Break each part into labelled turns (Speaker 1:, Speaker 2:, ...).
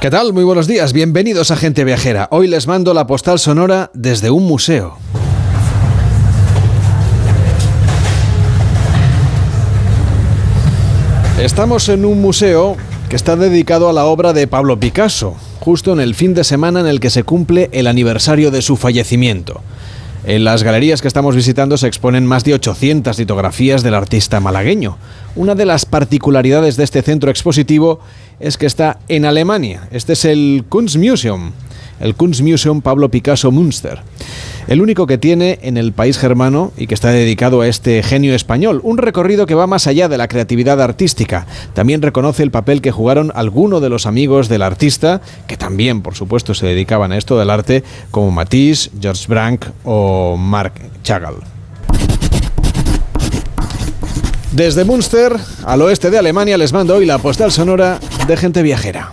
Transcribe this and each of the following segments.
Speaker 1: ¿Qué tal? Muy buenos días, bienvenidos a Gente Viajera. Hoy les mando la postal sonora desde un museo. Estamos en un museo que está dedicado a la obra de Pablo Picasso, justo en el fin de semana en el que se cumple el aniversario de su fallecimiento. En las galerías que estamos visitando se exponen más de 800 litografías del artista malagueño. Una de las particularidades de este centro expositivo es que está en Alemania. Este es el Kunstmuseum, el Kunstmuseum Pablo Picasso Münster el único que tiene en el país germano y que está dedicado a este genio español, un recorrido que va más allá de la creatividad artística. También reconoce el papel que jugaron algunos de los amigos del artista, que también, por supuesto, se dedicaban a esto del arte, como Matisse, George Branc o Marc Chagall. Desde Münster, al oeste de Alemania, les mando hoy la postal sonora de gente viajera.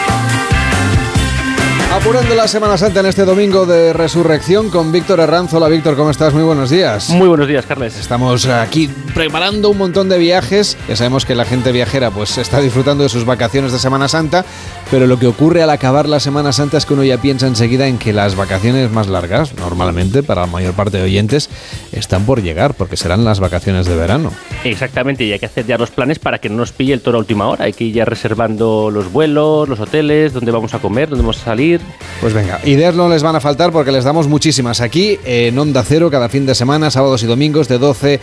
Speaker 1: Apurando la Semana Santa en este domingo de resurrección con Víctor Herranz. Hola Víctor, ¿cómo estás? Muy buenos días.
Speaker 2: Muy buenos días, Carles.
Speaker 1: Estamos aquí preparando un montón de viajes. Ya sabemos que la gente viajera pues está disfrutando de sus vacaciones de Semana Santa, pero lo que ocurre al acabar la Semana Santa es que uno ya piensa enseguida en que las vacaciones más largas, normalmente para la mayor parte de oyentes, están por llegar, porque serán las vacaciones de verano.
Speaker 2: Exactamente, y hay que hacer ya los planes para que no nos pille el toro a última hora. Hay que ir ya reservando los vuelos, los hoteles, dónde vamos a comer, dónde vamos a salir.
Speaker 1: Pues venga, ideas no les van a faltar porque les damos muchísimas aquí en Onda Cero cada fin de semana, sábados y domingos de 12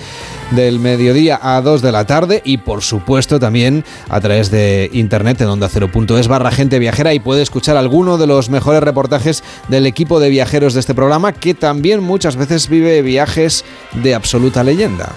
Speaker 1: del mediodía a 2 de la tarde y por supuesto también a través de internet en onda es barra gente viajera y puede escuchar alguno de los mejores reportajes del equipo de viajeros de este programa que también muchas veces vive viajes de absoluta leyenda.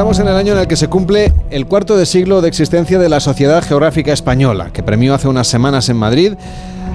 Speaker 1: En el año en el que se cumple el cuarto de siglo de existencia de la Sociedad Geográfica Española, que premió hace unas semanas en Madrid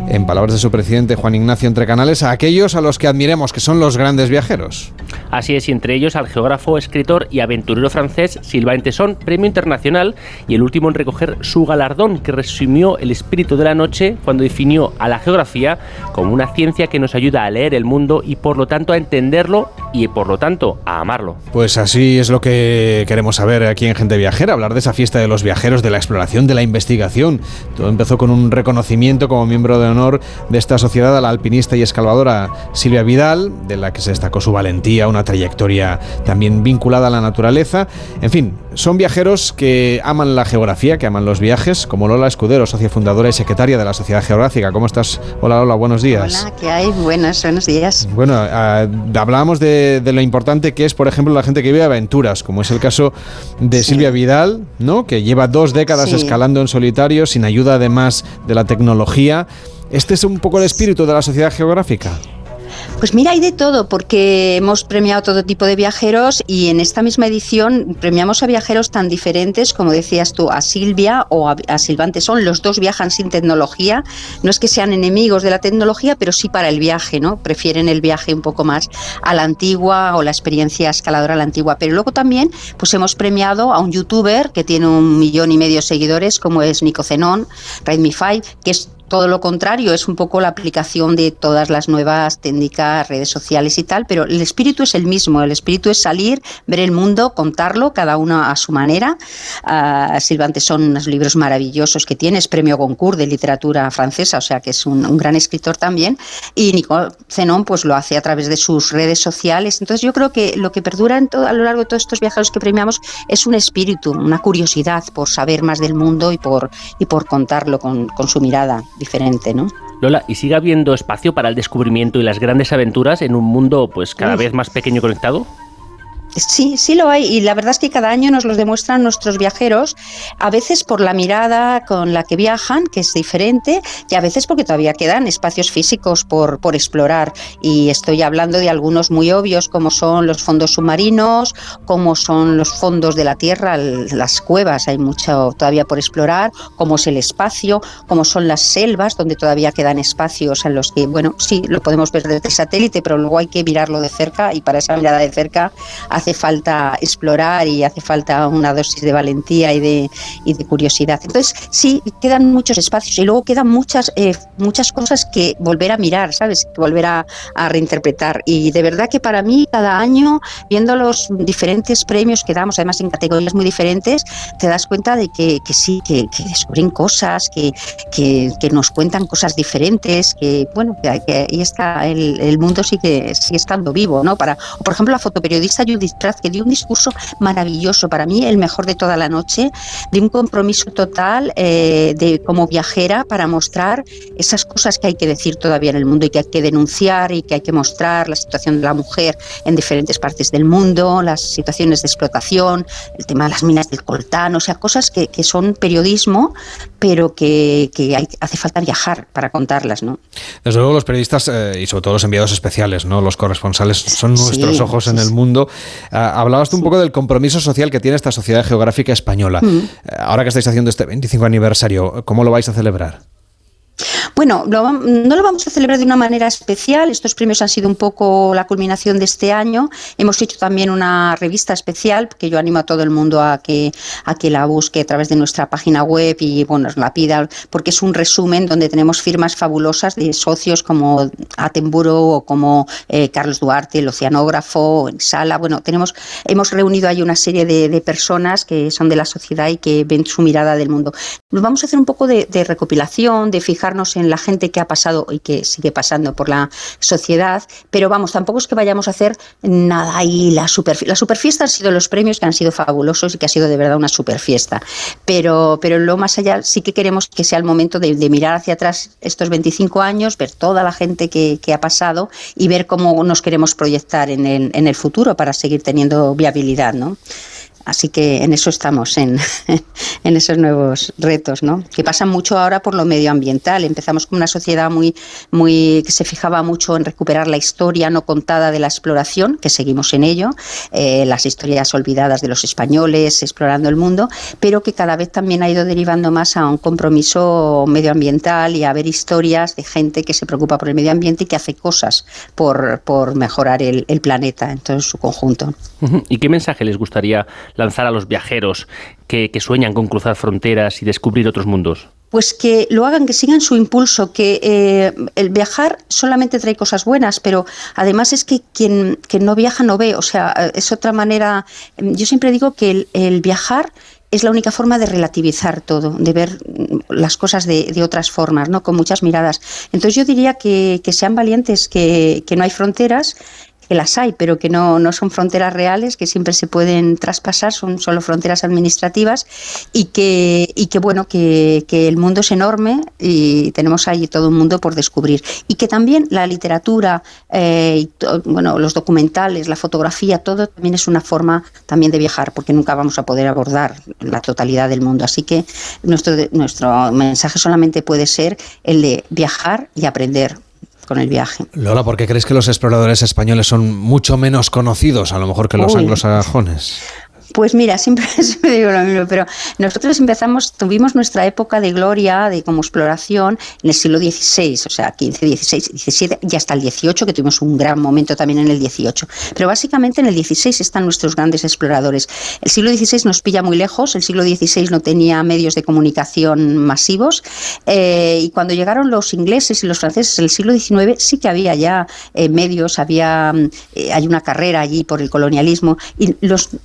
Speaker 1: en palabras de su presidente Juan Ignacio Entre Canales, a aquellos a los que admiremos, que son los grandes viajeros.
Speaker 2: Así es, y entre ellos al geógrafo, escritor y aventurero francés Sylvain Tesson, premio internacional, y el último en recoger su galardón, que resumió el espíritu de la noche cuando definió a la geografía como una ciencia que nos ayuda a leer el mundo y por lo tanto a entenderlo y por lo tanto a amarlo.
Speaker 1: Pues así es lo que queremos saber aquí en Gente Viajera, hablar de esa fiesta de los viajeros, de la exploración, de la investigación. Todo empezó con un reconocimiento como miembro de honor de esta sociedad a la alpinista y escaladora Silvia Vidal, de la que se destacó su valentía, una trayectoria también vinculada a la naturaleza. En fin, son viajeros que aman la geografía, que aman los viajes, como Lola Escudero, socia fundadora y secretaria de la Sociedad Geográfica. ¿Cómo estás? Hola Lola, buenos días.
Speaker 3: Hola, ¿qué hay? Buenas, buenos días.
Speaker 1: Bueno, ah, hablábamos de, lo importante que es, por ejemplo, la gente que vive aventuras, como es el caso de Silvia Vidal, ¿no? que lleva dos décadas escalando en solitario, sin ayuda además de la tecnología. ¿Este es un poco el espíritu de la sociedad geográfica?
Speaker 3: Pues mira, hay de todo, porque hemos premiado todo tipo de viajeros y en esta misma edición premiamos a viajeros tan diferentes, como decías tú, a Silvia o a, Silvante Son. Los dos viajan sin tecnología. No es que sean enemigos de la tecnología, pero sí para el viaje, ¿no? Prefieren el viaje un poco más a la antigua o la experiencia escaladora a la antigua. Pero luego también, pues hemos premiado a un youtuber que tiene un millón y medio de seguidores, como es Nico Zenón, Ride 5, que es todo lo contrario, es un poco la aplicación de todas las nuevas técnicas, redes sociales y tal, pero el espíritu es el mismo, el espíritu es salir, ver el mundo, contarlo, cada uno a su manera. Uh, Silvante son unos libros maravillosos que tiene, es premio Goncourt de literatura francesa, o sea que es un, gran escritor también, y Nicole Zenón pues lo hace a través de sus redes sociales. Entonces yo creo que lo que perdura en todo, a lo largo de todos estos viajeros que premiamos es un espíritu, una curiosidad por saber más del mundo y por, y por contarlo con, con su mirada diferente, ¿no?
Speaker 2: Lola, ¿y sigue habiendo espacio para el descubrimiento y las grandes aventuras en un mundo pues cada vez más pequeño y conectado?
Speaker 3: Sí, sí lo hay y la verdad es que cada año nos los demuestran nuestros viajeros, a veces por la mirada con la que viajan, que es diferente, y a veces porque todavía quedan espacios físicos por, por explorar. Y estoy hablando de algunos muy obvios como son los fondos submarinos, como son los fondos de la Tierra, las cuevas, hay mucho todavía por explorar, como es el espacio, como son las selvas, donde todavía quedan espacios en los que, bueno, sí, lo podemos ver desde satélite, pero luego hay que mirarlo de cerca y para esa mirada de cerca falta explorar y hace falta una dosis de valentía y de, y de curiosidad. Entonces, sí, quedan muchos espacios y luego quedan muchas, eh, muchas cosas que volver a mirar, ¿sabes? Que volver a, reinterpretar. Y de verdad que para mí, cada año, viendo los diferentes premios que damos, además en categorías muy diferentes, te das cuenta de que, que sí, que, descubren cosas, que, que, nos cuentan cosas diferentes, que, bueno, que, ahí está, el, el, mundo sigue, sigue estando vivo, ¿no? Para, por ejemplo, la fotoperiodista Judith que dio un discurso maravilloso, para mí el mejor de toda la noche, de un compromiso total eh, de como viajera para mostrar esas cosas que hay que decir todavía en el mundo y que hay que denunciar y que hay que mostrar la situación de la mujer en diferentes partes del mundo, las situaciones de explotación, el tema de las minas del coltán, o sea, cosas que, que son periodismo, pero que, que hay, hace falta viajar para contarlas, ¿no?
Speaker 1: Desde luego los periodistas eh, y sobre todo los enviados especiales, ¿no? Los corresponsales son nuestros ojos en el mundo. Ah, hablabas tú un poco del compromiso social que tiene esta sociedad geográfica española. Mm. Eh, ahora que estáis haciendo este 25 aniversario, ¿cómo lo vais a celebrar?
Speaker 3: Bueno, no lo vamos a celebrar de una manera especial. Estos premios han sido un poco la culminación de este año. Hemos hecho también una revista especial que yo animo a todo el mundo a que, a que la busque a través de nuestra página web y bueno, la pida, porque es un resumen donde tenemos firmas fabulosas de socios como Atemburo o como eh, Carlos Duarte, el oceanógrafo, en Sala. Bueno, tenemos, hemos reunido ahí una serie de, personas que son de la sociedad y que ven su mirada del mundo. Nos vamos a hacer un poco de, de recopilación, de en la gente que ha pasado y que sigue pasando por la sociedad, pero vamos, tampoco es que vayamos a hacer nada ahí, la superfiesta. La superfiesta han sido los premios que han sido fabulosos y que ha sido de verdad una superfiesta, pero, pero lo más allá sí que queremos que sea el momento de, mirar hacia atrás estos 25 años, ver toda la gente que, que, ha pasado y ver cómo nos queremos proyectar en el, en el futuro para seguir teniendo viabilidad, ¿no? Así que en eso estamos, en, esos nuevos retos, ¿no? Que pasan mucho ahora por lo medioambiental. Empezamos con una sociedad muy, muy que se fijaba mucho en recuperar la historia no contada de la exploración, que seguimos en ello, eh, las historias olvidadas de los españoles explorando el mundo, pero que cada vez también ha ido derivando más a un compromiso medioambiental y a ver historias de gente que se preocupa por el medio ambiente y que hace cosas por, por mejorar el planeta en todo su conjunto.
Speaker 2: ¿Y qué mensaje les gustaría lanzar a los viajeros que, sueñan con cruzar fronteras y descubrir otros mundos?
Speaker 3: Pues que lo hagan, que sigan su impulso, que eh, el viajar solamente trae cosas buenas, pero además es que quien, no viaja no ve, o sea, es otra manera, yo siempre digo que el, viajar es la única forma de relativizar todo, de ver las cosas de, otras formas, ¿no? con muchas miradas. Entonces yo diría que, sean valientes, que no hay fronteras, que las hay, pero que no, no son fronteras reales, que siempre se pueden traspasar, son solo fronteras administrativas y que, y que bueno, que, que el mundo es enorme y tenemos ahí todo un mundo por descubrir. Y que también la literatura, eh, bueno, los documentales, la fotografía, todo también es una forma también de viajar, porque nunca vamos a poder abordar la totalidad del mundo. Así que nuestro, nuestro mensaje solamente puede ser el de viajar y aprender con el viaje.
Speaker 1: Lola, ¿por qué crees que los exploradores españoles son mucho menos conocidos a lo mejor que los anglosajones?
Speaker 3: Pues mira, siempre, digo lo mismo, pero nosotros empezamos, tuvimos nuestra época de gloria, de como exploración, en el siglo XVI, o sea, 15, 16, 17 y hasta el 18, que tuvimos un gran momento también en el 18. Pero básicamente en el 16 están nuestros grandes exploradores. El siglo XVI nos pilla muy lejos, el siglo XVI no tenía medios de comunicación masivos, eh, y cuando llegaron los ingleses y los franceses en el siglo XIX sí que había ya eh, medios, había, eh, hay una carrera allí por el colonialismo, y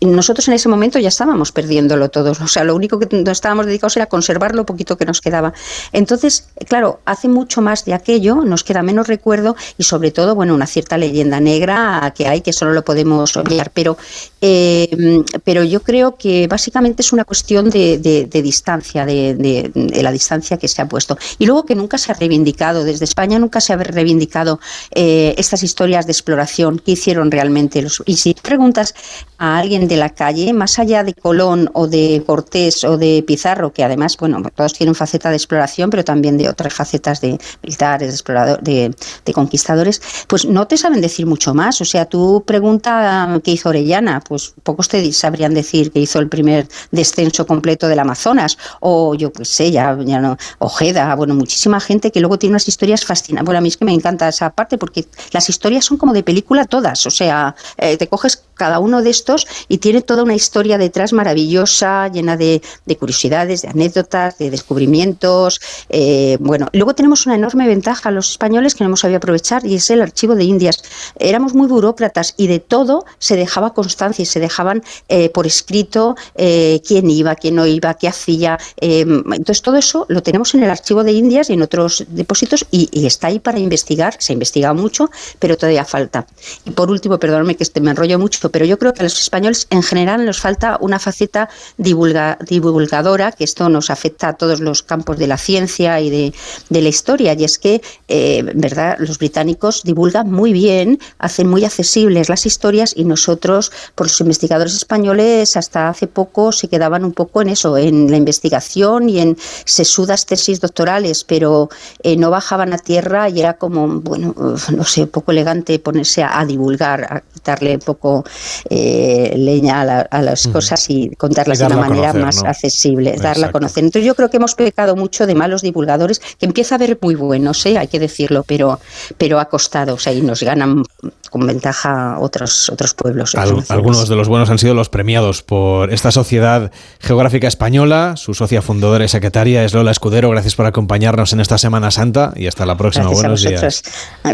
Speaker 3: nosotros en ese momento ya estábamos perdiéndolo todos. O sea, lo único que nos estábamos dedicados era conservar lo poquito que nos quedaba. Entonces, claro, hace mucho más de aquello, nos queda menos recuerdo y sobre todo, bueno, una cierta leyenda negra que hay que solo lo podemos olvidar. Pero, eh, pero yo creo que básicamente es una cuestión de, distancia, de, la distancia que se ha puesto. Y luego que nunca se ha reivindicado, desde España nunca se ha reivindicado eh, estas historias de exploración que hicieron realmente los. Y si preguntas a alguien de la calle, más allá de Colón o de Cortés o de Pizarro, que además, bueno, todos tienen faceta de exploración, pero también de otras facetas de militares, de, de, conquistadores, pues no te saben decir mucho más. O sea, tú pregunta qué hizo Orellana, pues pocos te sabrían decir que hizo el primer descenso completo del Amazonas, o yo qué sé, ya, ya no, Ojeda, bueno, muchísima gente que luego tiene unas historias fascinantes. Bueno, a mí es que me encanta esa parte porque las historias son como de película todas, o sea, eh, te coges cada uno de estos y tiene toda una historia detrás maravillosa, llena de, curiosidades, de anécdotas, de descubrimientos. Eh, bueno, luego tenemos una enorme ventaja los españoles que no hemos sabido aprovechar y es el archivo de Indias. Éramos muy burócratas y de todo se dejaba constancia y se dejaban eh, por escrito eh, quién iba, quién no iba, qué hacía. entonces todo eso lo tenemos en el archivo de Indias y en otros depósitos y, está ahí para investigar. Se ha investigado mucho, pero todavía falta. Y por último, perdóname que este me enrollo mucho, pero yo creo que a los españoles en general nos falta una faceta divulgadora, que esto nos afecta a todos los campos de la ciencia y de, la historia, y es que, eh, verdad, los británicos divulgan muy bien, hacen muy accesibles las historias y nosotros, por los investigadores españoles, hasta hace poco se quedaban un poco en eso, en la investigación y en sesudas tesis doctorales, pero eh, no bajaban a tierra y era como, bueno, no sé, poco elegante ponerse a, divulgar, a quitarle un poco eh, leña a, las cosas y contarlas de una manera más accesible, darla a conocer. Entonces yo creo que hemos pecado mucho de malos divulgadores, que empieza a haber muy buenos, ¿eh? hay que decirlo, pero, pero ha costado, o sea, y nos ganan con ventaja otros, otros pueblos.
Speaker 1: algunos de los buenos han sido los premiados por esta Sociedad Geográfica Española. Su socia fundadora y secretaria es Lola Escudero. Gracias por acompañarnos en esta Semana Santa y hasta la próxima.
Speaker 3: buenos días.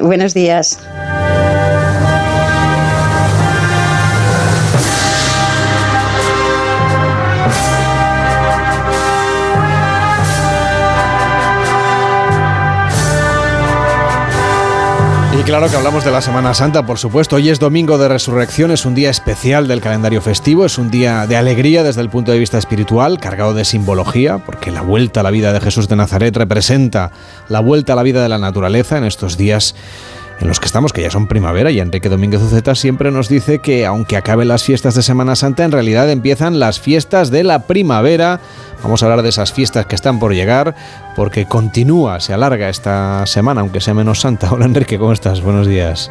Speaker 3: Buenos días.
Speaker 1: Claro que hablamos de la Semana Santa, por supuesto. Hoy es domingo de resurrección, es un día especial del calendario festivo, es un día de alegría desde el punto de vista espiritual, cargado de simbología, porque la vuelta a la vida de Jesús de Nazaret representa la vuelta a la vida de la naturaleza en estos días en los que estamos, que ya son primavera, y Enrique Domínguez Uceta siempre nos dice que aunque acaben las fiestas de Semana Santa, en realidad empiezan las fiestas de la primavera. Vamos a hablar de esas fiestas que están por llegar, porque continúa, se alarga esta semana, aunque sea menos santa. Hola Enrique, ¿cómo estás? Buenos días.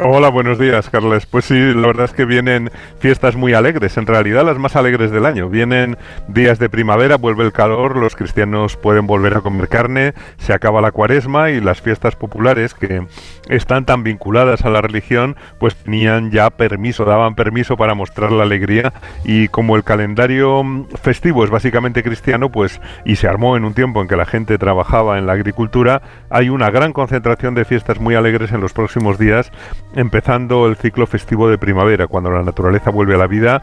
Speaker 4: Hola, buenos días, Carles. Pues sí, la verdad es que vienen fiestas muy alegres, en realidad las más alegres del año. Vienen días de primavera, vuelve el calor, los cristianos pueden volver a comer carne, se acaba la cuaresma y las fiestas populares que están tan vinculadas a la religión, pues tenían ya permiso, daban permiso para mostrar la alegría y como el calendario festivo es básicamente cristiano, pues y se armó en un tiempo en que la gente trabajaba en la agricultura, hay una gran concentración de fiestas muy alegres en los próximos días empezando el ciclo festivo de primavera, cuando la naturaleza vuelve a la vida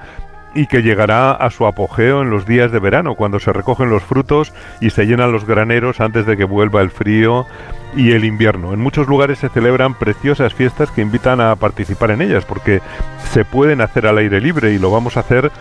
Speaker 4: y que llegará a su apogeo en los días de verano, cuando se recogen los frutos y se llenan los graneros antes de que vuelva el frío y el invierno. En muchos lugares se celebran preciosas fiestas que invitan a participar en ellas, porque se pueden hacer al aire libre y lo vamos a hacer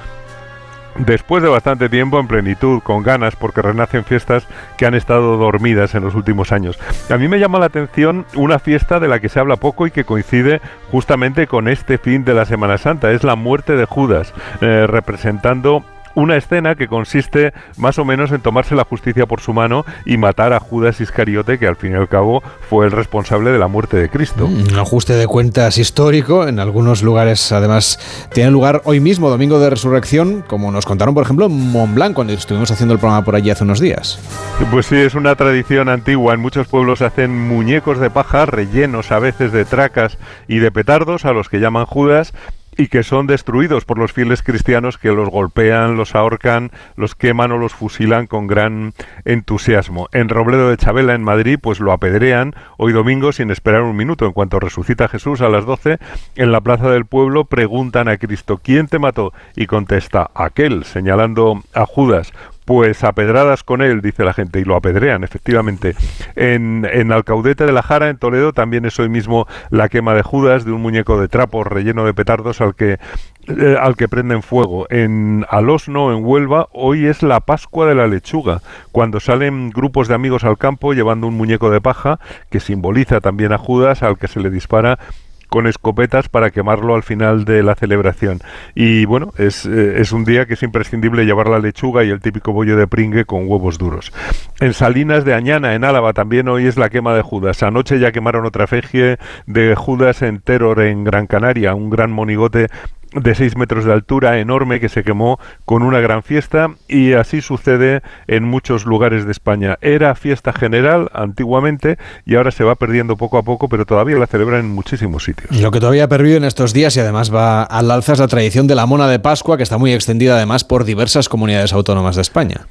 Speaker 4: después de bastante tiempo en plenitud, con ganas, porque renacen fiestas que han estado dormidas en los últimos años. A mí me llama la atención una fiesta de la que se habla poco y que coincide justamente con este fin de la Semana Santa, es la muerte de Judas, eh, representando una escena que consiste más o menos en tomarse la justicia por su mano y matar a Judas Iscariote, que al fin y al cabo fue el responsable de la muerte de Cristo.
Speaker 1: Mm, un ajuste de cuentas histórico, en algunos lugares además tiene lugar hoy mismo, Domingo de Resurrección, como nos contaron por ejemplo en Montblanc cuando estuvimos haciendo el programa por allí hace unos días.
Speaker 4: Pues sí, es una tradición antigua, en muchos pueblos se hacen muñecos de paja rellenos a veces de tracas y de petardos, a los que llaman Judas, y que son destruidos por los fieles cristianos que los golpean, los ahorcan, los queman o los fusilan con gran entusiasmo. En Robledo de Chabela, en Madrid, pues lo apedrean hoy domingo sin esperar un minuto. En cuanto resucita Jesús a las 12, en la plaza del pueblo preguntan a Cristo, ¿quién te mató? Y contesta, aquel, señalando a Judas, pues apedradas con él, dice la gente, y lo apedrean, efectivamente. En, en Alcaudete de la Jara, en Toledo, también es hoy mismo la quema de Judas, de un muñeco de trapos relleno de petardos al que, eh, al que prenden fuego. En Alosno, en Huelva, hoy es la Pascua de la Lechuga, cuando salen grupos de amigos al campo llevando un muñeco de paja que simboliza también a Judas, al que se le dispara con escopetas para quemarlo al final de la celebración. Y bueno, es, eh, es, un día que es imprescindible llevar la lechuga y el típico bollo de pringue con huevos duros. En Salinas de Añana, en Álava, también hoy es la quema de Judas. Anoche ya quemaron otra fegie de Judas en Terror, en Gran Canaria, un gran monigote de 6 metros de altura enorme que se quemó con una gran fiesta y así sucede en muchos lugares de España. Era fiesta general antiguamente y ahora se va perdiendo poco a poco, pero todavía la celebran en muchísimos sitios.
Speaker 1: Lo que todavía ha perdido en estos días y además va al alza es la tradición de la mona de Pascua, que está muy extendida además por diversas comunidades autónomas de España.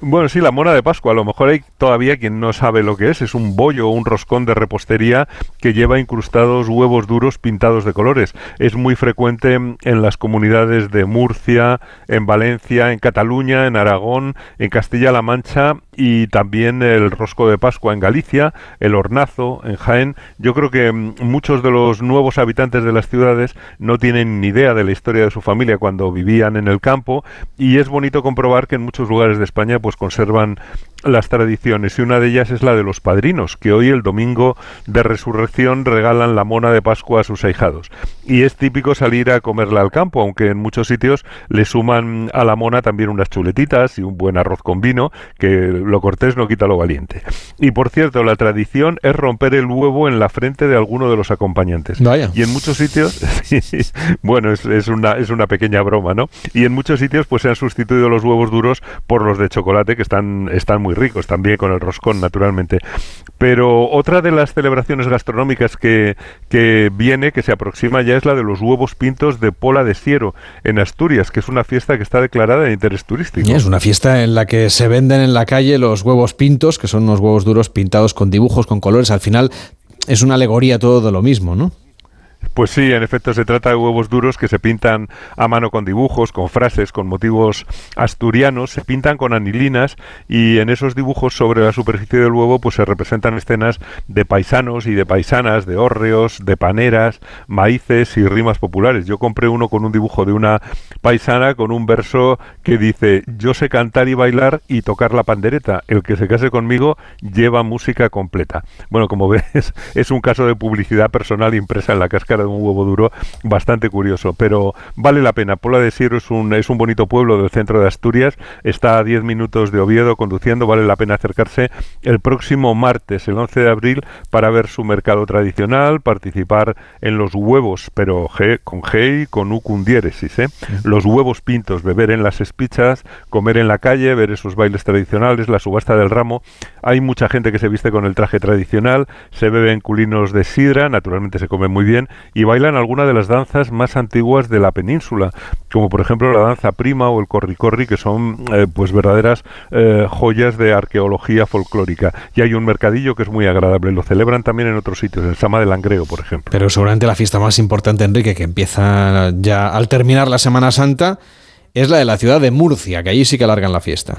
Speaker 4: Bueno, sí, la mona de Pascua. A lo mejor hay todavía quien no sabe lo que es. Es un bollo o un roscón de repostería que lleva incrustados huevos duros pintados de colores. Es muy frecuente en las comunidades de Murcia, en Valencia, en Cataluña, en Aragón, en Castilla-La Mancha y también el rosco de Pascua en Galicia, el hornazo en Jaén. Yo creo que mm, muchos de los nuevos habitantes de las ciudades no tienen ni idea de la historia de su familia cuando vivían en el campo y es bonito comprobar que en muchos lugares de España pues conservan las tradiciones y una de ellas es la de los padrinos, que hoy el domingo de resurrección regalan la mona de Pascua a sus ahijados. Y es típico salir a comerla al campo, aunque en muchos sitios le suman a la mona también unas chuletitas y un buen arroz con vino, que lo cortés no quita lo valiente. Y por cierto, la tradición es romper el huevo en la frente de alguno de los acompañantes. Y en muchos sitios, bueno, es, es, una, es una pequeña broma, ¿no? Y en muchos sitios pues se han sustituido los huevos duros por los de chocolate que están, están muy ricos también con el roscón, naturalmente. Pero otra de las celebraciones gastronómicas que, que viene, que se aproxima ya, es la de los huevos pintos de Pola de Siero, en Asturias, que es una fiesta que está declarada de interés turístico.
Speaker 1: es una fiesta en la que se venden en la calle los huevos pintos, que son unos huevos duros pintados con dibujos, con colores. Al final es una alegoría todo de lo mismo, ¿no?
Speaker 4: Pues sí, en efecto se trata de huevos duros que se pintan a mano con dibujos, con frases, con motivos asturianos, se pintan con anilinas y en esos dibujos sobre la superficie del huevo pues se representan escenas de paisanos y de paisanas, de hórreos, de paneras, maíces y rimas populares. Yo compré uno con un dibujo de una paisana con un verso que dice yo sé cantar y bailar y tocar la pandereta, el que se case conmigo lleva música completa. Bueno, como ves, es un caso de publicidad personal impresa en la cáscara de un huevo duro bastante curioso, pero vale la pena. Pola de Siero es un, es un bonito pueblo del centro de Asturias, está a 10 minutos de Oviedo conduciendo, vale la pena acercarse el próximo martes, el 11 de abril, para ver su mercado tradicional, participar en los huevos, pero G, con G y con U cundiéresis, ¿eh? los huevos pintos, beber en las espichas, comer en la calle, ver esos bailes tradicionales, la subasta del ramo. Hay mucha gente que se viste con el traje tradicional, se beben culinos de sidra, naturalmente se come muy bien, y bailan algunas de las danzas más antiguas de la península, como por ejemplo la danza prima o el corri-corri, que son eh, pues verdaderas eh, joyas de arqueología folclórica. Y hay un mercadillo que es muy agradable, lo celebran también en otros sitios, en Sama del Langreo, por ejemplo.
Speaker 1: Pero seguramente la fiesta más importante, Enrique, que empieza ya al terminar la Semana Santa, es la de la ciudad de Murcia, que allí sí que alargan la fiesta.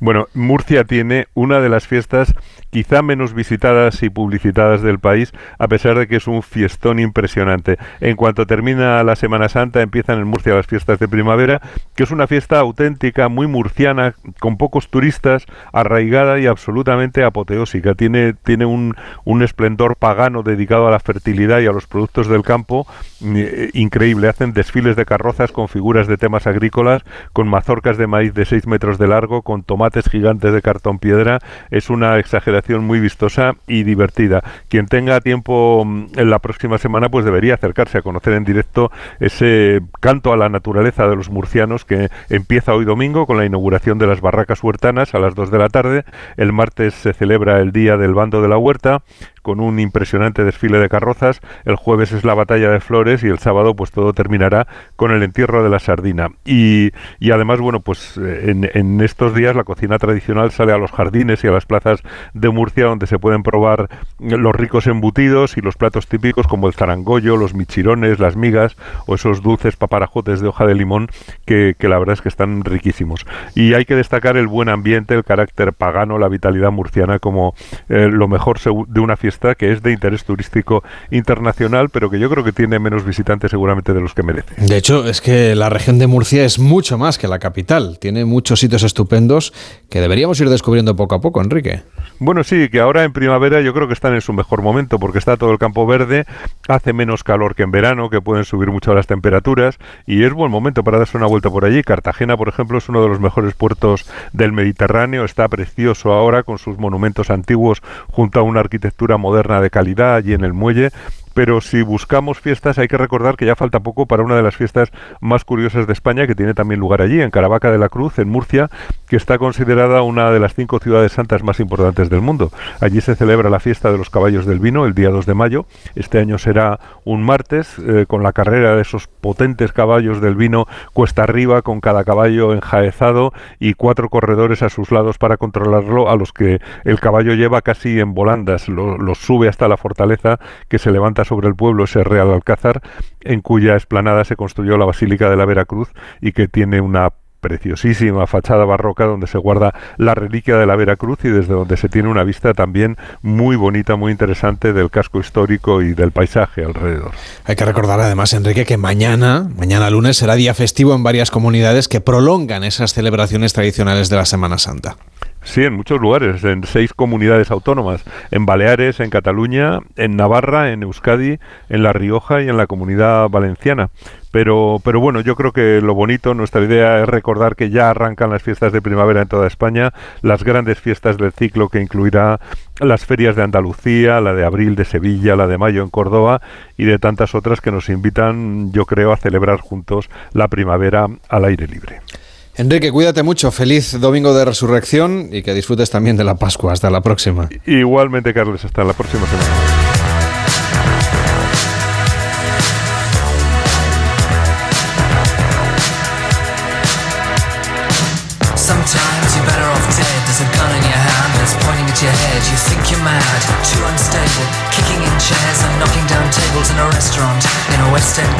Speaker 4: Bueno, Murcia tiene una de las fiestas quizá menos visitadas y publicitadas del país, a pesar de que es un fiestón impresionante. En cuanto termina la Semana Santa, empiezan en Murcia las fiestas de primavera, que es una fiesta auténtica, muy murciana, con pocos turistas, arraigada y absolutamente apoteósica. Tiene, tiene un, un esplendor pagano dedicado a la fertilidad y a los productos del campo eh, increíble. Hacen desfiles de carrozas con figuras de temas agrícolas, con mazorcas de maíz de 6 metros de largo, con tomates gigantes de cartón piedra. Es una exageración muy vistosa y divertida. Quien tenga tiempo mm, en la próxima semana, pues debería acercarse a conocer en directo ese canto a la naturaleza de los murcianos que empieza hoy domingo con la inauguración de las barracas huertanas a las 2 de la tarde. El martes se celebra el Día del Bando de la Huerta con un impresionante desfile de carrozas. El jueves es la batalla de flores y el sábado pues todo terminará con el entierro de la sardina. Y, y además, bueno, pues en, en, estos días la cocina tradicional sale a los jardines y a las plazas de Murcia donde se pueden probar los ricos embutidos y los platos típicos como el zarangollo, los michirones, las migas o esos dulces paparajotes de hoja de limón que, que la verdad es que están riquísimos. Y hay que destacar el buen ambiente, el carácter pagano, la vitalidad murciana como eh, lo mejor de una fiesta que es de interés turístico internacional, pero que yo creo que tiene menos visitantes seguramente de los que merece.
Speaker 1: De hecho, es que la región de Murcia es mucho más que la capital. Tiene muchos sitios estupendos que deberíamos ir descubriendo poco a poco, Enrique.
Speaker 4: Bueno, sí, que ahora en primavera yo creo que están en su mejor momento porque está todo el campo verde, hace menos calor que en verano, que pueden subir mucho las temperaturas y es buen momento para darse una vuelta por allí. Cartagena, por ejemplo, es uno de los mejores puertos del Mediterráneo, está precioso ahora con sus monumentos antiguos junto a una arquitectura moderna de calidad allí en el muelle pero si buscamos fiestas hay que recordar que ya falta poco para una de las fiestas más curiosas de España que tiene también lugar allí, en Caravaca de la Cruz, en Murcia, que está considerada una de las cinco ciudades santas más importantes del mundo. Allí se celebra la fiesta de los caballos del vino el día 2 de mayo. Este año será un martes eh, con la carrera de esos potentes caballos del vino cuesta arriba con cada caballo enjaezado y cuatro corredores a sus lados para controlarlo a los que el caballo lleva casi en volandas, los sube hasta la fortaleza que se levanta sobre el pueblo ese Real Alcázar, en cuya explanada se construyó la Basílica de la Veracruz y que tiene una preciosísima fachada barroca donde se guarda la reliquia de la Veracruz y desde donde se tiene una vista también muy bonita, muy interesante del casco histórico y del paisaje alrededor.
Speaker 1: Hay que recordar además, Enrique, que mañana, mañana lunes, será día festivo en varias comunidades que prolongan esas celebraciones tradicionales de la Semana Santa.
Speaker 4: Sí, en muchos lugares, en seis comunidades autónomas, en Baleares, en Cataluña, en Navarra, en Euskadi, en La Rioja y en la comunidad valenciana. Pero, pero bueno, yo creo que lo bonito, nuestra idea es recordar que ya arrancan las fiestas de primavera en toda España, las grandes fiestas del ciclo que incluirá las ferias de Andalucía, la de abril de Sevilla, la de mayo en Córdoba y de tantas otras que nos invitan, yo creo, a celebrar juntos la primavera al aire libre.
Speaker 1: Enrique, cuídate mucho. Feliz domingo de resurrección y que disfrutes también de la Pascua. Hasta la próxima.
Speaker 4: Igualmente, Carlos. Hasta la próxima semana.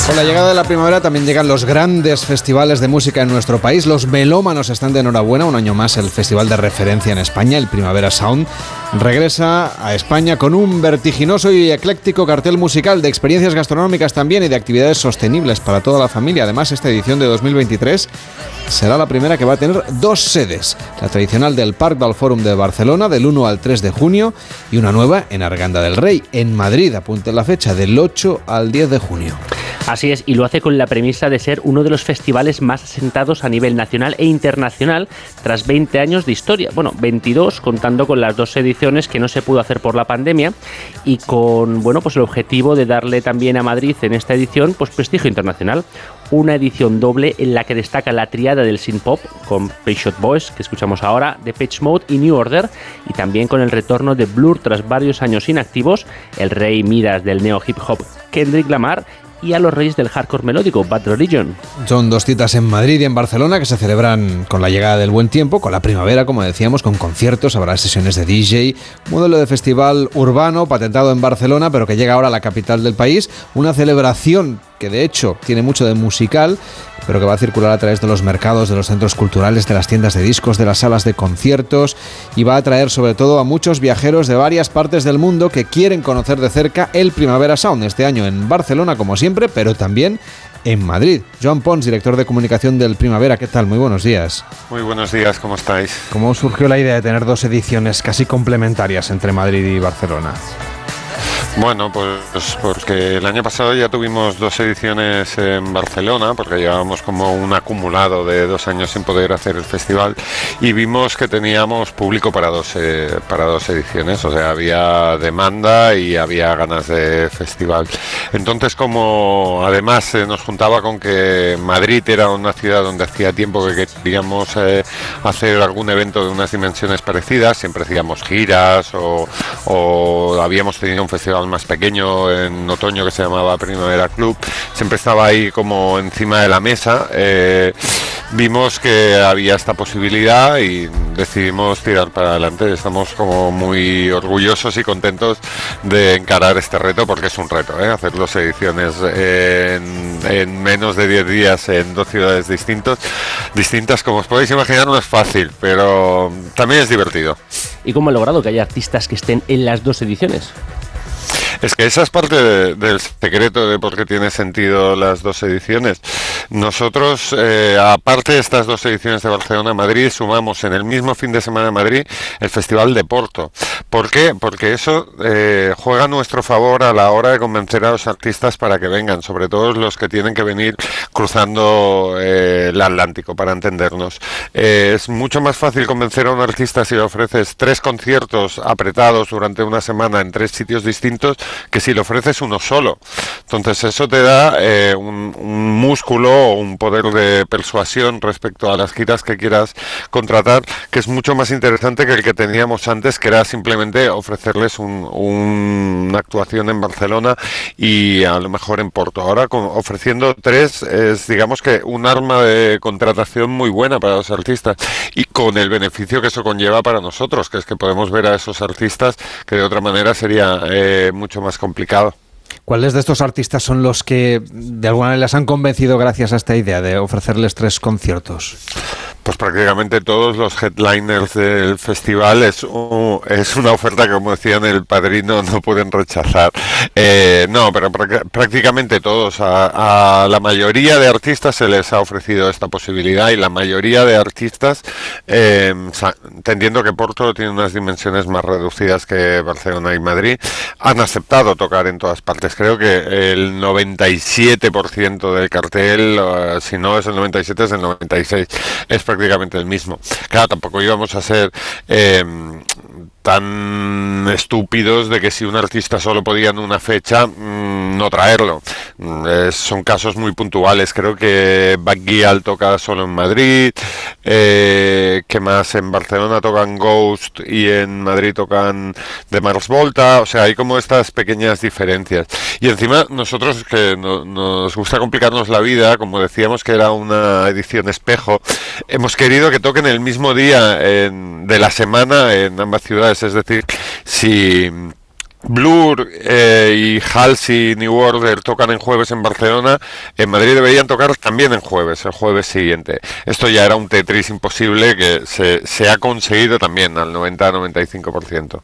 Speaker 1: Con la llegada de la primavera también llegan los grandes festivales de música en nuestro país. Los melómanos están de enhorabuena. Un año más el festival de referencia en España, el Primavera Sound, regresa a España con un vertiginoso y ecléctico cartel musical de experiencias gastronómicas también y de actividades sostenibles para toda la familia. Además, esta edición de 2023 será la primera que va a tener dos sedes. La tradicional del Parc del Fórum de Barcelona del 1 al 3 de junio y una nueva en Arganda del Rey, en Madrid. Apunte la fecha del 8 al 10 de junio.
Speaker 2: Así es, y lo hace con la premisa de ser uno de los festivales más asentados a nivel nacional e internacional tras 20 años de historia. Bueno, 22 contando con las dos ediciones que no se pudo hacer por la pandemia y con bueno, pues el objetivo de darle también a Madrid en esta edición pues prestigio internacional. Una edición doble en la que destaca la triada del synth pop con Payshot Boys, que escuchamos ahora, de Pitch Mode y New Order, y también con el retorno de Blur tras varios años inactivos, el rey Midas del neo hip hop Kendrick Lamar y a los reyes del hardcore melódico, Bad Religion.
Speaker 1: Son dos citas en Madrid y en Barcelona que se celebran con la llegada del buen tiempo, con la primavera, como decíamos, con conciertos, habrá sesiones de DJ, modelo de festival urbano patentado en Barcelona, pero que llega ahora a la capital del país, una celebración que de hecho tiene mucho de musical, pero que va a circular a través de los mercados, de los centros culturales, de las tiendas de discos, de las salas de conciertos y va a atraer sobre todo a muchos viajeros de varias partes del mundo que quieren conocer de cerca el Primavera Sound este año en Barcelona como siempre, pero también en Madrid. Joan Pons, director de comunicación del Primavera, ¿qué tal? Muy buenos días.
Speaker 5: Muy buenos días, ¿cómo estáis?
Speaker 1: ¿Cómo surgió la idea de tener dos ediciones casi complementarias entre Madrid y Barcelona?
Speaker 5: Bueno, pues porque el año pasado ya tuvimos dos ediciones en Barcelona, porque llevábamos como un acumulado de dos años sin poder hacer el festival y vimos que teníamos público para dos, eh, para dos ediciones, o sea, había demanda y había ganas de festival. Entonces, como además nos juntaba con que Madrid era una ciudad donde hacía tiempo que queríamos eh, hacer algún evento de unas dimensiones parecidas, siempre hacíamos giras o habíamos tenido un festival más pequeño en otoño que se llamaba Primavera Club, siempre estaba ahí como encima de la mesa. Eh, vimos que había esta posibilidad y decidimos tirar para adelante. Estamos como muy orgullosos y contentos de encarar este reto porque es un reto, ¿eh? hacer dos ediciones en, en, menos de 10 días en dos ciudades distintos, distintas. Como os podéis imaginar no es fácil, pero también es divertido.
Speaker 2: ¿Y cómo ha logrado que haya artistas que estén en las dos ediciones?
Speaker 5: Es que esa es parte del secreto de por qué tiene sentido las dos ediciones. Nosotros, eh, aparte de estas dos ediciones de Barcelona-Madrid, sumamos en el mismo fin de semana de Madrid el Festival de Porto. ¿Por qué? Porque eso eh, juega a nuestro favor a la hora de convencer a los artistas para que vengan, sobre todo los que tienen que venir cruzando eh, el Atlántico, para entendernos. es mucho más fácil convencer a un artista si le ofreces tres conciertos apretados durante una semana en tres sitios distintos que si le ofreces uno solo. Entonces eso te da eh, un, músculo o un poder de persuasión respecto a las giras que quieras contratar, que es mucho más interesante que el que teníamos antes, que era simplemente ofrecerles una actuación en Barcelona y a lo mejor en Porto. Ahora ofreciendo tres es digamos que un arma de contratación muy buena para los artistas y con el beneficio que eso conlleva para nosotros, que es que podemos ver a esos artistas que de otra manera sería eh, mucho más complicado.
Speaker 1: ¿Cuáles de estos artistas son los que de alguna manera les han convencido gracias a esta idea de ofrecerles tres conciertos?
Speaker 5: Pues prácticamente todos los headliners del festival es, es una oferta que, como decían el padrino, no pueden rechazar. Eh, no, pero prácticamente todos. A, la mayoría de artistas se les ha ofrecido esta posibilidad y la mayoría de artistas, eh, entendiendo que Porto tiene unas dimensiones más reducidas que Barcelona y Madrid, han aceptado tocar en todas partes. Creo que el 97% del cartel, si no es el 97, es el 96. Es prácticamente el mismo. Claro, tampoco íbamos a ser eh, tan estúpidos de que si un artista solo podía en una fecha, mm, no traerlo. Mm, son casos muy puntuales. Creo que Baguial toca solo en Madrid, eh, que más en Barcelona tocan Ghost y en Madrid tocan de Mars Volta. O sea, hay como estas pequeñas diferencias. Y encima nosotros que nos gusta complicarnos la vida, como decíamos que era una edición espejo, hemos querido que toquen el mismo día de la semana en ambas ciudades. Es decir, si Blur eh, y Halsey New Order tocan en jueves en Barcelona, en Madrid deberían tocar también en jueves, el jueves siguiente. Esto ya era un Tetris imposible que se, se ha conseguido también al 90-95%.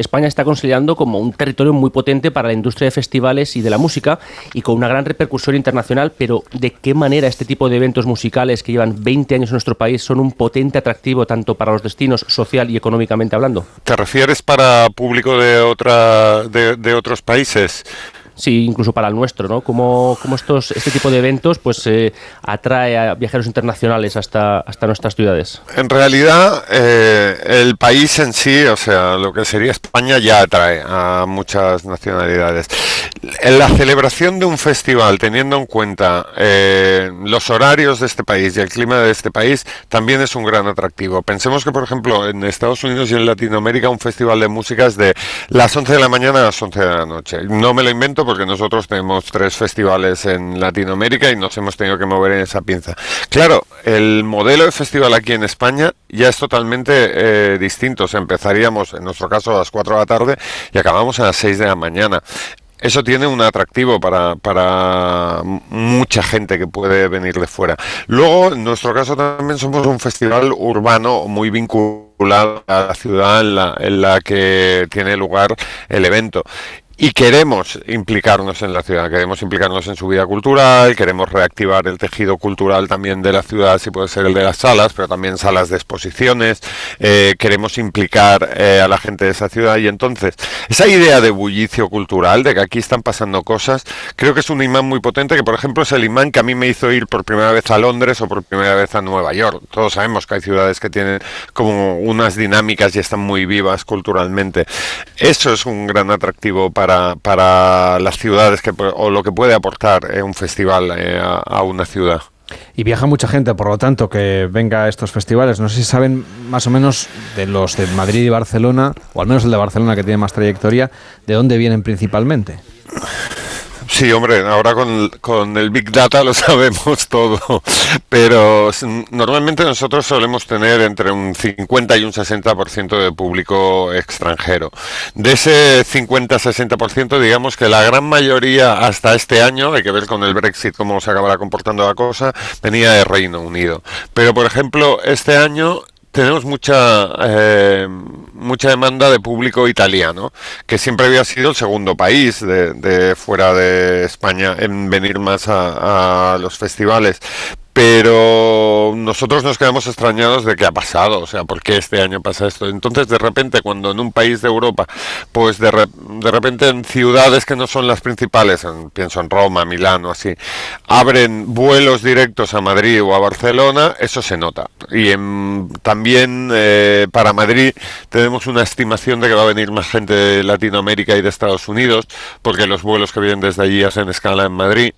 Speaker 2: España está considerando como un territorio muy potente para la industria de festivales y de la música y con una gran repercusión internacional, pero ¿de qué manera este tipo de eventos musicales que llevan 20 años en nuestro país son un potente atractivo tanto para los destinos social y económicamente hablando?
Speaker 5: ¿Te refieres para público de, otra, de otros países?
Speaker 2: Sí, incluso para el nuestro, ¿no? Cómo, estos, este tipo de eventos pues eh, atrae a viajeros internacionales hasta, hasta nuestras ciudades.
Speaker 5: En realidad, eh, el país en sí, o sea, lo que sería España ya atrae a muchas nacionalidades. La celebración de un festival, teniendo en cuenta eh, los horarios de este país y el clima de este país, también es un gran atractivo. Pensemos que, por ejemplo, en Estados Unidos y en Latinoamérica un festival de música es de las 11 de la mañana a las 11 de la noche. No me lo invento porque nosotros tenemos tres festivales en Latinoamérica y nos hemos tenido que mover en esa pinza. Claro, el modelo de festival aquí en España ya es totalmente eh, distinto. empezaríamos, en nuestro caso, a las 4 de la tarde y acabamos a las 6 de la mañana eso tiene un atractivo para, para mucha gente que puede venir de fuera. Luego, en nuestro caso también somos un festival urbano muy vinculado a la ciudad en la, en la que tiene lugar el evento y queremos implicarnos en la ciudad, queremos implicarnos en su vida cultural, queremos reactivar el tejido cultural también de la ciudad, si puede ser el de las salas, pero también salas de exposiciones, eh, queremos implicar eh, a la gente de esa ciudad y entonces esa idea de bullicio cultural, de que aquí están pasando cosas, creo que es un imán muy potente, que por ejemplo es el imán que a mí me hizo ir por primera vez a Londres o por primera vez a Nueva York. Todos sabemos que hay ciudades que tienen como unas dinámicas y están muy vivas culturalmente. Eso es un gran atractivo para para, las ciudades que, o lo que puede aportar eh, un festival eh, a, una ciudad.
Speaker 1: Y viaja mucha gente, por lo tanto, que venga a estos festivales. No sé si saben más o menos de los de Madrid y Barcelona, o al menos el de Barcelona que tiene más trayectoria, de dónde vienen principalmente.
Speaker 5: Sí, hombre, ahora con, el Big Data lo sabemos todo, pero normalmente nosotros solemos tener entre un 50 y un 60% de público extranjero. De ese 50-60%, digamos que la gran mayoría hasta este año, hay que ver con el Brexit cómo se acabará comportando la cosa, venía de Reino Unido. Pero, por ejemplo, este año tenemos mucha eh, mucha demanda de público italiano, que siempre había sido el segundo país de, fuera de España en venir más a, los festivales pero nosotros nos quedamos extrañados de qué ha pasado, o sea, ¿por qué este año pasa esto? Entonces, de repente, cuando en un país de Europa, pues de, de repente en ciudades que no son las principales, pienso en Roma, Milán o así, abren vuelos directos a Madrid o a Barcelona, eso se nota. Y también eh, para Madrid tenemos una estimación de que va a venir más gente de Latinoamérica y de Estados Unidos, porque los vuelos que vienen desde allí hacen escala en Madrid.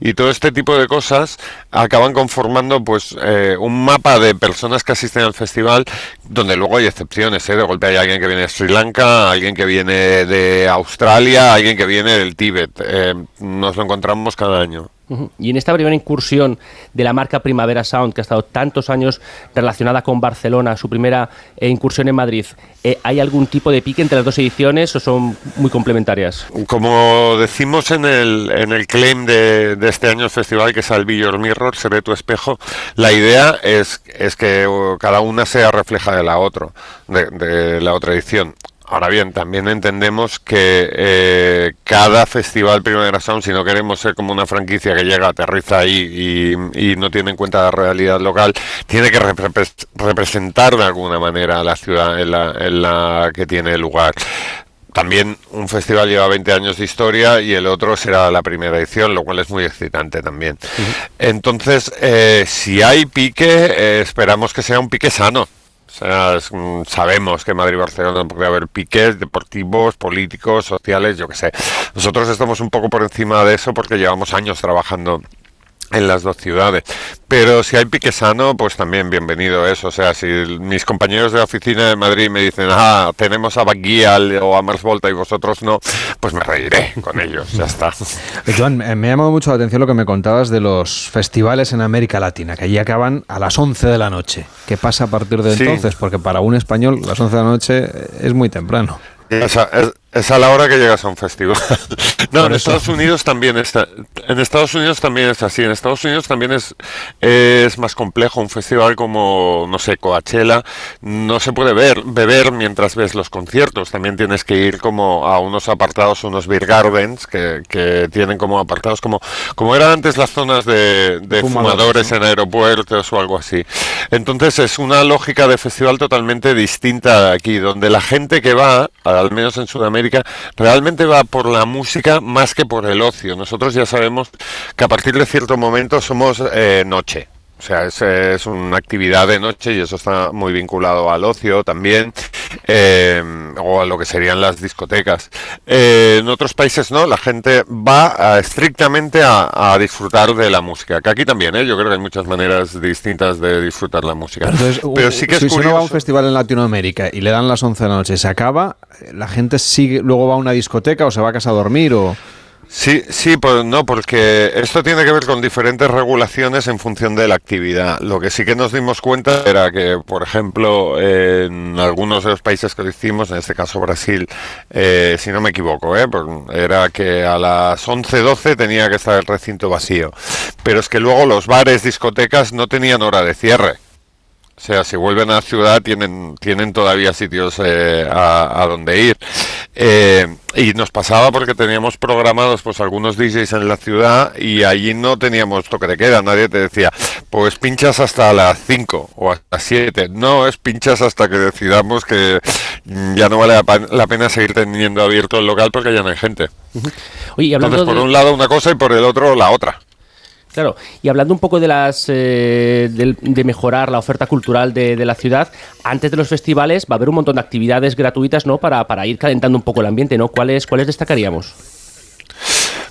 Speaker 5: Y todo este tipo de cosas acaban conformando pues eh, un mapa de personas que asisten al festival donde luego hay excepciones ¿eh? de golpe hay alguien que viene de Sri Lanka alguien que viene de Australia alguien que viene del Tíbet. Eh, nos lo encontramos cada año
Speaker 2: y en esta primera incursión de la marca Primavera Sound, que ha estado tantos años relacionada con Barcelona, su primera eh, incursión en Madrid, eh, ¿hay algún tipo de pique entre las dos ediciones o son muy complementarias?
Speaker 5: Como decimos en el, en el claim de, este año festival, que es Al Your Mirror, seré tu espejo, la idea es, es que cada una sea refleja de la otra, de la otra edición. Ahora bien, también entendemos que eh, cada festival Primavera Sound, si no queremos ser como una franquicia que llega, aterriza ahí y, no tiene en cuenta la realidad local, tiene que representar de alguna manera a la ciudad en la, que tiene lugar. También un festival lleva 20 años de historia y el otro será la primera edición, lo cual es muy excitante también. Entonces, eh, si hay pique, eh, esperamos que sea un pique sano mm, sabemos que Madrid y Barcelona puede haber piques deportivos, políticos, sociales, yo qué sé. Nosotros estamos un poco por encima de eso porque llevamos años trabajando en las dos ciudades. Pero si hay pique sano, pues también bienvenido eso. O sea, si mis compañeros de la oficina de Madrid me dicen, ah, tenemos a Baguial o a Mars Volta y vosotros no, pues me reiré con ellos, ya está.
Speaker 1: Joan, me ha llamado mucho la atención lo que me contabas de los festivales en América Latina, que allí acaban a las 11 de la noche. ¿Qué pasa a partir de entonces? Porque para un español las 11 de la noche es muy temprano.
Speaker 5: es, es a la hora que llegas a un festival. no, en Estados Unidos también está. En Estados Unidos también es así. En Estados Unidos también es, es más complejo. Un festival como, no sé, Coachella, no se puede ver, beber mientras ves los conciertos. También tienes que ir como a unos apartados, unos beer gardens, que, que tienen como apartados, como, como eran antes las zonas de, de fumadores, en aeropuertos o algo así. Entonces es una lógica de festival totalmente distinta de aquí, donde la gente que va, al menos en Sudamérica, realmente va por la música más que por el ocio. Nosotros ya sabemos que a partir de cierto momento somos eh, noche. O sea, es, una actividad de noche y eso está muy vinculado al ocio también, eh, o a lo que serían las discotecas. Eh, en otros países no, la gente va estrictamente a, disfrutar de la música, que aquí también, ¿eh? yo creo que hay muchas maneras distintas de disfrutar la música.
Speaker 1: Pero, sí que si uno va a un festival en Latinoamérica y le dan las 11 de la noche, se acaba, la gente sigue, luego va a una discoteca o se va a casa a dormir o...
Speaker 5: Sí, sí, pues no, porque esto tiene que ver con diferentes regulaciones en función de la actividad. Lo que sí que nos dimos cuenta era que, por ejemplo, en algunos de los países que lo hicimos, en este caso Brasil, eh, si no me equivoco, eh, pues era que a las 11, 12 tenía que estar el recinto vacío. Pero es que luego los bares, discotecas no tenían hora de cierre. O sea, si vuelven a la ciudad tienen, tienen todavía sitios eh, a, a, donde ir. Eh, y nos pasaba porque teníamos programados pues algunos DJs en la ciudad y allí no teníamos toque de queda. Nadie te decía, pues pinchas hasta las 5 o hasta las 7. No, es pinchas hasta que decidamos que ya no vale la pena seguir teniendo abierto el local porque ya no hay gente.
Speaker 2: Oye,
Speaker 5: Entonces, por un lado una cosa y por el otro la otra.
Speaker 2: Claro, y hablando un poco de las eh, de, mejorar la oferta cultural de, la ciudad, antes de los festivales va a haber un montón de actividades gratuitas, ¿no? Para, para ir calentando un poco el ambiente, ¿no? ¿Cuáles, cuáles destacaríamos?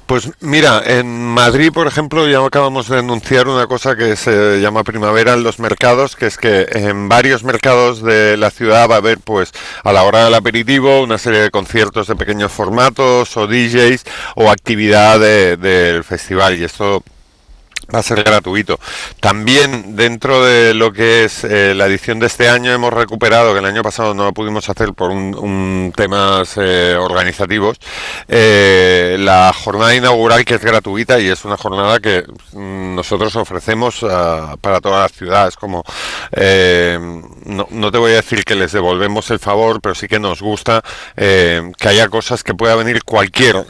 Speaker 5: Pues mira, en Madrid, por ejemplo, ya acabamos de anunciar una cosa que se llama primavera en los mercados, que es que en varios mercados de la ciudad va a haber, pues, a la hora del aperitivo, una serie de conciertos de pequeños formatos o DJs o actividad del de, festival. Y esto va a ser gratuito. También dentro de lo que es eh, la edición de este año hemos recuperado, que el año pasado no lo pudimos hacer por un, un temas eh, organizativos, eh, la jornada inaugural que es gratuita y es una jornada que mm, nosotros ofrecemos uh, para toda la ciudad. Es como, no, no, te voy a decir que les devolvemos el favor, pero sí que nos gusta que haya cosas que pueda venir cualquier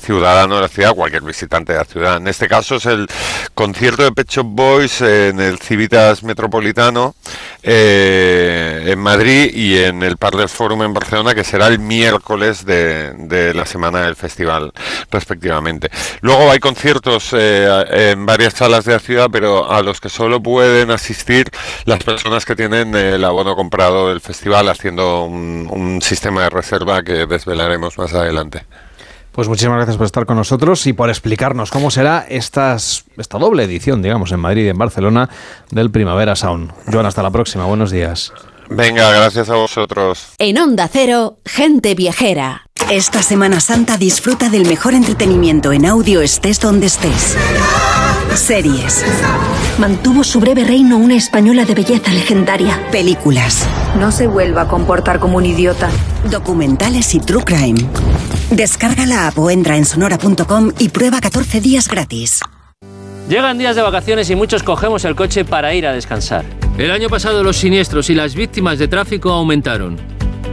Speaker 5: ciudadano de la ciudad, cualquier visitante de la ciudad. En este caso es el concierto de Pet Boys en el Civitas Metropolitano eh, en Madrid y en el Parler Forum en Barcelona, que será el miércoles de, de la semana del festival, respectivamente. Luego hay conciertos eh, en varias salas de la ciudad, pero a los que solo pueden asistir las personas que tienen el abono comprado del festival, haciendo un, sistema de reserva que desvelaremos más adelante.
Speaker 1: Pues muchísimas gracias por estar con nosotros y por explicarnos cómo será estas, esta doble edición, digamos, en Madrid y en Barcelona del Primavera Sound. Joan, hasta la próxima. Buenos días.
Speaker 5: Venga, gracias a vosotros.
Speaker 6: En Onda Cero, gente viajera.
Speaker 7: Esta Semana Santa disfruta del mejor entretenimiento en audio estés donde estés. Series.
Speaker 8: Mantuvo su breve reino una española de belleza legendaria.
Speaker 7: Películas.
Speaker 8: No se vuelva a comportar como un idiota.
Speaker 7: Documentales y true crime. Descarga la app o entra en sonora.com y prueba 14 días gratis.
Speaker 2: Llegan días de vacaciones y muchos cogemos el coche para ir a descansar.
Speaker 9: El año pasado los siniestros y las víctimas de tráfico aumentaron.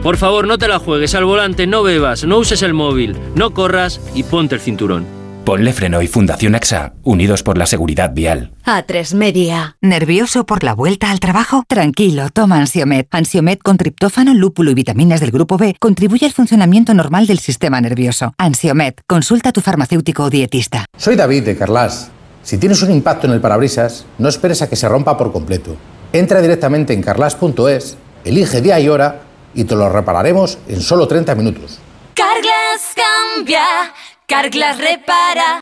Speaker 9: Por favor, no te la juegues al volante, no bebas, no uses el móvil, no corras y ponte el cinturón.
Speaker 10: Ponle Freno y Fundación AXA, unidos por la seguridad vial.
Speaker 6: A3 Media.
Speaker 11: ¿Nervioso por la vuelta al trabajo? Tranquilo, toma Ansiomet. Ansiomet con triptófano, lúpulo y vitaminas del grupo B contribuye al funcionamiento normal del sistema nervioso. Ansiomet, consulta a tu farmacéutico o dietista.
Speaker 12: Soy David de Carlas. Si tienes un impacto en el parabrisas, no esperes a que se rompa por completo. Entra directamente en carlas.es, elige día y hora y te lo repararemos en solo 30 minutos.
Speaker 13: Carglass cambia, Carglass repara.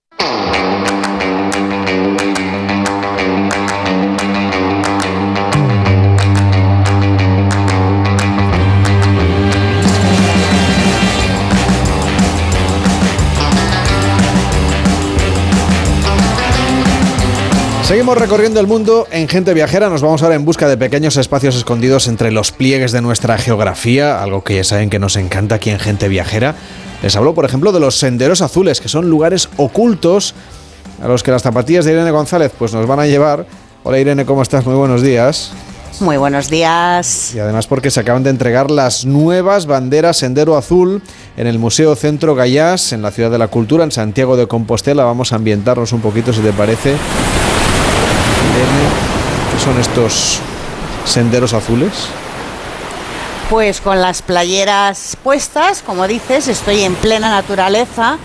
Speaker 1: Seguimos recorriendo el mundo en Gente Viajera. Nos vamos ahora en busca de pequeños espacios escondidos entre los pliegues de nuestra geografía, algo que ya saben que nos encanta aquí en Gente Viajera. Les hablo, por ejemplo, de los senderos azules, que son lugares ocultos a los que las zapatillas de Irene González pues nos van a llevar. Hola Irene, ¿cómo estás? Muy buenos días.
Speaker 14: Muy buenos días.
Speaker 1: Y además porque se acaban de entregar las nuevas banderas Sendero Azul en el Museo Centro Gallás, en la Ciudad de la Cultura, en Santiago de Compostela. Vamos a ambientarnos un poquito, si te parece. ¿Qué son estos senderos azules?
Speaker 14: Pues con las playeras puestas, como dices, estoy en plena naturaleza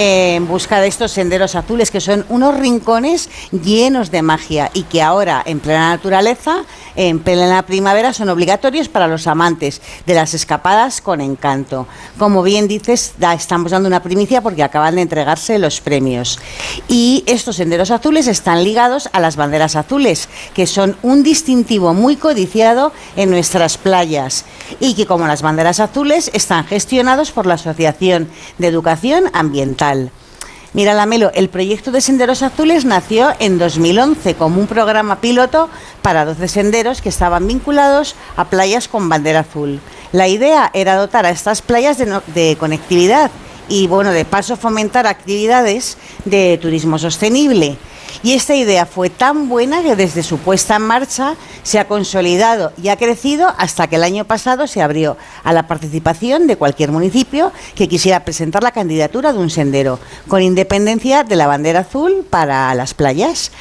Speaker 14: en busca de estos senderos azules, que son unos rincones llenos de magia y que ahora, en plena naturaleza, en plena primavera, son obligatorios para los amantes de las escapadas con encanto. Como bien dices, estamos dando una primicia porque acaban de entregarse los premios. Y estos senderos azules están ligados a las banderas azules, que son un distintivo muy codiciado en nuestras playas y que, como las banderas azules, están gestionados por la Asociación de Educación Ambiental. Mira, Lamelo, el proyecto de Senderos Azules nació en 2011 como un programa piloto para 12 senderos que estaban vinculados a playas con bandera azul. La idea era dotar a estas playas de, de conectividad y, bueno, de paso fomentar actividades de turismo sostenible. Y esta idea fue tan buena que desde su puesta en marcha se ha consolidado y ha crecido hasta que el año pasado se abrió a la participación de cualquier municipio que quisiera presentar la candidatura de un sendero, con independencia de la bandera azul para las playas.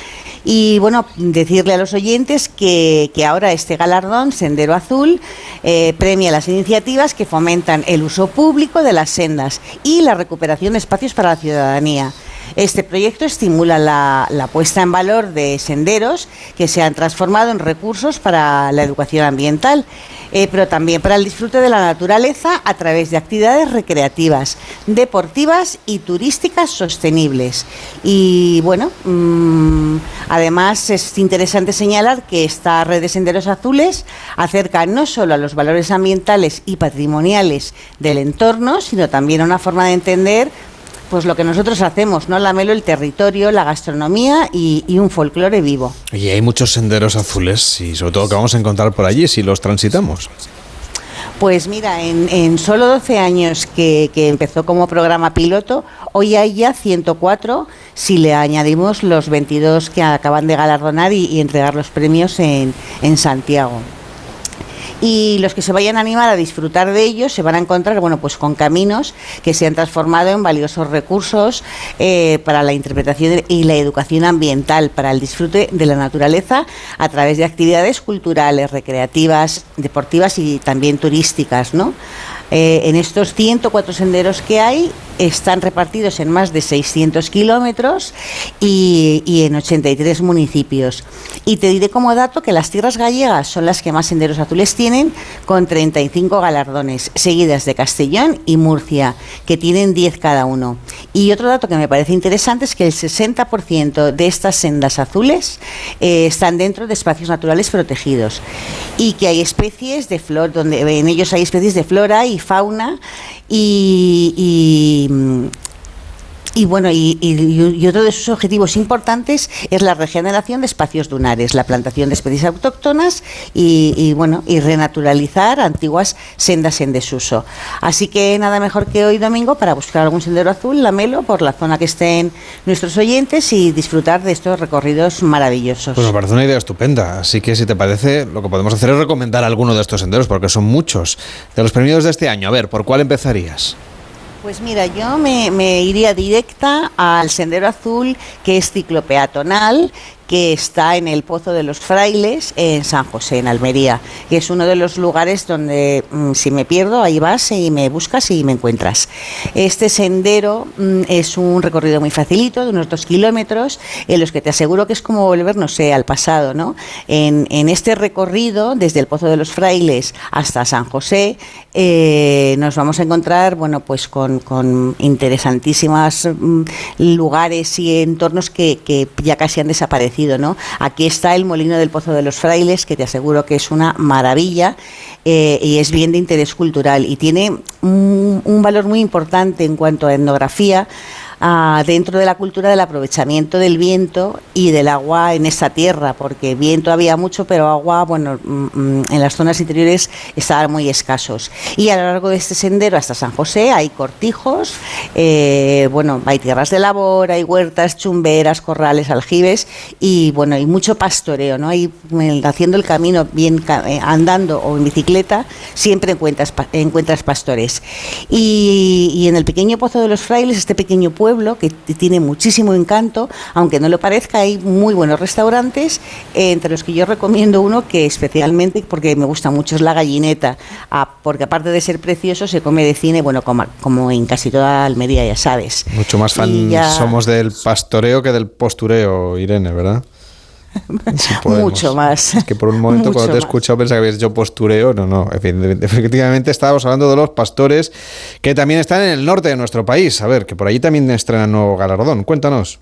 Speaker 14: Y bueno, decirle a los oyentes que, que ahora este galardón, Sendero Azul, eh, premia las iniciativas que fomentan el uso público de las sendas y la recuperación de espacios para la ciudadanía. Este proyecto estimula la, puesta en valor de senderos que se han transformado en recursos para la educación ambiental, eh, pero también para el disfrute de la naturaleza a través de actividades recreativas, deportivas y turísticas sostenibles. Y bueno, mmm, además es interesante señalar que esta red de senderos azules acerca no solo a los valores ambientales y patrimoniales del entorno, sino también a una forma de entender pues lo que nosotros hacemos, ¿no? La Melo, el territorio, la gastronomía y, y un folclore vivo.
Speaker 1: Y hay muchos senderos azules y sobre todo que vamos a encontrar por allí si los transitamos.
Speaker 14: Pues mira, en, en solo 12 años que, que, empezó como programa piloto, hoy hay ya 104 si le añadimos los 22 que acaban de galardonar y, y entregar los premios en, en Santiago y los que se vayan a animar a disfrutar de ellos se van a encontrar bueno pues con caminos que se han transformado en valiosos recursos eh, para la interpretación y la educación ambiental para el disfrute de la naturaleza a través de actividades culturales recreativas deportivas y también turísticas no eh, en estos 104 senderos que hay están repartidos en más de 600 kilómetros y, y, en 83 municipios. Y te diré como dato que las tierras gallegas son las que más senderos azules tienen, con 35 galardones, seguidas de Castellón y Murcia, que tienen 10 cada uno. Y otro dato que me parece interesante es que el 60% de estas sendas azules eh, están dentro de espacios naturales protegidos y que hay especies de donde en ellos hay especies de flora y fauna y, y y bueno, y, y, y, otro de sus objetivos importantes es la regeneración de espacios dunares, la plantación de especies autóctonas y, y, bueno, y renaturalizar antiguas sendas en desuso. Así que nada mejor que hoy domingo para buscar algún sendero azul, la Melo, por la zona que estén nuestros oyentes y disfrutar de estos recorridos maravillosos.
Speaker 1: Pues me parece una idea estupenda. Así que si te parece, lo que podemos hacer es recomendar alguno de estos senderos, porque son muchos. De los premios de este año, a ver, ¿por cuál empezarías?
Speaker 14: Pues mira, yo me, iría directa al Sendero Azul, que es ciclopeatonal, que está en el Pozo de los Frailes, en San José, en Almería, que es uno de los lugares donde mmm, si me pierdo, ahí vas y me buscas y me encuentras. Este sendero mmm, es un recorrido muy facilito, de unos dos kilómetros, en los que te aseguro que es como volver, no sé, al pasado, ¿no? En, este recorrido, desde el Pozo de los Frailes hasta San José, eh, nos vamos a encontrar, bueno, pues con, interesantísimos mmm, lugares y entornos que, que ya casi han desaparecido Aquí está el Molino del Pozo de los Frailes, que te aseguro que es una maravilla eh, y es bien de interés cultural y tiene un, un valor muy importante en cuanto a etnografía. Uh, dentro de la cultura del aprovechamiento del viento y del agua en esta tierra, porque viento había mucho, pero agua, bueno, mm, en las zonas interiores estaban muy escasos. Y a lo largo de este sendero hasta San José hay cortijos, eh, bueno, hay tierras de labor, hay huertas, chumberas, corrales, aljibes y, bueno, hay mucho pastoreo, ¿no? Hay, haciendo el camino bien eh, andando o en bicicleta, siempre encuentras, encuentras pastores. Y, y en el pequeño Pozo de los Frailes, este pequeño pueblo, pueblo que tiene muchísimo encanto, aunque no lo parezca, hay muy buenos restaurantes, eh, entre los que yo recomiendo uno que especialmente, porque me gusta mucho, es la gallineta, ah, porque aparte de ser precioso, se come de cine, bueno, como, como en casi toda Almería, ya sabes.
Speaker 1: Mucho más fan ya... somos del pastoreo que del postureo, Irene, ¿verdad?
Speaker 14: Mucho más.
Speaker 1: Es que por un momento cuando te he escuchado pensaba que habías hecho postureo. No, no. Efectivamente estábamos hablando de los pastores que también están en el norte de nuestro país. A ver, que por allí también estrenan nuevo galardón. Cuéntanos.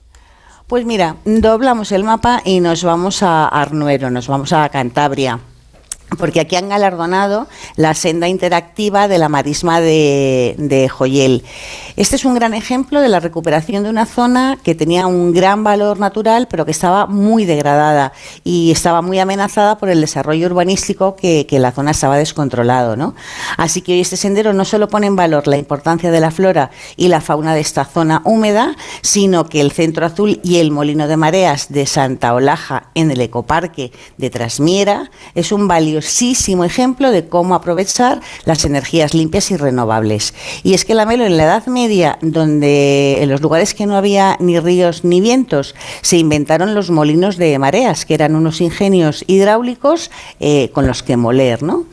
Speaker 14: Pues mira, doblamos el mapa y nos vamos a Arnuero, nos vamos a Cantabria porque aquí han galardonado la senda interactiva de la marisma de, Joyel. Este es un gran ejemplo de la recuperación de una zona que tenía un gran valor natural, pero que estaba muy degradada y estaba muy amenazada por el desarrollo urbanístico que, la zona estaba descontrolado. ¿no? Así que hoy este sendero no solo pone en valor la importancia de la flora y la fauna de esta zona húmeda, sino que el Centro Azul y el Molino de Mareas de Santa Olaja en el Ecoparque de Trasmiera es un valiosísimo ejemplo de cómo aprovechar las energías limpias y renovables. Y es que la Melo en la Edad Media, donde en los lugares que no había ni ríos ni vientos, se inventaron los molinos de mareas, que eran unos ingenios hidráulicos eh, con los que moler, ¿no?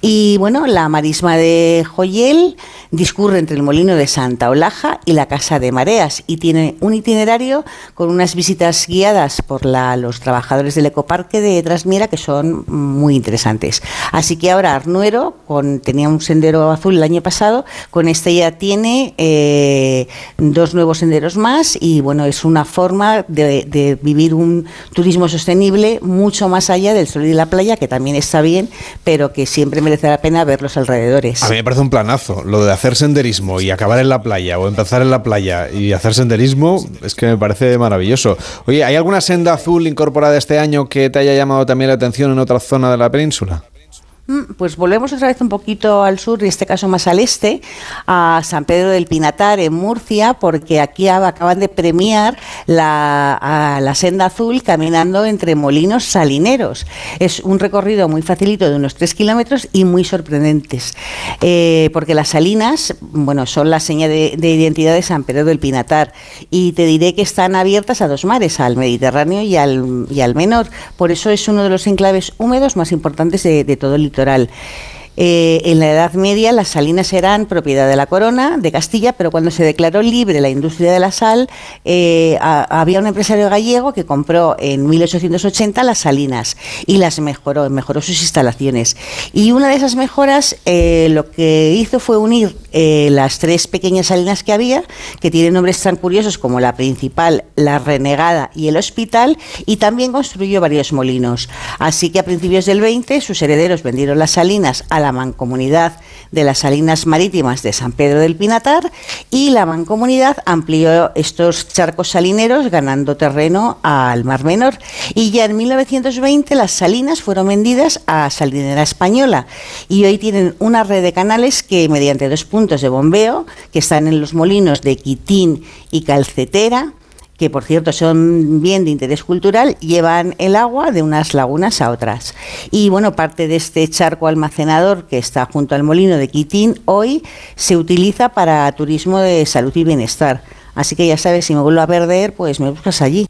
Speaker 14: Y bueno, la marisma de Joyel discurre entre el molino de Santa Olaja y la Casa de Mareas y tiene un itinerario con unas visitas guiadas por la, los trabajadores del ecoparque de Trasmiera que son muy interesantes. Así que ahora Arnuero, con, tenía un sendero azul el año pasado, con este ya tiene eh, dos nuevos senderos más y bueno, es una forma de, de vivir un turismo sostenible mucho más allá del sol y la playa, que también está bien, pero que siempre merece la pena ver los alrededores.
Speaker 1: A mí me parece un planazo, lo de hacer senderismo y acabar en la playa o empezar en la playa y hacer senderismo es que me parece maravilloso. Oye, ¿hay alguna senda azul incorporada este año que te haya llamado también la atención en otra zona de la península?
Speaker 14: Mm, pues volvemos otra vez un poquito al sur, en este caso más al este, a San Pedro del Pinatar, en Murcia, porque aquí acaban de premiar la, la senda azul caminando entre molinos salineros. Es un recorrido muy facilito de unos tres kilómetros y muy sorprendentes, eh, porque las salinas, bueno, son la seña de, de, identidad de San Pedro del Pinatar y te diré que están abiertas a dos mares, al Mediterráneo y al, y al Menor. Por eso es uno de los enclaves húmedos más importantes de, de todo el litoral eh, en la Edad Media las salinas eran propiedad de la corona de Castilla, pero cuando se declaró libre la industria de la sal, eh, a, había un empresario gallego que compró en 1880 las salinas y las mejoró, mejoró sus instalaciones. Y una de esas mejoras eh, lo que hizo fue unir las tres pequeñas salinas que había, que tienen nombres tan curiosos como la principal, la renegada y el hospital, y también construyó varios molinos. Así que a principios del 20 sus herederos vendieron las salinas a la mancomunidad de las salinas marítimas de San Pedro del Pinatar y la mancomunidad amplió estos charcos salineros ganando terreno al Mar Menor. Y ya en 1920 las salinas fueron vendidas a Salinera Española y hoy tienen una red de canales que mediante dos puntos de bombeo que están en los molinos de Quitín y Calcetera que por cierto son bien de interés cultural, llevan el agua de unas lagunas a otras. Y bueno, parte de este charco almacenador que está junto al molino de Quitín hoy se utiliza para turismo de salud y bienestar. Así que ya sabes, si me vuelvo a perder, pues me buscas allí.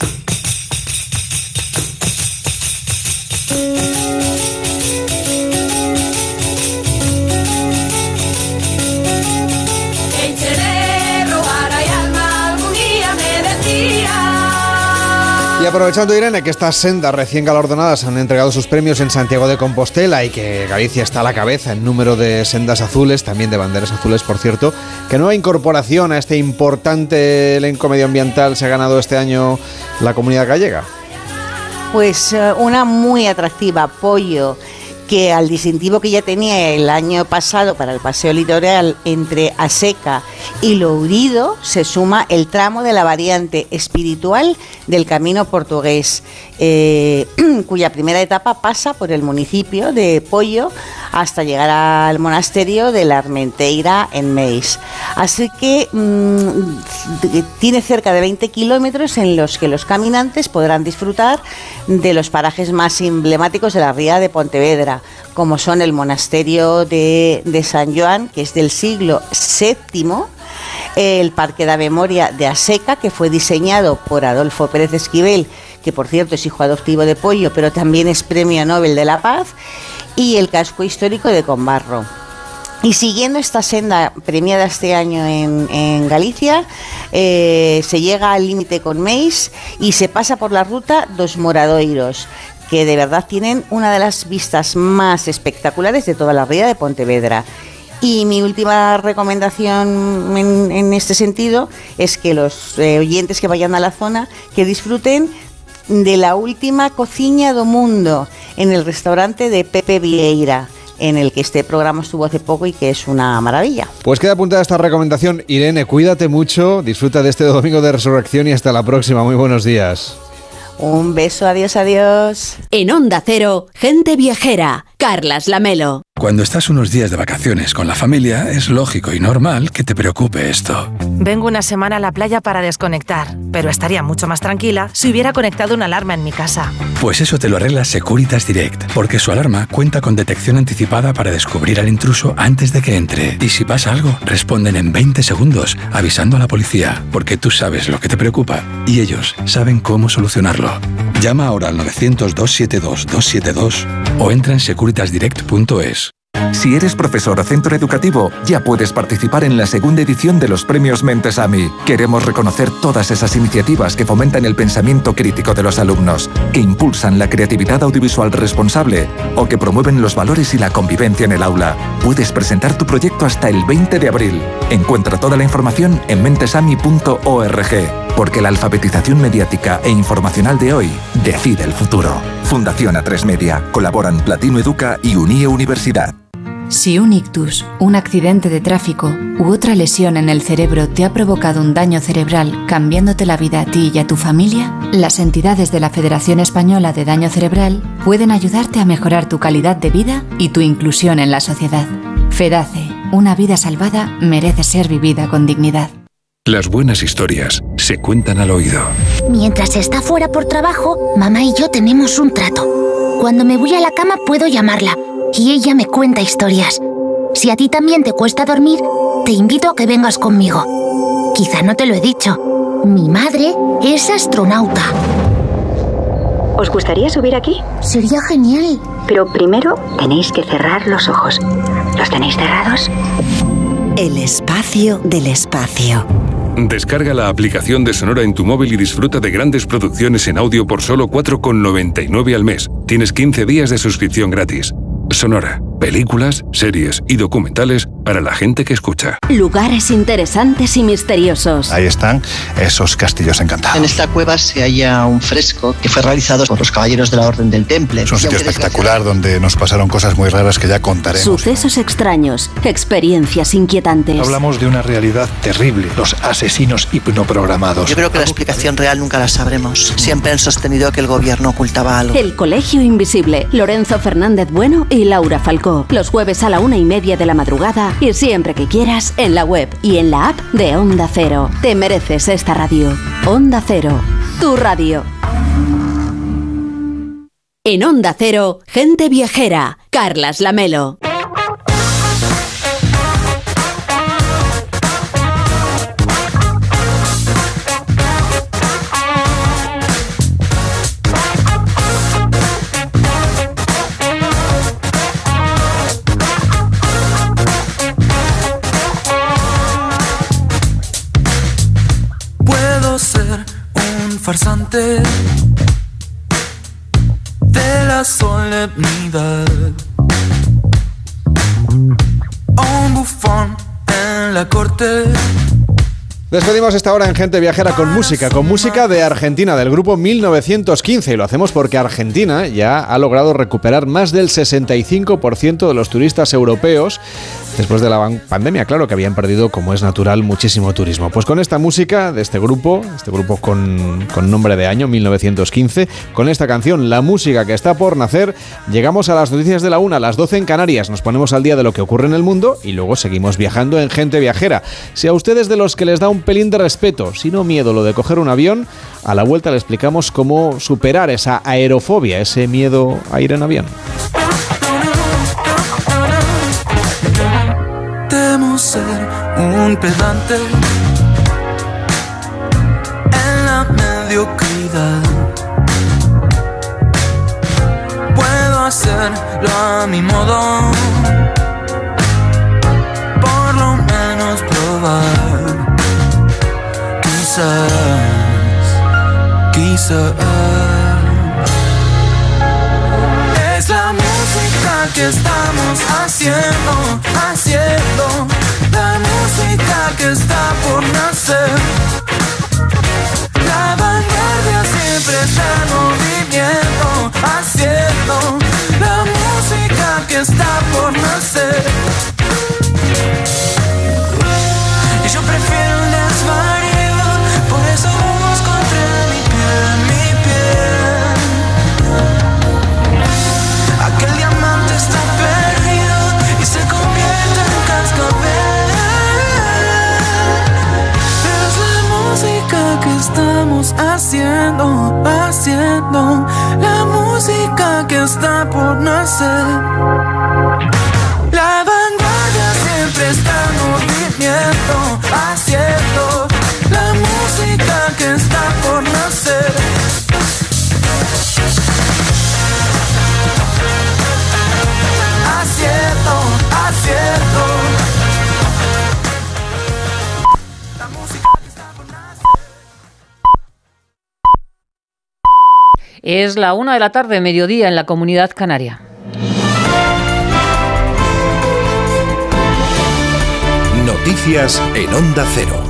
Speaker 1: Y aprovechando, Irene, que estas sendas recién galardonadas han entregado sus premios en Santiago de Compostela y que Galicia está a la cabeza en número de sendas azules, también de banderas azules, por cierto, ¿qué nueva incorporación a este importante elenco medioambiental se ha ganado este año la comunidad gallega?
Speaker 14: Pues uh, una muy atractiva, Pollo que al distintivo que ya tenía el año pasado para el paseo litoral entre Aseca y Lourido se suma el tramo de la variante espiritual del camino portugués, eh, cuya primera etapa pasa por el municipio de Pollo hasta llegar al monasterio de la Armenteira en Meis. Así que mmm, tiene cerca de 20 kilómetros en los que los caminantes podrán disfrutar de los parajes más emblemáticos de la ría de Pontevedra, como son el monasterio de, San Joan, que es del siglo VII, el Parque de la Memoria de Aseca, que fue diseñado por Adolfo Pérez Esquivel, que por cierto es hijo adoptivo de Pollo, pero también es Premio Nobel de la Paz, y el casco histórico de Combarro. Y siguiendo esta senda premiada este año en, en Galicia, eh, se llega al límite con Meis y se pasa por la ruta dos Moradoiros, que de verdad tienen una de las vistas más espectaculares de toda la ría de Pontevedra. Y mi última recomendación en, este sentido es que los eh, oyentes que vayan a la zona que disfruten de la última cociña do mundo en el restaurante de Pepe Vieira en el que este programa estuvo hace poco y que es una maravilla.
Speaker 1: Pues queda apuntada esta recomendación. Irene, cuídate mucho, disfruta de este domingo de resurrección y hasta la próxima. Muy buenos días.
Speaker 14: Un beso, adiós, adiós.
Speaker 6: En Onda Cero, gente viajera. Carlas Lamelo.
Speaker 15: Cuando estás unos días de vacaciones con la familia, es lógico y normal que te preocupe esto.
Speaker 16: Vengo una semana a la playa para desconectar, pero estaría mucho más tranquila si hubiera conectado una alarma en mi casa.
Speaker 15: Pues eso te lo arregla Securitas Direct, porque su alarma cuenta con detección anticipada para descubrir al intruso antes de que entre. Y si pasa algo, responden en 20 segundos, avisando a la policía, porque tú sabes lo que te preocupa y ellos saben cómo solucionarlo. Llama ahora al 900-272-272 o entra en securitasdirect.es.
Speaker 17: Si eres profesor o centro educativo, ya puedes participar en la segunda edición de los premios Mentesami. Queremos reconocer todas esas iniciativas que fomentan el pensamiento crítico de los alumnos, que impulsan la creatividad audiovisual responsable o que promueven los valores y la convivencia en el aula. Puedes presentar tu proyecto hasta el 20 de abril. Encuentra toda la información en mentesami.org, porque la alfabetización mediática e informacional de hoy decide el futuro. Fundación A3 Media. Colaboran Platino Educa y Unie Universidad.
Speaker 18: Si un ictus, un accidente de tráfico u otra lesión en el cerebro te ha provocado un daño cerebral cambiándote la vida a ti y a tu familia, las entidades de la Federación Española de Daño Cerebral pueden ayudarte a mejorar tu calidad de vida y tu inclusión en la sociedad. FEDACE, una vida salvada merece ser vivida con dignidad.
Speaker 15: Las buenas historias se cuentan al oído.
Speaker 19: Mientras está fuera por trabajo, mamá y yo tenemos un trato. Cuando me voy a la cama puedo llamarla y ella me cuenta historias. Si a ti también te cuesta dormir, te invito a que vengas conmigo. Quizá no te lo he dicho. Mi madre es astronauta.
Speaker 20: ¿Os gustaría subir aquí?
Speaker 19: Sería genial.
Speaker 20: Pero primero tenéis que cerrar los ojos. ¿Los tenéis cerrados?
Speaker 21: El espacio del espacio.
Speaker 22: Descarga la aplicación de Sonora en tu móvil y disfruta de grandes producciones en audio por solo 4,99 al mes. Tienes 15 días de suscripción gratis. Sonora, películas, series y documentales para la gente que escucha.
Speaker 6: Lugares interesantes y misteriosos.
Speaker 23: Ahí están esos castillos encantados.
Speaker 24: En esta cueva se halla un fresco que fue realizado por los caballeros de la Orden del Temple.
Speaker 23: Es un sitio espectacular donde nos pasaron cosas muy raras que ya contaremos.
Speaker 6: Sucesos extraños, experiencias inquietantes.
Speaker 23: Hablamos de una realidad terrible, los asesinos hipnoprogramados.
Speaker 24: Yo creo que la explicación real nunca la sabremos. Siempre han sostenido que el gobierno ocultaba algo.
Speaker 6: El Colegio Invisible, Lorenzo Fernández Bueno y Laura Los jueves a la una y media de la madrugada y siempre que quieras en la web y en la app de Onda Cero. Te mereces esta radio. Onda Cero, tu radio. En Onda Cero, gente viajera. Carlas Lamelo.
Speaker 25: Farsante de la solemnidad. Un bufón en la corte.
Speaker 1: Despedimos esta hora en Gente Viajera con música, con música de Argentina, del grupo 1915, y lo hacemos porque Argentina ya ha logrado recuperar más del 65% de los turistas europeos después de la pandemia, claro, que habían perdido, como es natural, muchísimo turismo. Pues con esta música de este grupo, este grupo con, nombre de año, 1915, con esta canción, La música que está por nacer, llegamos a las noticias de la una, las 12 en Canarias, nos ponemos al día de lo que ocurre en el mundo y luego seguimos viajando en Gente Viajera. Si a ustedes de los que les da un pelín de respeto, si no miedo lo de coger un avión, a la vuelta le explicamos cómo superar esa aerofobia, ese miedo a ir en avión.
Speaker 25: Ser un pedante en la mediocridad. Puedo hacerlo a mi modo, por lo menos probar. Quizás, quizás. Es la música que estamos haciendo, haciendo. La música que está por nacer. La vanguardia siempre está en movimiento, haciendo la música que está por nacer. Y yo prefiero el desvarío, por eso vamos contra mi piel. Estamos haciendo, haciendo. La música que está por nacer.
Speaker 26: Es la una de la tarde, mediodía, en la comunidad canaria.
Speaker 27: Noticias en Onda Cero.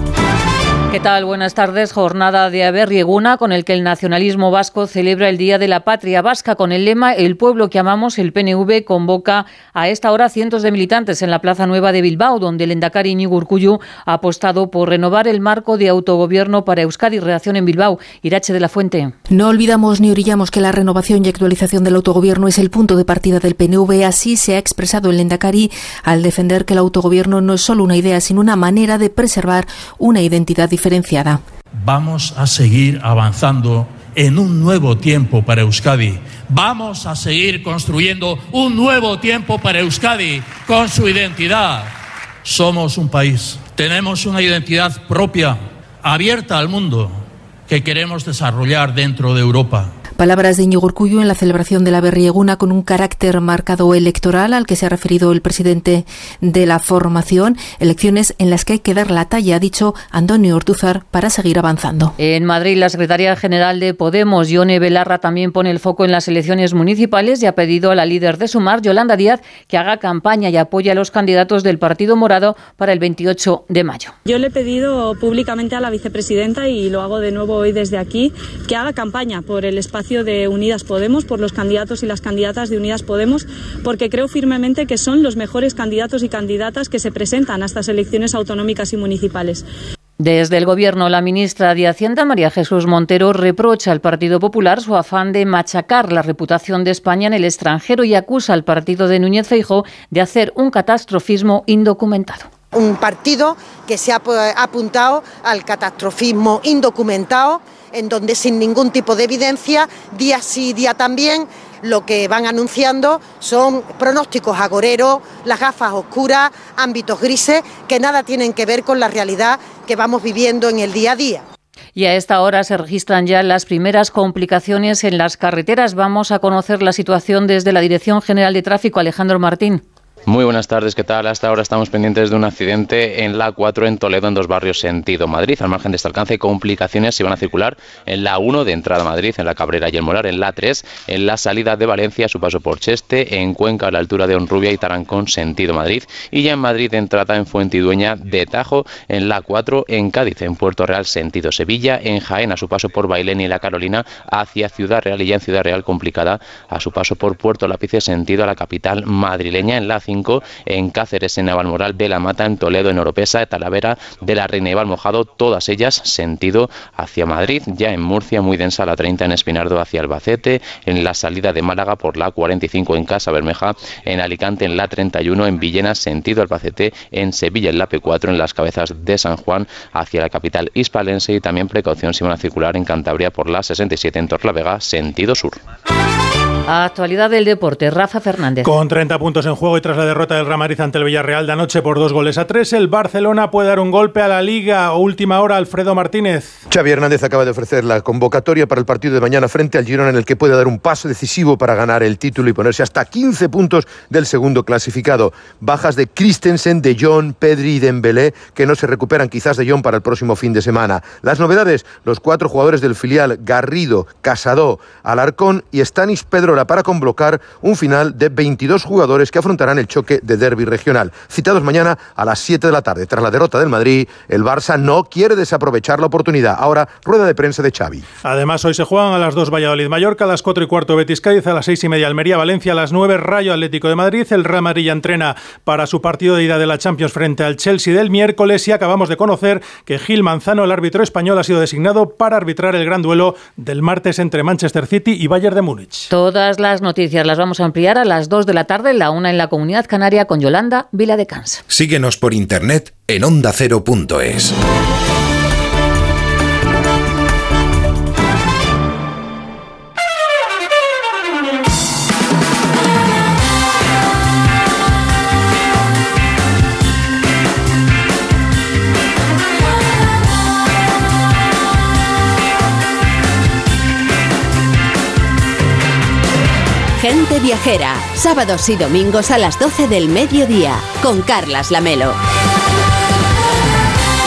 Speaker 26: ¿Qué tal? Buenas tardes. Jornada de Aberrieguna con el que el nacionalismo vasco celebra el Día de la Patria Vasca con el lema El pueblo que amamos. El PNV convoca a esta hora cientos de militantes en la Plaza Nueva de Bilbao, donde el Endacari Iñigo Urkullu ha apostado por renovar el marco de autogobierno para Euskadi. Reacción en Bilbao. Irache de la Fuente.
Speaker 28: No olvidamos ni orillamos que la renovación y actualización del autogobierno es el punto de partida del PNV. Así se ha expresado el Endacari al defender que el autogobierno no es solo una idea, sino una manera de preservar una identidad
Speaker 29: Vamos a seguir avanzando en un nuevo tiempo para Euskadi. Vamos a seguir construyendo un nuevo tiempo para Euskadi con su identidad. Somos un país, tenemos una identidad propia, abierta al mundo, que queremos desarrollar dentro de Europa.
Speaker 28: Palabras de Íñigo Urkullu en la celebración de la Berrieguna con un carácter marcado electoral al que se ha referido el presidente de la formación. Elecciones en las que hay que dar la talla, ha dicho Antonio Ortuzar, para seguir avanzando.
Speaker 26: En Madrid, la secretaria general de Podemos, Yone Belarra, también pone el foco en las elecciones municipales y ha pedido a la líder de Sumar, Yolanda Díaz, que haga campaña y apoye a los candidatos del Partido Morado para el 28 de mayo.
Speaker 30: Yo le he pedido públicamente a la vicepresidenta, y lo hago de nuevo hoy desde aquí, que haga campaña por el espacio de Unidas Podemos, por los candidatos y las candidatas de Unidas Podemos, porque creo firmemente que son los mejores candidatos y candidatas que se presentan a estas elecciones autonómicas y municipales.
Speaker 26: Desde el Gobierno, la ministra de Hacienda, María Jesús Montero, reprocha al Partido Popular su afán de machacar la reputación de España en el extranjero y acusa al partido de Núñez Feijóo de hacer un catastrofismo indocumentado.
Speaker 19: Un partido que se ha apuntado al catastrofismo indocumentado, en donde sin ningún tipo de evidencia, día sí, día también, lo que van anunciando son pronósticos agoreros, las gafas oscuras, ámbitos grises, que nada tienen que ver con la realidad que vamos viviendo en el día a día.
Speaker 26: Y a esta hora se registran ya las primeras complicaciones en las carreteras. Vamos a conocer la situación desde la Dirección General de Tráfico, Alejandro Martín.
Speaker 31: Muy buenas tardes, ¿qué tal? Hasta ahora estamos pendientes de un accidente en la 4 en Toledo, en dos barrios sentido Madrid. Al margen de este alcance, complicaciones se van a circular en la 1 de entrada a Madrid, en la Cabrera y el Molar, en la 3, en la salida de Valencia, su paso por Cheste, en Cuenca, a la altura de Honrubia y Tarancón, sentido Madrid. Y ya en Madrid, entrada en Fuentidueña de Tajo, en la 4, en Cádiz, en Puerto Real, sentido Sevilla, en Jaén, a su paso por Bailén y la Carolina, hacia Ciudad Real y ya en Ciudad Real, complicada, a su paso por Puerto Lápice, sentido a la capital madrileña, en la 5, en Cáceres, en Navalmoral de la Mata, en Toledo, en Oropesa, Talavera de la Reina y Valmojado, todas ellas sentido hacia Madrid, ya en Murcia, muy densa la 30 en Espinardo hacia Albacete, en la salida de Málaga por la 45 en Casa Bermeja, en Alicante en la 31, en Villena, sentido Albacete, en Sevilla en la P4, en las cabezas de San Juan hacia la capital hispalense y también precaución si van a circular en Cantabria por la 67 en Torlavega, sentido sur.
Speaker 26: Actualidad del deporte, Rafa Fernández.
Speaker 32: Con 30 puntos en juego y tras la derrota del Real Madrid ante el Villarreal de anoche por dos goles a tres, el Barcelona puede dar un golpe a la Liga. Última hora, Alfredo Martínez.
Speaker 33: Xavi Hernández acaba de ofrecer la convocatoria para el partido de mañana frente al Girona en el que puede dar un paso decisivo para ganar el título y ponerse hasta 15 puntos del segundo clasificado. Bajas de Christensen, de John, Pedri y Dembélé que no se recuperan quizás de John para el próximo fin de semana. Las novedades, los cuatro jugadores del filial Garrido, Casado, Alarcón y Stanis Pedro para convocar un final de 22 jugadores que afrontarán el choque de derby regional. Citados mañana a las 7 de la tarde. Tras la derrota del Madrid, el Barça no quiere desaprovechar la oportunidad. Ahora, rueda de prensa de Xavi.
Speaker 32: Además, hoy se juegan a las 2 Valladolid-Mallorca, a las 4 y cuarto Betis-Cádiz, a las 6 y media Almería-Valencia, a las 9 Rayo Atlético de Madrid. El Real Madrid ya entrena para su partido de ida de la Champions frente al Chelsea del miércoles y acabamos de conocer que Gil Manzano, el árbitro español, ha sido designado para arbitrar el gran duelo del martes entre Manchester City y Bayern de Múnich.
Speaker 26: Las noticias las vamos a ampliar a las 2 de la tarde, la una en la Comunidad Canaria con Yolanda Vila de Cans.
Speaker 27: Síguenos por internet en ondacero.es.
Speaker 6: Viajera, sábados y domingos a las 12 del mediodía, con Carlas Lamelo.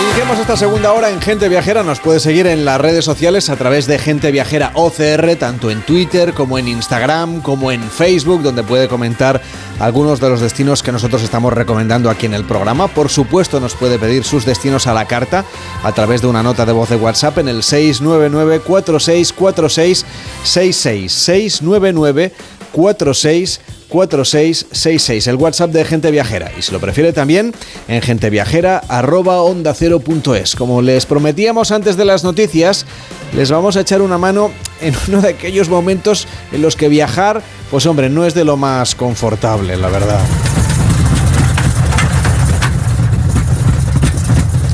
Speaker 1: Iniciamos esta segunda hora en Gente Viajera. Nos puede seguir en las redes sociales a través de Gente Viajera OCR, tanto en Twitter como en Instagram, como en Facebook, donde puede comentar algunos de los destinos que nosotros estamos recomendando aquí en el programa. Por supuesto, nos puede pedir sus destinos a la carta a través de una nota de voz de WhatsApp en el 699 464666 699 464666, el WhatsApp de Gente Viajera. Y si lo prefiere también en genteviajera.onda0.es. Como les prometíamos antes de las noticias, les vamos a echar una mano en uno de aquellos momentos en los que viajar, pues hombre, no es de lo más confortable, la verdad.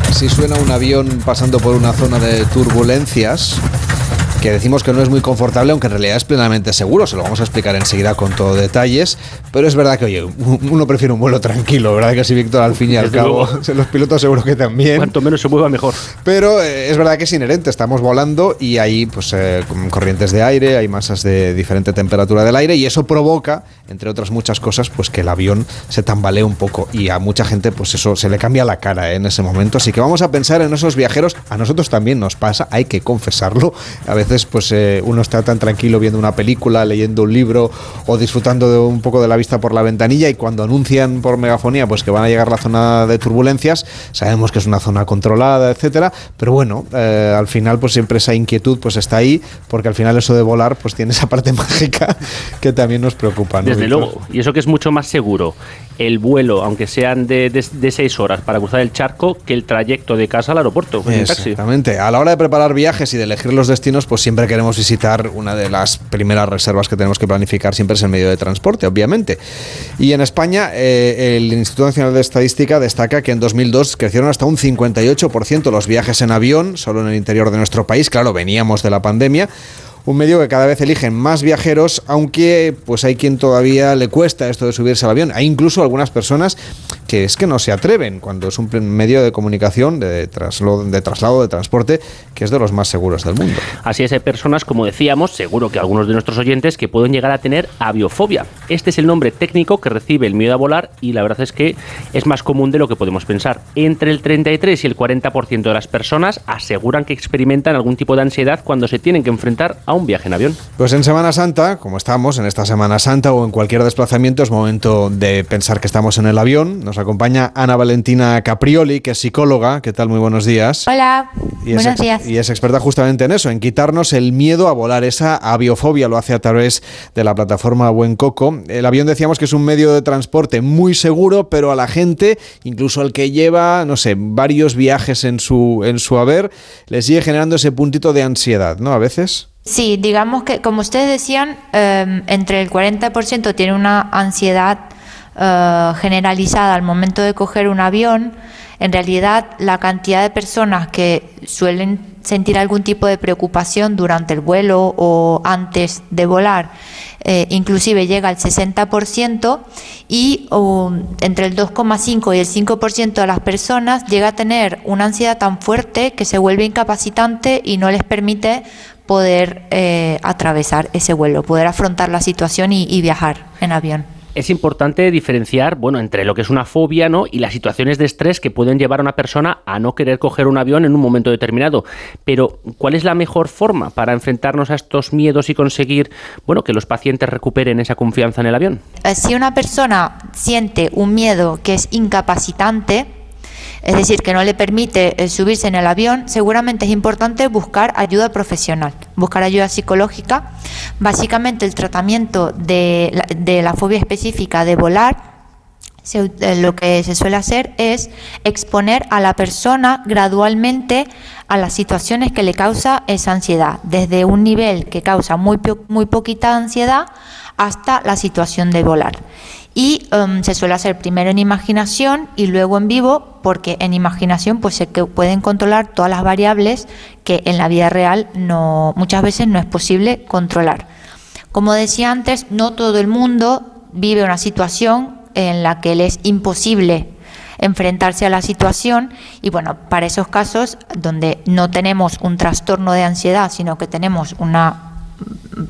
Speaker 1: Así suena un avión pasando por una zona de turbulencias que decimos que no es muy confortable, aunque en realidad es plenamente seguro. Se lo vamos a explicar enseguida con todo detalles. Pero es verdad que, oye, uno prefiere un vuelo tranquilo, ¿verdad? Que sí, Víctor, al fin y al cabo. Los pilotos seguro que también.
Speaker 34: Cuanto menos se mueva, mejor.
Speaker 1: Pero eh, es verdad que es inherente, estamos volando y hay pues, eh, corrientes de aire, hay masas de diferente temperatura del aire y eso provoca, entre otras muchas cosas, pues que el avión se tambalee un poco y a mucha gente pues eso se le cambia la cara eh, en ese momento. Así que vamos a pensar en esos viajeros, a nosotros también nos pasa, hay que confesarlo. A veces pues eh, uno está tan tranquilo viendo una película, leyendo un libro o disfrutando de un poco de la vista por la ventanilla y cuando anuncian por megafonía pues que van a llegar a la zona de turbulencias, sabemos que es una zona controlada, etcétera, pero bueno, eh, al final pues siempre esa inquietud pues está ahí porque al final eso de volar pues tiene esa parte mágica que también nos preocupa. ¿no,
Speaker 34: Desde
Speaker 1: Víctor?
Speaker 34: luego. Y eso que es mucho más seguro el vuelo, aunque sean de, de, de seis horas para cruzar el charco, que el trayecto de casa al aeropuerto en taxi.
Speaker 1: Exactamente. A la hora de preparar viajes y de elegir los destinos, pues siempre queremos visitar una de las primeras reservas que tenemos que planificar siempre es el medio de transporte, obviamente. Y en España, eh, el Instituto Nacional de Estadística destaca que en 2002 crecieron hasta un 58% los viajes en avión, solo en el interior de nuestro país. Claro, veníamos de la pandemia. Un medio que cada vez eligen más viajeros, aunque pues hay quien todavía le cuesta esto de subirse al avión. Hay incluso algunas personas que es que no se atreven cuando es un medio de comunicación, de traslado, de traslado, de transporte, que es de los más seguros del mundo.
Speaker 34: Así es, hay personas, como decíamos, seguro que algunos de nuestros oyentes, que pueden llegar a tener aviofobia. Este es el nombre técnico que recibe el miedo a volar y la verdad es que es más común de lo que podemos pensar. Entre el 33 y el 40% de las personas aseguran que experimentan algún tipo de ansiedad cuando se tienen que enfrentar a un viaje en avión.
Speaker 1: Pues en Semana Santa, como estamos en esta Semana Santa o en cualquier desplazamiento, es momento de pensar que estamos en el avión. Nos acompaña Ana Valentina Caprioli, que es psicóloga. ¿Qué tal? Muy buenos días.
Speaker 35: Hola,
Speaker 1: Y
Speaker 35: buenos días.
Speaker 1: y es experta justamente en eso, en quitarnos el miedo a volar, esa aviofobia. Lo hace a través de la plataforma Buen Coco. El avión decíamos que es un medio de transporte muy seguro, pero a la gente, incluso al que lleva, no sé, varios viajes en su, en su haber, le sigue generando ese puntito de ansiedad, ¿no? A veces.
Speaker 35: Sí, digamos que, como ustedes decían, eh, entre el 40% tiene una ansiedad eh, generalizada al momento de coger un avión. En realidad, la cantidad de personas que suelen sentir algún tipo de preocupación durante el vuelo o antes de volar, eh, inclusive llega al 60% y entre el 2,5 y el 5% de las personas llega a tener una ansiedad tan fuerte que se vuelve incapacitante y no les permite poder eh, atravesar ese vuelo, poder afrontar la situación y viajar en avión.
Speaker 34: Es importante diferenciar, bueno, entre lo que es una fobia, ¿no? Y las situaciones de estrés que pueden llevar a una persona a no querer coger un avión en un momento determinado. Pero, ¿cuál es la mejor forma para enfrentarnos a estos miedos y conseguir, bueno, que los pacientes recuperen esa confianza en el avión?
Speaker 35: Eh, Si una persona siente un miedo que es incapacitante, es decir, que no le permite eh, subirse en el avión, seguramente es importante buscar ayuda profesional, buscar ayuda psicológica. Básicamente el tratamiento de la, fobia específica de volar eh, lo que se suele hacer es exponer a la persona gradualmente a las situaciones que le causa esa ansiedad, desde un nivel que causa muy, muy poquita ansiedad hasta la situación de volar. Y em, se suele hacer primero en imaginación y luego en vivo, porque en imaginación pues se pueden controlar todas las variables que en la vida real no, muchas veces no es posible controlar. Como decía antes, no todo el mundo vive una situación en la que le es imposible enfrentarse a la situación y bueno, para esos casos donde no tenemos un trastorno de ansiedad, sino que tenemos una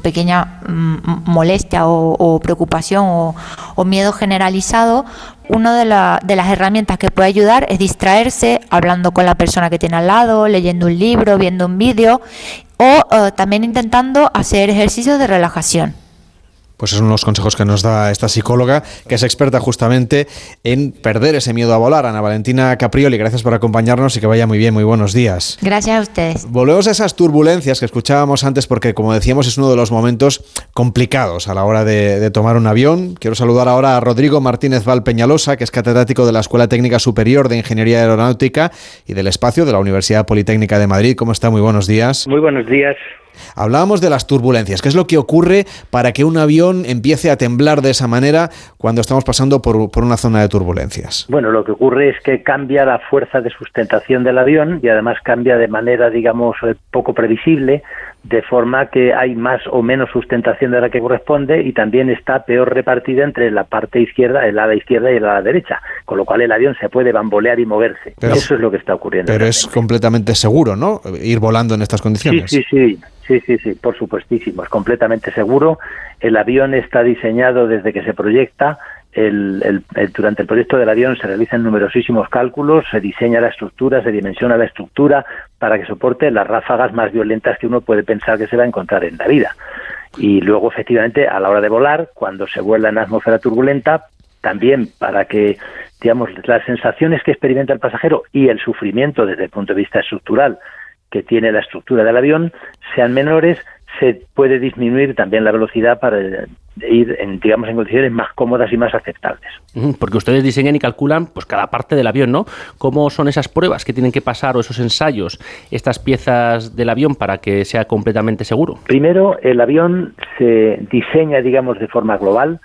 Speaker 35: pequeña mm, molestia o, preocupación o, o miedo generalizado, una de, la- de las herramientas que puede ayudar es distraerse hablando con la persona que tiene al lado, leyendo un libro, viendo un vídeo o eh, también intentando hacer ejercicios de relajación.
Speaker 1: Pues son los consejos que nos da esta psicóloga, que es experta justamente en perder ese miedo a volar. Ana Valentina Caprioli, gracias por acompañarnos y que vaya muy bien, muy buenos días.
Speaker 35: Gracias a ustedes.
Speaker 1: Volvemos a esas turbulencias que escuchábamos antes porque, como decíamos, es uno de los momentos complicados a la hora de, de tomar un avión. Quiero saludar ahora a Rodrigo Martínez Valpeñalosa, que es catedrático de la Escuela Técnica Superior de Ingeniería Aeronáutica y del Espacio de la Universidad Politécnica de Madrid. ¿Cómo está? Muy buenos días.
Speaker 36: Muy buenos días.
Speaker 1: Hablábamos de las turbulencias. ¿Qué es lo que ocurre para que un avión empiece a temblar de esa manera cuando estamos pasando por, por una zona de turbulencias?
Speaker 36: Bueno, lo que ocurre es que cambia la fuerza de sustentación del avión y además cambia de manera, digamos, eh, poco previsible, de forma que hay más o menos sustentación de la que corresponde y también está peor repartida entre la parte izquierda, el ala izquierda y el ala derecha, con lo cual el avión se puede bambolear y moverse.
Speaker 1: Pero-
Speaker 36: Eso es lo que está ocurriendo.
Speaker 1: Pero es completamente seguro, ¿no? Ir volando en estas condiciones.
Speaker 36: sí, sí, sí, sí, sí, por supuestísimo, es completamente seguro. El avión está diseñado desde que se proyecta. El- el- durante el proyecto del avión se realizan numerosísimos cálculos, se diseña la estructura, se dimensiona la estructura para que soporte las ráfagas más violentas que uno puede pensar que se va a encontrar en la vida. Y luego, efectivamente, a la hora de volar, cuando se vuela en atmósfera turbulenta, también para que, digamos, las sensaciones que experimenta el pasajero y el sufrimiento desde el punto de vista estructural que tiene la estructura del avión sean menores, se puede disminuir también la velocidad para eh, ir, en, digamos, en condiciones más cómodas y más aceptables.
Speaker 34: Porque ustedes diseñan y calculan pues cada parte del avión, ¿no? ¿Cómo son esas pruebas que tienen que pasar o esos ensayos, estas piezas del avión para que sea completamente seguro?
Speaker 36: Primero, el avión se diseña, digamos, de forma global.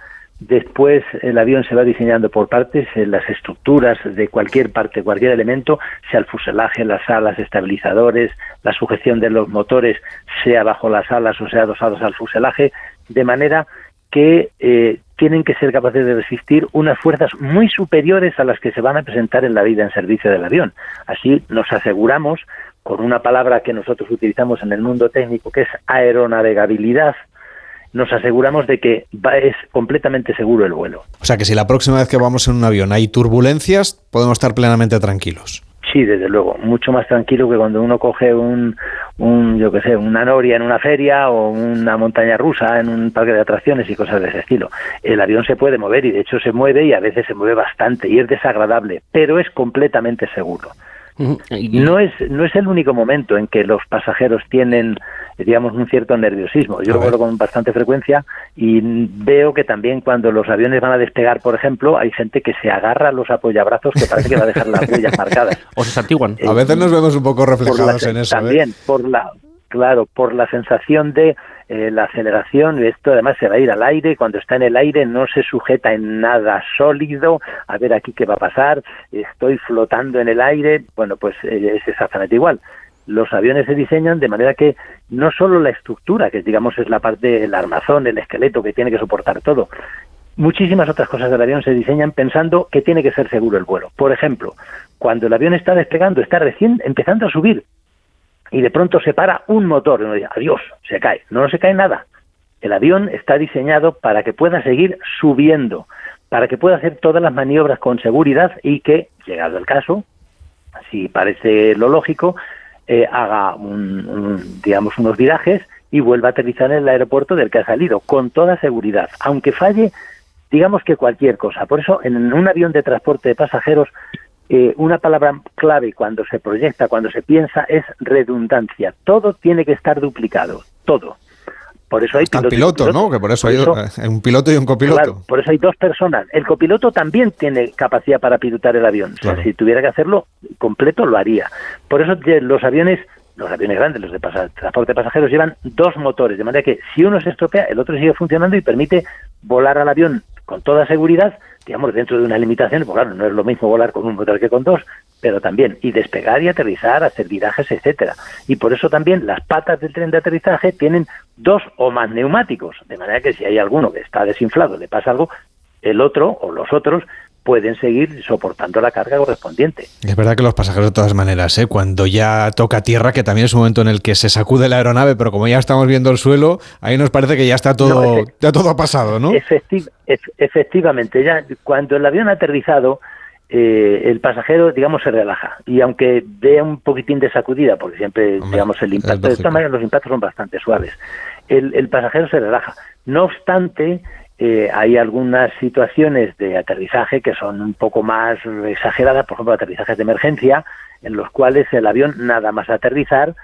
Speaker 36: Después, el avión se va diseñando por partes, eh, las estructuras de cualquier parte, cualquier elemento, sea el fuselaje, las alas, estabilizadores, la sujeción de los motores, sea bajo las alas o sea adosados al fuselaje, de manera que eh, tienen que ser capaces de resistir unas fuerzas muy superiores a las que se van a presentar en la vida en servicio del avión. Así nos aseguramos, con una palabra que nosotros utilizamos en el mundo técnico, que es aeronavegabilidad, nos aseguramos de que va, es completamente seguro el vuelo.
Speaker 1: O sea que si la próxima vez que vamos en un avión hay turbulencias, podemos estar plenamente tranquilos.
Speaker 36: Sí, desde luego, mucho más tranquilo que cuando uno coge un, un yo qué sé, una noria en una feria o una montaña rusa en un parque de atracciones y cosas de ese estilo. El avión se puede mover y de hecho se mueve y a veces se mueve bastante y es desagradable, pero es completamente seguro. No es, no es el único momento en que los pasajeros tienen, digamos, un cierto nerviosismo. Yo lo veo con bastante frecuencia y veo que también cuando los aviones van a despegar, por ejemplo, hay gente que se agarra a los apoyabrazos que parece que va a dejar las huellas marcadas.
Speaker 34: O se santiguan.
Speaker 1: A veces nos vemos un poco
Speaker 36: la
Speaker 1: reflejados en eso. ¿eh?
Speaker 36: También, por la, claro, por la sensación de eh, la aceleración, esto además se va a ir al aire, cuando está en el aire no se sujeta en nada sólido, a ver aquí qué va a pasar, estoy flotando en el aire, bueno, pues eh, es exactamente igual. Los aviones se diseñan de manera que no solo la estructura, que digamos es la parte, el armazón, el esqueleto que tiene que soportar todo, muchísimas otras cosas del avión se diseñan pensando que tiene que ser seguro el vuelo. Por ejemplo, cuando el avión está despegando, está recién empezando a subir y de pronto se para un motor y uno dice, adiós, se cae. No, no se cae nada. El avión está diseñado para que pueda seguir subiendo, para que pueda hacer todas las maniobras con seguridad y que, llegado el caso, si parece lo lógico, eh, haga digamos unos virajes y vuelva a aterrizar en el aeropuerto del que ha salido, con toda seguridad, aunque falle, digamos que cualquier cosa. Por eso, en un avión de transporte de pasajeros, eh, una palabra clave cuando se proyecta, cuando se piensa, es redundancia. Todo tiene que estar duplicado, todo.
Speaker 1: Por eso hay piloto, ¿no? Que por eso hay eh, un piloto y un copiloto.
Speaker 36: por eso hay dos personas. El copiloto también tiene capacidad para pilotar el avión. O sea, si tuviera que hacerlo completo, lo haría. Por eso los aviones los aviones grandes, los de transporte de pasajeros, llevan dos motores, de manera que si uno se estropea, el otro sigue funcionando y permite volar al avión con toda seguridad, digamos, dentro de una limitación, porque claro, no es lo mismo volar con un motor que con dos, pero también, y despegar y aterrizar, hacer virajes, etcétera. Y por eso también las patas del tren de aterrizaje tienen dos o más neumáticos, de manera que si hay alguno que está desinflado, le pasa algo, el otro o los otros pueden seguir soportando la carga correspondiente.
Speaker 1: Es verdad que los pasajeros de todas maneras, ¿eh? cuando ya toca tierra, que también es un momento en el que se sacude la aeronave, pero como ya estamos viendo el suelo, ahí nos parece que ya está todo, ya todo ha pasado, ¿no?
Speaker 36: efectivamente, ya cuando el avión ha aterrizado, eh, el pasajero, digamos, se relaja. Y aunque dé un poquitín de sacudida, porque siempre, digamos, el impacto, de todas maneras los impactos son bastante suaves, el, el pasajero se relaja. No obstante, eh, hay algunas situaciones de aterrizaje que son un poco más exageradas, por ejemplo, aterrizajes de emergencia, en los cuales el avión, nada más aterrizar,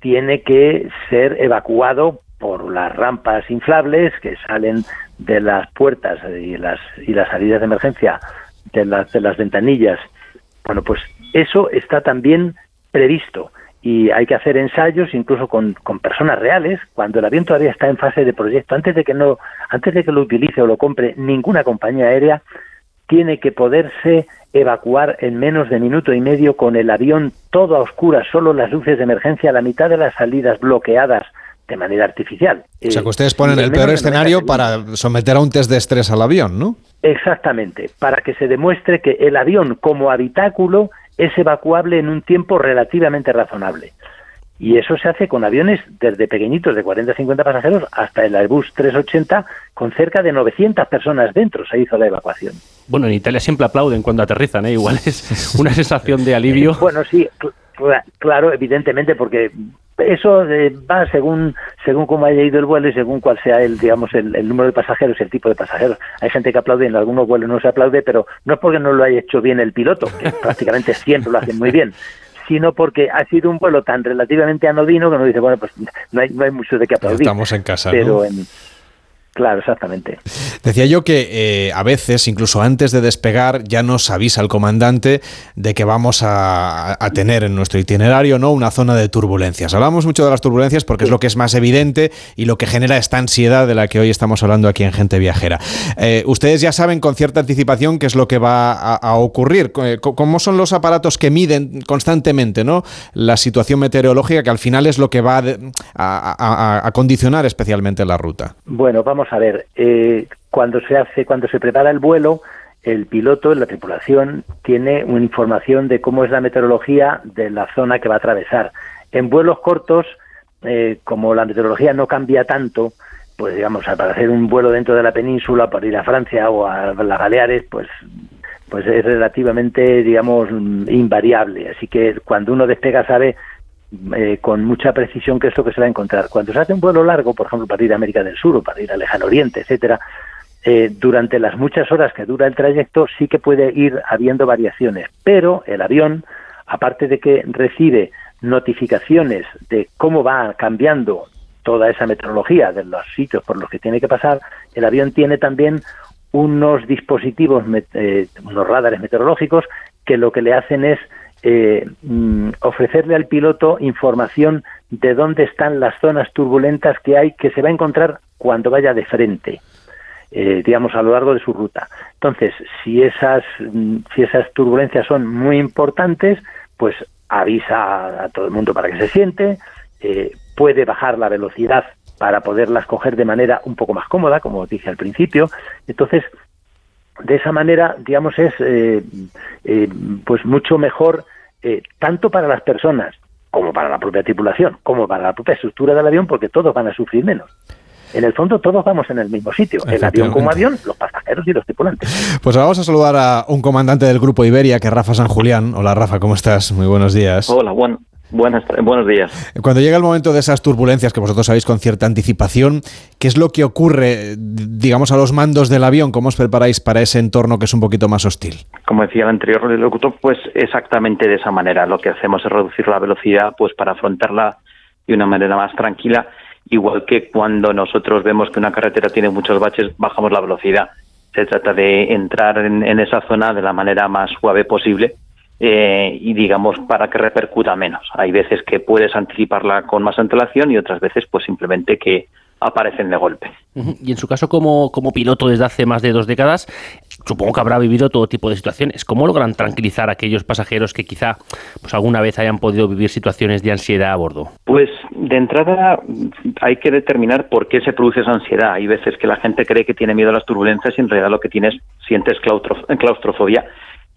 Speaker 36: tiene que ser evacuado por las rampas inflables que salen de las puertas y las, y las salidas de emergencia de las, de las ventanillas. Bueno, pues eso está también previsto y hay que hacer ensayos incluso con, con, personas reales cuando el avión todavía está en fase de proyecto antes de que no antes de que lo utilice o lo compre ninguna compañía aérea tiene que poderse evacuar en menos de minuto y medio con el avión todo a oscuras solo las luces de emergencia la mitad de las salidas bloqueadas de manera artificial.
Speaker 1: O sea que ustedes ponen el peor escenario para someter a un test de estrés al avión, ¿no?
Speaker 36: Exactamente, para que se demuestre que el avión como habitáculo es evacuable en un tiempo relativamente razonable. Y eso se hace con aviones desde pequeñitos de 40 a 50 pasajeros hasta el Airbus 380 con cerca de 900 personas dentro se hizo la evacuación.
Speaker 34: Bueno, en Italia siempre aplauden cuando aterrizan, ¿eh? igual es una sensación de alivio.
Speaker 36: bueno, sí, claro, evidentemente, porque eso eh, va según según cómo haya ido el vuelo y según cuál sea el digamos el, número de pasajeros y el tipo de pasajeros. Hay gente que aplaude en algunos vuelos no se aplaude pero no es porque no lo haya hecho bien el piloto que prácticamente siempre lo hacen muy bien sino porque ha sido un vuelo tan relativamente anodino que uno dice bueno pues no hay no hay mucho de qué aplaudir
Speaker 1: estamos en casa
Speaker 36: pero en Claro, exactamente.
Speaker 1: Decía yo que eh, a veces, incluso antes de despegar, ya nos avisa el comandante de que vamos a, tener en nuestro itinerario no una zona de turbulencias. Hablamos mucho de las turbulencias porque es lo que es más evidente y lo que genera esta ansiedad de la que hoy estamos hablando aquí en Gente Viajera. Eh, ustedes ya saben con cierta anticipación qué es lo que va a, ocurrir. Eh, ¿Cómo son los aparatos que miden constantemente ¿no? la situación meteorológica que al final es lo que va a, a condicionar especialmente la ruta?
Speaker 36: Bueno, vamos a ver, eh, cuando se hace, cuando se prepara el vuelo, el piloto, la tripulación, tiene una información de cómo es la meteorología de la zona que va a atravesar. En vuelos cortos, eh, como la meteorología no cambia tanto, pues digamos, para hacer un vuelo dentro de la península, para ir a Francia o a las Baleares, pues pues es relativamente, digamos, invariable. Así que cuando uno despega sabe eh, con mucha precisión qué es lo que se va a encontrar. Cuando se hace un vuelo largo, por ejemplo, para ir a América del Sur o para ir al Lejano Oriente, etcétera, eh, durante las muchas horas que dura el trayecto sí que puede ir habiendo variaciones, pero el avión, aparte de que recibe notificaciones de cómo va cambiando toda esa meteorología de los sitios por los que tiene que pasar, el avión tiene también unos dispositivos, eh, unos radares meteorológicos que lo que le hacen es eh, mm, ofrecerle al piloto información de dónde están las zonas turbulentas que hay que se va a encontrar cuando vaya de frente, eh, digamos, a lo largo de su ruta. Entonces, si esas, mm, si esas turbulencias son muy importantes, pues avisa a todo el mundo para que se siente, eh, puede bajar la velocidad para poderlas coger de manera un poco más cómoda, como dije al principio. Entonces, de esa manera, digamos, es eh, eh, pues mucho mejor eh, tanto para las personas como para la propia tripulación, como para la propia estructura del avión, porque todos van a sufrir menos. En el fondo todos vamos en el mismo sitio, el avión como avión, los pasajeros y los tripulantes.
Speaker 1: Pues vamos a saludar a un comandante del grupo Iberia, que es Rafa San Julián. Hola Rafa, ¿cómo estás? Muy buenos días.
Speaker 37: Hola, bueno, Buenas, buenos días.
Speaker 1: Cuando llega el momento de esas turbulencias que vosotros sabéis con cierta anticipación, ¿qué es lo que ocurre, digamos, a los mandos del avión? ¿Cómo os preparáis para ese entorno que es un poquito más hostil?
Speaker 37: Como decía el anterior locutor, pues exactamente de esa manera. Lo que hacemos es reducir la velocidad pues para afrontarla de una manera más tranquila, igual que cuando nosotros vemos que una carretera tiene muchos baches, bajamos la velocidad. Se trata de entrar en esa zona de la manera más suave posible eh, y digamos para que repercuta menos. Hay veces que puedes anticiparla con más antelación y otras veces pues simplemente que aparecen de golpe.
Speaker 34: Y en su caso como, como piloto desde hace más de dos décadas, supongo que habrá vivido todo tipo de situaciones. ¿Cómo logran tranquilizar a aquellos pasajeros que quizá pues alguna vez hayan podido vivir situaciones de ansiedad a bordo?
Speaker 37: Pues de entrada hay que determinar por qué se produce esa ansiedad. Hay veces que la gente cree que tiene miedo a las turbulencias y en realidad lo que tienes sientes claustrofobia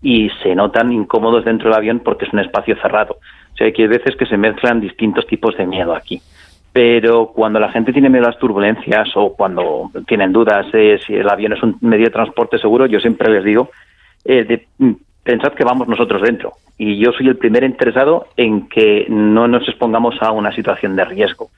Speaker 37: y se notan incómodos dentro del avión porque es un espacio cerrado. O sea, que hay veces que se mezclan distintos tipos de miedo aquí. Pero cuando la gente tiene miedo a las turbulencias o cuando tienen dudas de si el avión es un medio de transporte seguro, yo siempre les digo, eh, mm, pensad que vamos nosotros dentro. Y yo soy el primer interesado en que no nos expongamos a una situación de riesgo.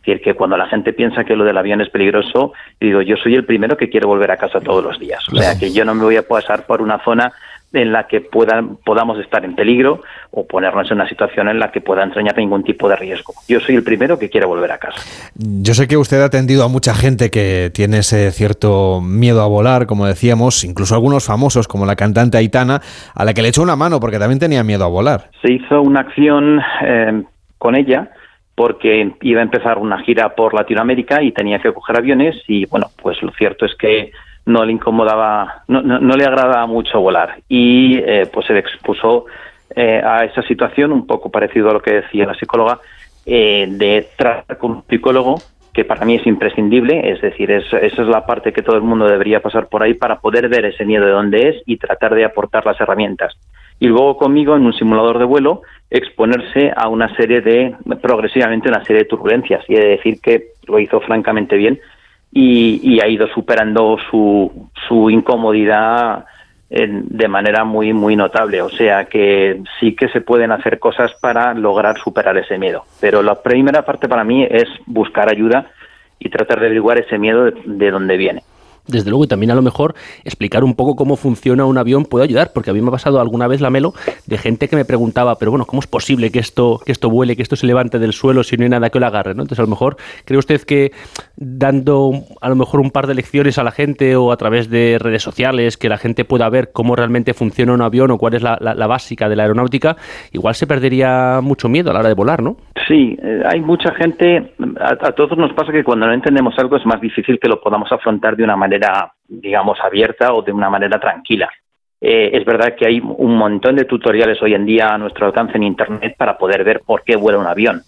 Speaker 37: Es decir, que cuando la gente piensa que lo del avión es peligroso, digo, yo soy el primero que quiere volver a casa todos los días. O sea, que yo no me voy a pasar por una zona en la que puedan, podamos estar en peligro o ponernos en una situación en la que pueda entrañar ningún tipo de riesgo. Yo soy el primero que quiere volver a casa.
Speaker 1: Yo sé que usted ha atendido a mucha gente que tiene ese cierto miedo a volar, como decíamos, incluso algunos famosos como la cantante Aitana, a la que le echó una mano porque también tenía miedo a volar.
Speaker 37: Se hizo una acción eh, con ella porque iba a empezar una gira por Latinoamérica y tenía que coger aviones y bueno, pues lo cierto es que no le incomodaba, no, no, le agradaba mucho volar y eh, pues se expuso eh, a esa situación un poco parecido a lo que decía la psicóloga eh, de tratar con un psicólogo que para mí es imprescindible, es decir, esa es la parte que todo el mundo debería pasar por ahí para poder ver ese miedo de dónde es y tratar de aportar las herramientas. Y luego conmigo en un simulador de vuelo exponerse a una serie de, progresivamente una serie de turbulencias. Y he de decir que lo hizo francamente bien y, ha ido superando su, su incomodidad de manera muy muy notable. O sea que sí que se pueden hacer cosas para lograr superar ese miedo. Pero la primera parte para mí es buscar ayuda y tratar de averiguar ese miedo de, de dónde viene
Speaker 34: desde luego, y también a lo mejor explicar un poco cómo funciona un avión puede ayudar, porque a mí me ha pasado alguna vez la melo de gente que me preguntaba, pero bueno, ¿cómo es posible que esto, que esto vuele, que esto se levante del suelo si no hay nada que lo agarre? ¿no? Entonces, a lo mejor, ¿cree usted que dando a lo mejor un par de lecciones a la gente o a través de redes sociales, que la gente pueda ver cómo realmente funciona un avión o cuál es la, básica de la aeronáutica, igual se perdería mucho miedo a la hora de volar, ¿no?
Speaker 37: Sí, eh, hay mucha gente, a todos nos pasa que cuando no entendemos algo es más difícil que lo podamos afrontar de una manera digamos, abierta o de una manera tranquila. Eh, es verdad que hay un montón de tutoriales hoy en día a nuestro alcance en Internet para poder ver por qué vuela un avión.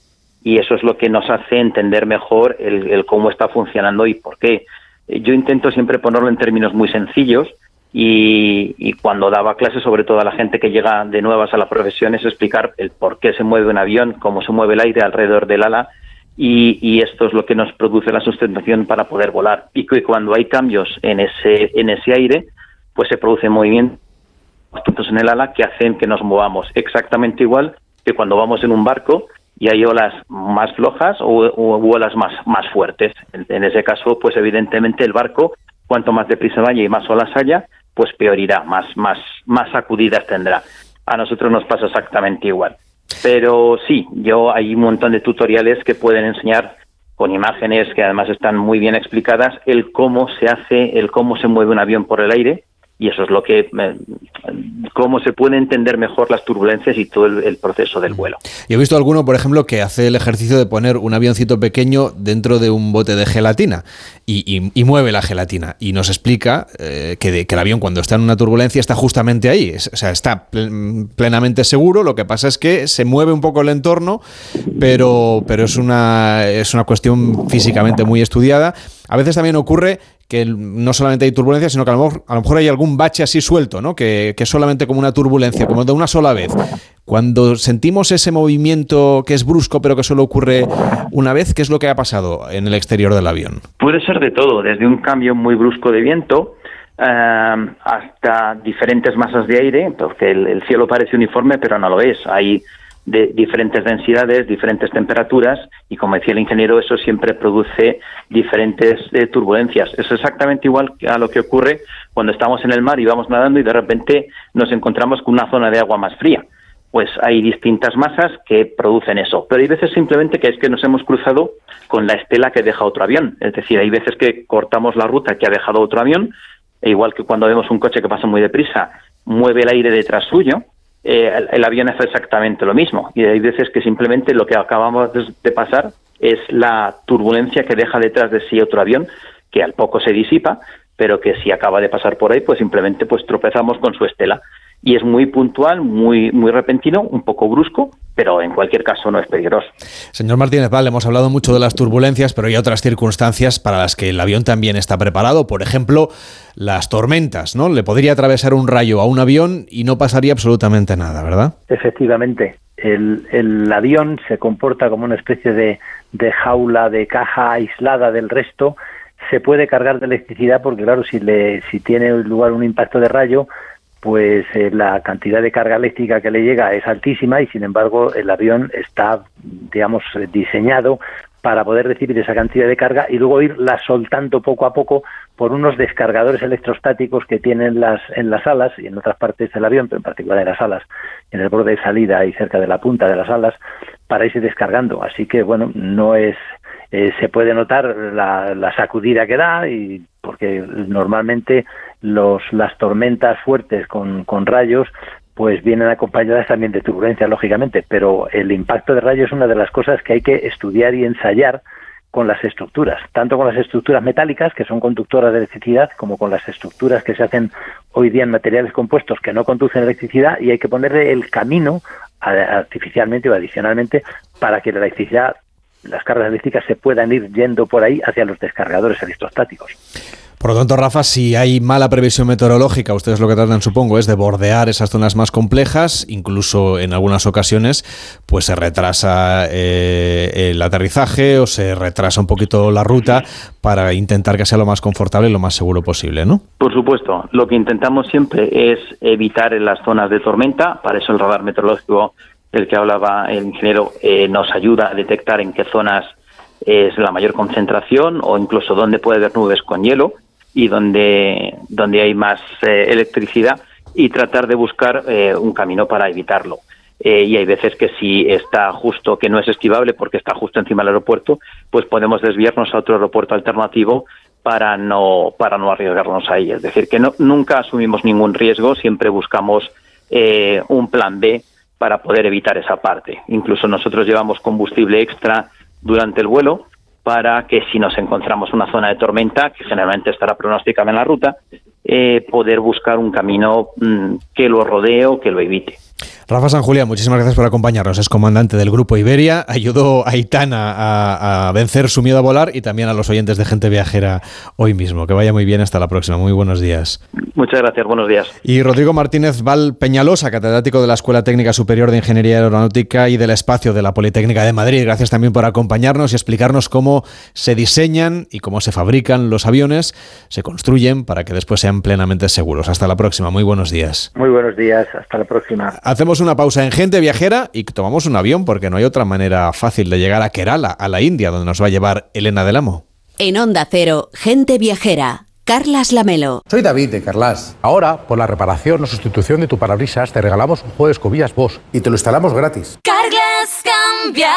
Speaker 37: Y eso es lo que nos hace entender mejor el, cómo está funcionando y por qué. Eh, yo intento siempre ponerlo en términos muy sencillos y, cuando daba clases, sobre todo a la gente que llega de nuevas a la profesión, es explicar el por qué se mueve un avión, cómo se mueve el aire alrededor del ala y, esto es lo que nos produce la sustentación para poder volar. Y que cuando hay cambios en ese, en ese aire, pues se produce movimientos en el ala que hacen que nos movamos exactamente igual que cuando vamos en un barco y hay olas más flojas o, olas más, más fuertes. En, ese caso, pues evidentemente el barco, cuanto más deprisa vaya y más olas haya, pues peor irá, más, más, más sacudidas tendrá. A nosotros nos pasa exactamente igual. Pero sí, yo hay un montón de tutoriales que pueden enseñar con imágenes que además están muy bien explicadas el cómo se hace, el cómo se mueve un avión por el aire y eso es lo que cómo se puede entender mejor las turbulencias y todo el, proceso del vuelo.
Speaker 1: Yo he visto alguno, por ejemplo, que hace el ejercicio de poner un avioncito pequeño dentro de un bote de gelatina y, mueve la gelatina y nos explica eh, que, el avión cuando está en una turbulencia está justamente ahí, o sea, está plenamente seguro, lo que pasa es que se mueve un poco el entorno, pero, pero es, una, es una cuestión físicamente muy estudiada. A veces también ocurre que no solamente hay turbulencia, sino que a lo mejor, hay algún bache así suelto, ¿no? Que, que solamente como una turbulencia, como de una sola vez. Cuando sentimos ese movimiento que es brusco, pero que solo ocurre una vez, ¿qué es lo que ha pasado en el exterior del avión?
Speaker 37: Puede ser de todo, desde un cambio muy brusco de viento eh, hasta diferentes masas de aire, porque el, el cielo parece uniforme, pero no lo es. De diferentes densidades, diferentes temperaturas y como decía el ingeniero, eso siempre produce diferentes eh, turbulencias. Es exactamente igual a lo que ocurre cuando estamos en el mar y vamos nadando y de repente nos encontramos con una zona de agua más fría. Pues hay distintas masas que producen eso, pero hay veces simplemente que es que nos hemos cruzado con la estela que deja otro avión. Es decir, hay veces que cortamos la ruta que ha dejado otro avión, e igual que cuando vemos un coche que pasa muy deprisa, mueve el aire detrás suyo, eh, el, avión hace exactamente lo mismo. Y hay veces que simplemente lo que acabamos de, pasar es la turbulencia que deja detrás de sí otro avión, que al poco se disipa, pero que si acaba de pasar por ahí, pues simplemente pues tropezamos con su estela. Y es muy puntual, muy, muy repentino, un poco brusco, pero en cualquier caso no es peligroso.
Speaker 1: Señor Martínez Val, hemos hablado mucho de las turbulencias, pero hay otras circunstancias para las que el avión también está preparado. Por ejemplo, las tormentas, ¿no? Le podría atravesar un rayo a un avión y no pasaría absolutamente nada, ¿verdad?
Speaker 36: Efectivamente. El, el avión se comporta como una especie de, de jaula, de caja aislada del resto. Se puede cargar de electricidad porque, claro, si, le, si tiene lugar un impacto de rayo, pues eh, la cantidad de carga eléctrica que le llega es altísima y sin embargo el avión está, digamos, diseñado para poder recibir esa cantidad de carga y luego irla soltando poco a poco por unos descargadores electrostáticos que tienen las, en las alas y en otras partes del avión, pero en particular en las alas, en el borde de salida y cerca de la punta de las alas, para irse descargando. Así que, bueno, no es eh, se puede notar la, la, sacudida que da y porque normalmente los, las tormentas fuertes con, con rayos pues vienen acompañadas también de turbulencias, lógicamente, pero el impacto de rayos es una de las cosas que hay que estudiar y ensayar con las estructuras, tanto con las estructuras metálicas, que son conductoras de electricidad, como con las estructuras que se hacen hoy día en materiales compuestos que no conducen electricidad, y hay que ponerle el camino artificialmente o adicionalmente para que la electricidad las cargas eléctricas se puedan ir yendo por ahí hacia los descargadores electrostáticos.
Speaker 1: Por lo tanto, Rafa, si hay mala previsión meteorológica, ustedes lo que tratan, supongo, es de bordear esas zonas más complejas, incluso en algunas ocasiones, pues se retrasa eh, el aterrizaje o se retrasa un poquito la ruta para intentar que sea lo más confortable y lo más seguro posible, ¿no?
Speaker 37: Por supuesto, lo que intentamos siempre es evitar en las zonas de tormenta, para eso el radar meteorológico del que hablaba el ingeniero eh, nos ayuda a detectar en qué zonas es la mayor concentración o incluso dónde puede haber nubes con hielo y donde, donde hay más eh, electricidad y tratar de buscar eh, un camino para evitarlo. Eh, y hay veces que si está justo, que no es esquivable porque está justo encima del aeropuerto, pues podemos desviarnos a otro aeropuerto alternativo para no, para no arriesgarnos ahí. Es decir, que no, nunca asumimos ningún riesgo, siempre buscamos un plan B para poder evitar esa parte. Incluso nosotros llevamos combustible extra durante el vuelo para que si nos encontramos una zona de tormenta, que generalmente estará pronosticada en la ruta, eh, poder buscar un camino mmm, que lo rodee o que lo evite.
Speaker 1: Rafa San Julián, muchísimas gracias por acompañarnos. Es comandante del Grupo Iberia. Ayudó a Itana a, a, vencer su miedo a volar y también a los oyentes de Gente Viajera hoy mismo. Que vaya muy bien. Hasta la próxima. Muy buenos días.
Speaker 37: Muchas gracias. Buenos días.
Speaker 1: Y Rodrigo Martínez Val Peñalosa, catedrático de la Escuela Técnica Superior de Ingeniería Aeronáutica y del Espacio de la Politécnica de Madrid. Gracias también por acompañarnos y explicarnos cómo se diseñan y cómo se fabrican los aviones, se construyen para que después sean plenamente seguros. Hasta la próxima. Muy buenos días.
Speaker 36: Muy buenos días. Hasta la próxima.
Speaker 1: Hacemos una pausa en Gente Viajera y tomamos un avión porque no hay otra manera fácil de llegar a Kerala, a la India, donde nos va a llevar Elena del Amo.
Speaker 6: En Onda Cero, Gente Viajera. Carlas Lamelo.
Speaker 38: Soy David de Carlas. Ahora, por la reparación o sustitución de tu parabrisas, te regalamos un juego de escobillas Bosch y te lo instalamos gratis.
Speaker 39: Carglass cambia.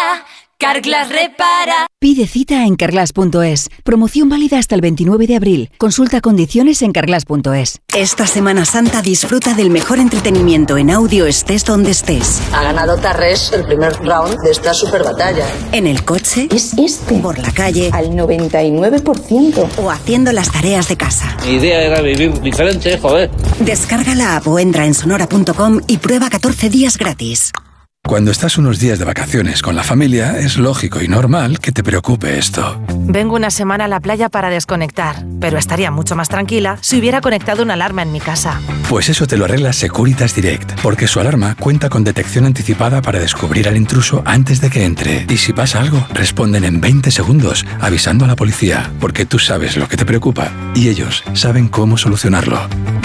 Speaker 39: Carglass repara.
Speaker 40: Pide cita en carglass.es. Promoción válida hasta el 29 de abril. Consulta condiciones en carglass.es.
Speaker 7: Esta Semana Santa disfruta del mejor entretenimiento en audio estés donde estés.
Speaker 41: Ha ganado Tarres el primer round de esta super batalla.
Speaker 7: En el coche.
Speaker 41: Es este.
Speaker 7: Por la calle.
Speaker 41: Al 99%.
Speaker 7: O haciendo las tareas de casa.
Speaker 42: Mi idea era vivir diferente, joder.
Speaker 7: Descarga la app o entra en sonora.com y prueba 14 días gratis.
Speaker 42: Cuando estás unos días de vacaciones con la familia, es lógico y normal que te preocupe esto.
Speaker 43: Vengo una semana a la playa para desconectar, pero estaría mucho más tranquila si hubiera conectado una alarma en mi casa.
Speaker 42: Pues eso te lo arregla Securitas Direct, porque su alarma cuenta con detección anticipada para descubrir al intruso antes de que entre. Y si pasa algo, responden en 20 segundos, avisando a la policía, porque tú sabes lo que te preocupa y ellos saben cómo solucionarlo.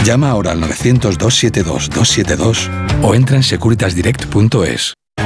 Speaker 42: Llama ahora al 900-272-272 o entra en securitasdirect.es.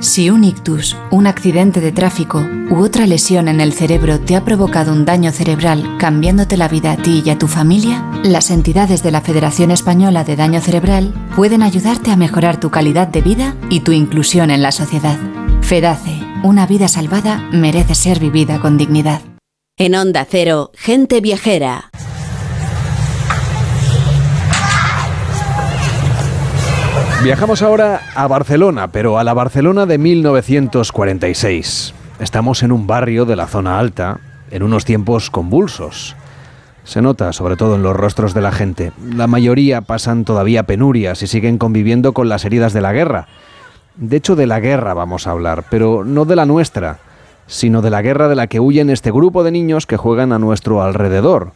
Speaker 44: Si un ictus, un accidente de tráfico u otra lesión en el cerebro te ha provocado un daño cerebral cambiándote la vida a ti y a tu familia, las entidades de la Federación Española de Daño Cerebral pueden ayudarte a mejorar tu calidad de vida y tu inclusión en la sociedad. FEDACE, una vida salvada merece ser vivida con dignidad.
Speaker 6: En Onda Cero, gente viajera.
Speaker 1: Viajamos ahora a Barcelona, pero a la Barcelona de 1946. Estamos en un barrio de la zona alta, en unos tiempos convulsos. Se nota, sobre todo en los rostros de la gente. La mayoría pasan todavía penurias y siguen conviviendo con las heridas de la guerra. De hecho, de la guerra vamos a hablar, pero no de la nuestra, sino de la guerra de la que huyen este grupo de niños que juegan a nuestro alrededor.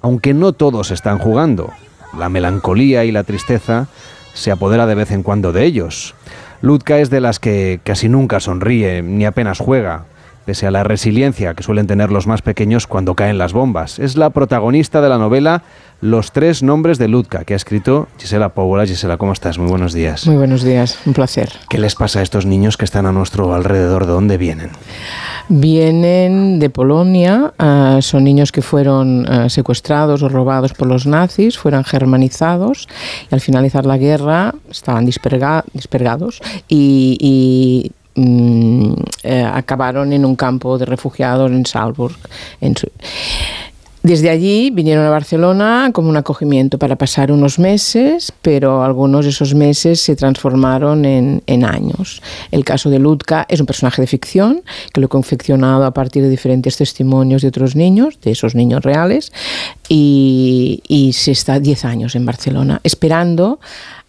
Speaker 1: Aunque no todos están jugando. La melancolía y la tristeza se apodera de vez en cuando de ellos. Ludka es de las que casi nunca sonríe ni apenas juega, pese a la resiliencia que suelen tener los más pequeños cuando caen las bombas. Es la protagonista de la novela Los tres nombres de Ludka, que ha escrito Gisela Póvola. Gisela, ¿cómo estás? Muy buenos días.
Speaker 45: Muy buenos días, un placer.
Speaker 1: ¿Qué les pasa a estos niños que están a nuestro alrededor? ¿De dónde vienen?
Speaker 45: Vienen de Polonia, uh, son niños que fueron uh, secuestrados o robados por los nazis, fueron germanizados y al finalizar la guerra estaban disperga dispergados y, y mm, eh, acabaron en un campo de refugiados en Salzburg. Desde allí vinieron a Barcelona como un acogimiento para pasar unos meses, pero algunos de esos meses se transformaron en, años. El caso de Ludka es un personaje de ficción que lo he confeccionado a partir de diferentes testimonios de otros niños, de esos niños reales, y, y se está 10 años en Barcelona esperando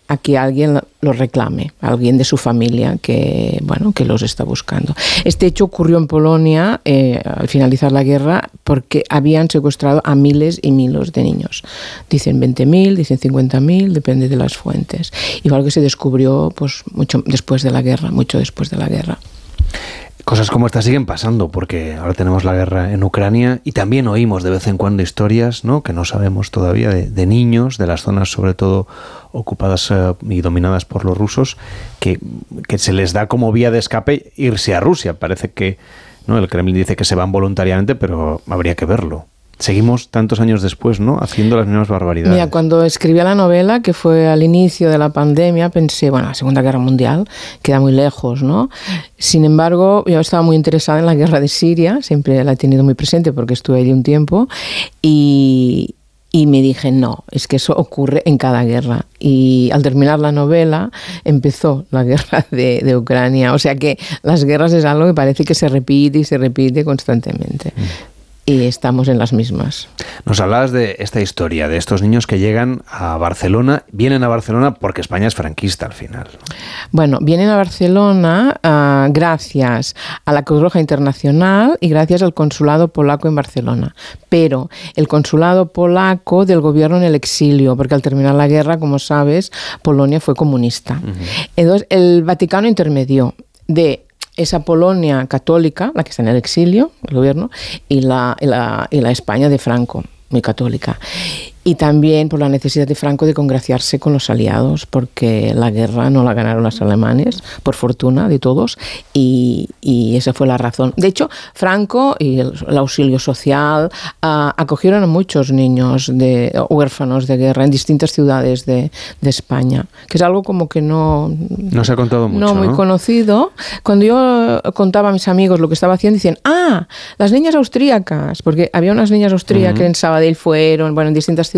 Speaker 45: a que alguien los reclame, alguien de su familia que, bueno, que los está buscando. Este hecho ocurrió en Polonia eh, al finalizar la guerra porque habían secuestrado a miles y miles de niños. Dicen 20.000, dicen 50.000, depende de las fuentes. Igual que se descubrió pues, mucho después de la guerra, mucho después de la guerra.
Speaker 1: Cosas como estas siguen pasando porque ahora tenemos la guerra en Ucrania y también oímos de vez en cuando historias ¿no? que no sabemos todavía de, de niños de las zonas sobre todo ocupadas uh, y dominadas por los rusos que, que, se les da como vía de escape irse a Rusia. Parece que ¿no? el Kremlin dice que se van voluntariamente, pero habría que verlo. Seguimos tantos años después, ¿no? Haciendo las mismas barbaridades.
Speaker 45: Mira, cuando escribí la novela, que fue al inicio de la pandemia, pensé, bueno, la Segunda Guerra Mundial queda muy lejos, ¿no? Sin embargo, yo estaba muy interesada en la guerra de Siria, siempre la he tenido muy presente porque estuve allí un tiempo, y, y me dije, no, es que eso ocurre en cada guerra. Y al terminar la novela empezó la guerra de, de, Ucrania. O sea que las guerras es algo que parece que se repite y se repite constantemente. Y estamos en las mismas.
Speaker 1: Nos hablabas de esta historia, de estos niños que llegan a Barcelona, vienen a Barcelona porque España es franquista al final.
Speaker 45: Bueno, vienen a Barcelona uh, gracias a la Cruz Roja Internacional y gracias al consulado polaco en Barcelona. Pero el consulado polaco del gobierno en el exilio, porque al terminar la guerra, como sabes, Polonia fue comunista. Uh -huh. Entonces, el Vaticano intermedió de esa Polonia católica, la que está en el exilio, el gobierno, y la, y la, y la España de Franco, muy católica. Y también por la necesidad de Franco de congraciarse con los aliados, porque la guerra no la ganaron los alemanes, por fortuna de todos, y, y esa fue la razón. De hecho, Franco y el, el auxilio social ah, acogieron a muchos niños de, huérfanos de guerra en distintas ciudades de, de España, que es algo como que no,
Speaker 1: No se ha contado mucho,
Speaker 45: no muy
Speaker 1: ¿no?
Speaker 45: conocido. Cuando yo contaba a mis amigos lo que estaba haciendo, decían, ah, las niñas austríacas, porque había unas niñas austríacas
Speaker 1: Ujú.
Speaker 45: en Sabadell fueron, bueno, en distintas ciudades,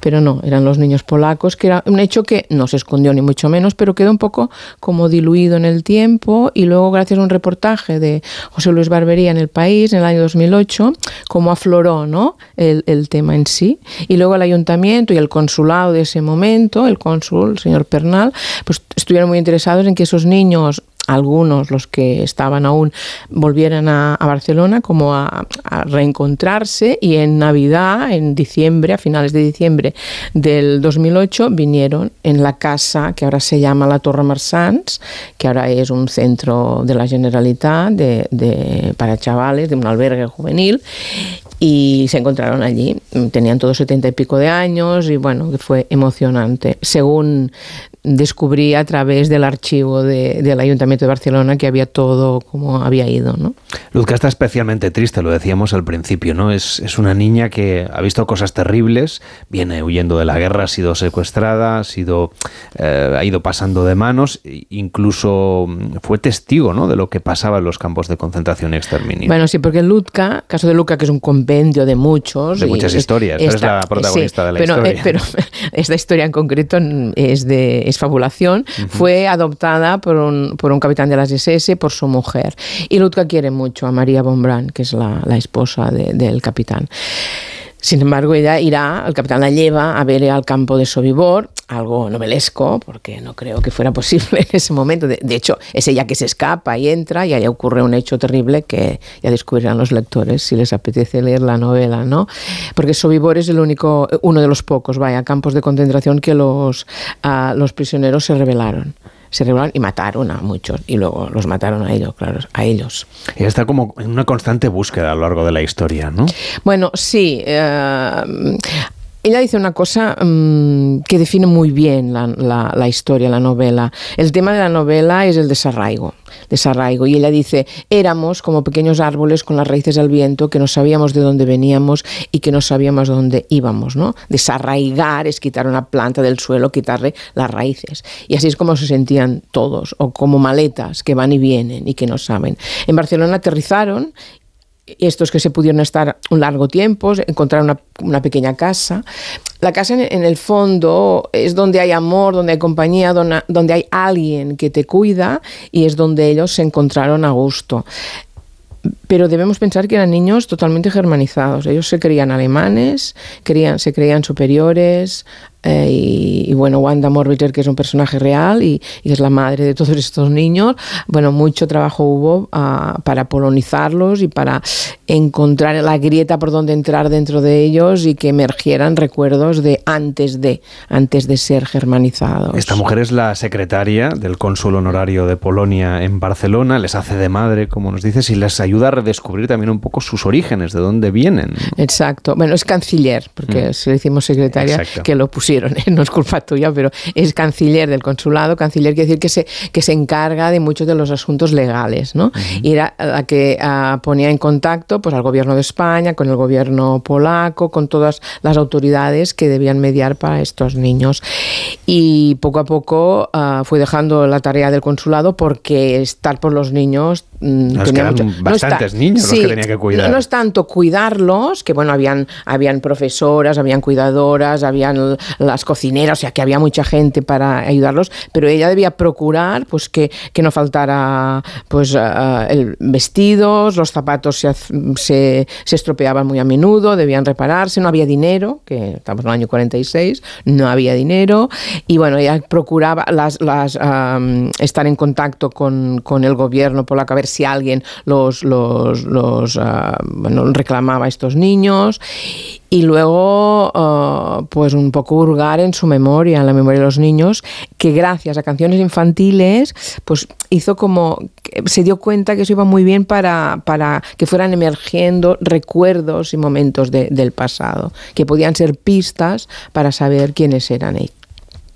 Speaker 45: pero no, eran los niños polacos, que era un hecho que no se escondió ni mucho menos, pero quedó un poco como diluido en el tiempo y luego gracias a un reportaje de José Luis Barbería en El País en el año 2008, como afloró ¿no? el, el tema en sí. Y luego el ayuntamiento y el consulado de ese momento, el cónsul, el señor Pernal, pues estuvieron muy interesados en que esos niños algunos, los que estaban aún, volvieran a, Barcelona como a, reencontrarse y en Navidad, en diciembre, a finales de diciembre del 2008, vinieron en la casa que ahora se llama la Torre Marsans, que ahora es un centro de la Generalitat de, para chavales, de un albergue juvenil, y se encontraron allí. Tenían todos setenta y pico de años y bueno, fue emocionante. Según descubrí a través del archivo de- del Ayuntamiento de Barcelona que había todo como había ido, ¿no?
Speaker 1: Luzca está especialmente triste, lo decíamos al principio, ¿no? Es, es una niña que ha visto cosas terribles, viene huyendo de la guerra, ha sido secuestrada, ha, sido, eh, ha ido pasando de manos, e incluso mm, fue testigo, ¿no? De lo que pasaba en los campos de concentración y exterminio.
Speaker 45: Bueno, sí, porque Lutka, caso de Lutka, que es un compendio de muchos.
Speaker 1: De muchas historias, pero es la protagonista de la
Speaker 45: pero,
Speaker 1: historia.
Speaker 45: eh, pero esta historia en concreto es de es fabulación. Fue adoptada por un, por un capitán de las SS, por su mujer. Y Lutka quiere mucho a María Bombrán, que es la, la esposa de- del capitán. Sin embargo, ella irá, el capitán la lleva a ver al campo de Sobibor, algo novelesco, porque no creo que fuera posible en ese momento. De, hecho, es ella que se escapa y entra y ahí ocurre un hecho terrible que ya descubrirán los lectores si les apetece leer la novela, ¿no? Porque Sobibor es el único, uno de los pocos, vaya, campos de concentración que los, ah, los prisioneros se rebelaron. Se rebelaron y mataron a muchos y luego los mataron a ellos, claro, a ellos.
Speaker 1: Ella está como en una constante búsqueda a lo largo de la historia, ¿no?
Speaker 45: Bueno, sí. eh, ella dice una cosa mm, que define muy bien la, la- la historia, la novela. El tema de la novela es el desarraigo, desarraigo. Y ella dice, éramos como pequeños árboles con las raíces al viento que no sabíamos de dónde veníamos y que no sabíamos dónde íbamos, ¿no? Desarraigar es quitar una planta del suelo, quitarle las raíces. Y así es como se sentían todos, o como maletas que van y vienen y que no saben. En Barcelona aterrizaron estos que se pudieron estar un largo tiempo, encontrar una, pequeña casa. La casa en, en el fondo es donde hay amor, donde hay compañía, donde, donde hay alguien que te cuida y es donde ellos se encontraron a gusto. Pero debemos pensar que eran niños totalmente germanizados. Ellos se creían alemanes, creían, se creían superiores. Eh, y, y bueno, Wanda Morbiter, que es un personaje real y, y es la madre de todos estos niños, bueno, mucho trabajo hubo ah, para polonizarlos y para encontrar la grieta por donde entrar dentro de ellos y que emergieran recuerdos de antes de, antes de ser germanizados.
Speaker 1: Esta mujer es la secretaria del cónsul honorario de Polonia en Barcelona, les hace de madre, como nos dices, y les ayuda a redescubrir también un poco sus orígenes, de dónde vienen.
Speaker 45: Exacto. Bueno, es canciller, porque
Speaker 1: Mm.
Speaker 45: si le decimos secretaria,
Speaker 1: Exacto.
Speaker 45: que lo pusieron, ¿eh? no es culpa tuya, pero es canciller del consulado. Canciller quiere decir que se, que se encarga de muchos de los asuntos legales, ¿no? Y era la que ah, ponía en contacto pues, al gobierno de España, con el gobierno polaco, con todas las autoridades que debían mediar para estos niños. Y poco a poco ah, fue dejando la tarea del consulado porque estar por los niños
Speaker 1: No, es que
Speaker 45: tenía
Speaker 1: eran
Speaker 45: mucho- no
Speaker 1: bastantes niños los que tenía que cuidar.
Speaker 45: no- no es tanto cuidarlos, que bueno, habían, habían profesoras, habían cuidadoras, habían las cocineras, o sea que había mucha gente para ayudarlos, pero ella debía procurar pues que, que no faltara pues ah, el vestidos, los zapatos se, se, se estropeaban muy a menudo, debían repararse, no había dinero, que estamos en el año 46, no había dinero, y bueno, ella procuraba las, las, estar en contacto con, con el gobierno polaco, a ver si alguien los, los, ah, reclamaba a estos niños y luego ah, pues un poco hurgar en su memoria, en la memoria de los niños, que gracias a canciones infantiles pues hizo como se dio cuenta que eso iba muy bien para, para que fueran emergiendo recuerdos y momentos de- del pasado, que podían ser pistas para saber quiénes eran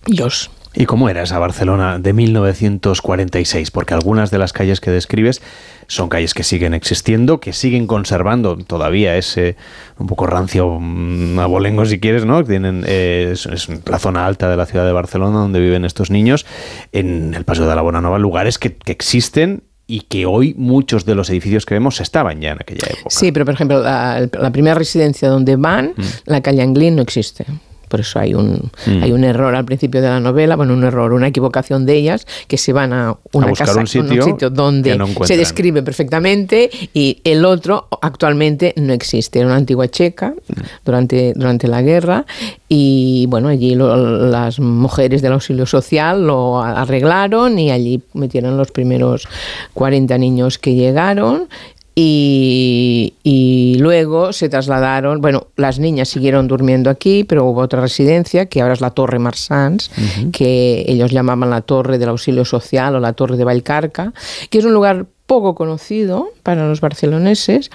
Speaker 45: ellos.
Speaker 1: ¿Y cómo era esa Barcelona de 1946? Porque algunas de las calles que describes son calles que siguen existiendo, que siguen conservando todavía ese un poco rancio mm, abolengo, si quieres, ¿no? Tienen, eh, es, es la zona alta de la ciudad de Barcelona donde viven estos niños, en el Paseo de la Bonanova, lugares que, que existen y que hoy muchos de los edificios que vemos estaban ya en aquella época.
Speaker 45: Sí, pero por ejemplo, la, la primera residencia donde van, la calle Anglín, no existe. Por eso hay un,
Speaker 1: Mm.
Speaker 45: hay un error al principio de la novela, bueno, un error, una equivocación de ellas, que se van a una casa,
Speaker 1: un sitio
Speaker 45: donde
Speaker 1: que no
Speaker 45: se describe perfectamente y el otro actualmente no existe. Era una antigua checa
Speaker 1: Mm.
Speaker 45: durante, durante la guerra y bueno, allí lo- las mujeres del auxilio social lo arreglaron y allí metieron los primeros 40 niños que llegaron y, y luego se trasladaron, bueno, las niñas siguieron durmiendo aquí, pero hubo otra residencia que ahora es la Torre Marsans, que ellos llamaban la Torre del Auxilio Social o la Torre de Valcarca, que es un lugar poco conocido para los barceloneses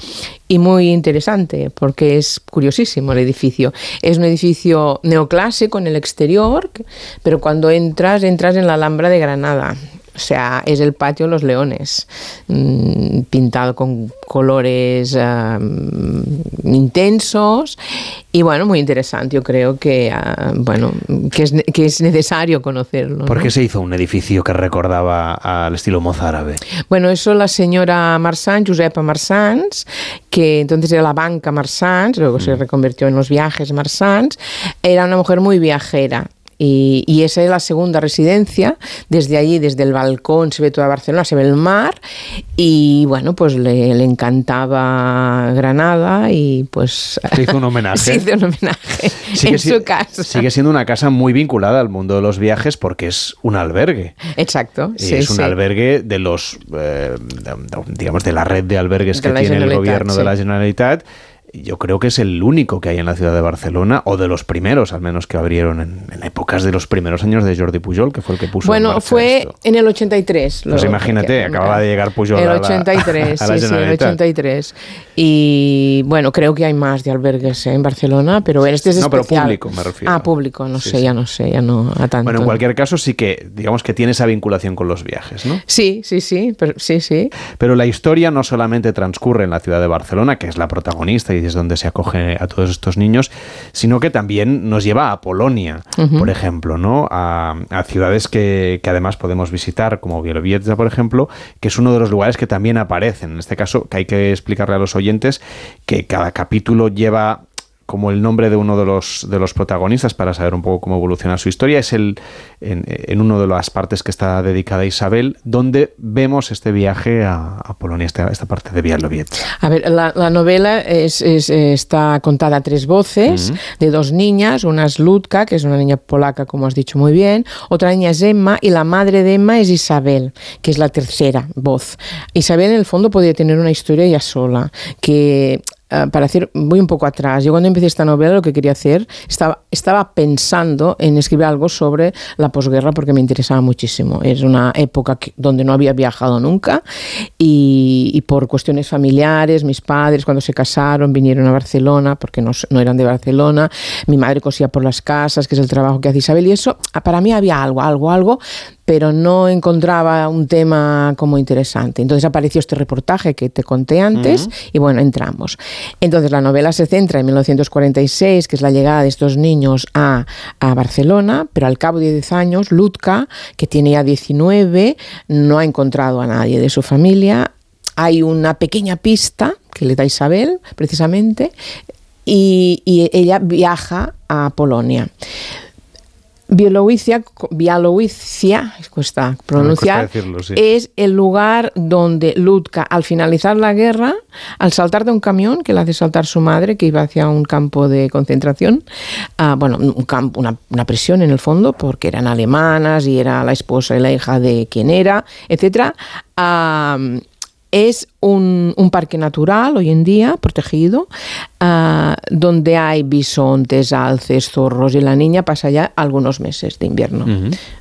Speaker 45: y muy interesante porque es curiosísimo el edificio. Es un edificio neoclásico en el exterior, pero cuando entras, entras en la Alhambra de Granada. O sea, es el patio de los leones, mm, pintado con colores mm, intensos y bueno, muy interesante. Yo creo que, ah, bueno, que es, que es necesario conocerlo.
Speaker 1: ¿Por
Speaker 45: ¿no?
Speaker 1: qué se hizo un edificio que recordaba al estilo mozárabe?
Speaker 45: Bueno, eso la señora Marsans, Josepa Marsans, que entonces era la banca Marsans, luego se reconvirtió en los viajes Marsans, era una mujer muy viajera. Y, y esa es la segunda residencia. Desde allí, desde el balcón, se ve toda Barcelona, se ve el mar. Y bueno, pues le, le encantaba Granada y pues.
Speaker 1: Se hizo un homenaje.
Speaker 45: Se hizo un homenaje en su casa.
Speaker 1: sigue siendo una casa muy vinculada al mundo de los viajes porque es un albergue.
Speaker 45: Exacto.
Speaker 1: Y
Speaker 45: sí,
Speaker 1: es un
Speaker 45: sí.
Speaker 1: albergue de los, eh, digamos, de la red de albergues
Speaker 45: De
Speaker 1: que tiene el gobierno de la Generalitat. Yo creo que es el único que hay en la ciudad de Barcelona, o de los primeros, al menos que abrieron en, en épocas de los primeros años de Jordi Pujol, que fue el que puso en
Speaker 45: Bueno, fue
Speaker 1: esto.
Speaker 45: en el 83.
Speaker 1: Pues imagínate,
Speaker 45: que-
Speaker 1: acababa de llegar Pujol
Speaker 45: El
Speaker 1: a la-
Speaker 45: 83,
Speaker 1: a la
Speaker 45: sí, sí, el
Speaker 1: Generalitat.
Speaker 45: 83. Y bueno, creo que hay más de albergues ¿eh? en Barcelona, pero este es
Speaker 1: No, pero
Speaker 45: especial.
Speaker 1: público, me refiero.
Speaker 45: Ah, público, no
Speaker 1: Sí,
Speaker 45: sé, ya no sé, ya no a tanto.
Speaker 1: Bueno, en
Speaker 45: no.
Speaker 1: cualquier caso sí que, digamos que tiene esa vinculación con los viajes, ¿no?
Speaker 45: Sí, sí, sí, pero, sí, sí.
Speaker 1: Pero la historia no solamente transcurre en la ciudad de Barcelona, que es la protagonista y es donde se acoge a todos estos niños, sino que también nos lleva a Polonia, por ejemplo, ¿no? A, a ciudades que, que además podemos visitar, como Bielowieża, por ejemplo, que es uno de los lugares que también aparecen. En este caso, que hay que explicarle a los oyentes que cada capítulo lleva como el nombre de uno de los, de los protagonistas para saber un poco cómo evoluciona su historia. Es el en, en una de las partes que está dedicada a Isabel, donde vemos este viaje a, a Polonia, esta, esta parte de Bielowieża.
Speaker 45: A ver, la, la novela es, es, está contada a tres voces de dos niñas. Una es Ludka, que es una niña polaca, como has dicho muy bien. Otra niña es Emma y la madre de Emma es Isabel, que es la tercera voz. Isabel, en el fondo, podía tener una historia ella sola, que ah, para decir, voy un poco atrás. Yo cuando empecé esta novela lo que quería hacer, estaba, pensando en escribir algo sobre la posguerra porque me interesaba muchísimo. Es una época donde no había viajado nunca y, por cuestiones familiares, mis padres cuando se casaron vinieron a Barcelona porque no, no eran de Barcelona, mi madre cosía por las casas, que es el trabajo que hace Isabel y eso, ah, para mí había algo, algo, algo, pero no encontraba un tema como interesante. Entonces apareció este reportaje que te conté antes y bueno, entramos. Entonces la novela se centra en 1946, que es la llegada de estos niños a, a Barcelona, pero al cabo de 10 años, Lutka, que tiene ya 19, no ha encontrado a nadie de su familia. Hay una pequeña pista que le da Isabel, precisamente, y, y ella viaja a Polonia. Bielorrusia, Bielorrusia, cuesta pronunciar,
Speaker 1: cuesta decirlo, sí.
Speaker 45: es el lugar donde Lutka, al finalizar la guerra, al saltar de un camión que le hace saltar su madre, que iba hacia un campo de concentración, ah, bueno, un campo, una, una prisión en el fondo, porque eran alemanas y era la esposa y la hija de quien era, etcétera, ah, Es un, un parque natural hoy en día, protegido, ah, donde hay bisontes, alces, zorros y la niña pasa ya algunos meses de invierno.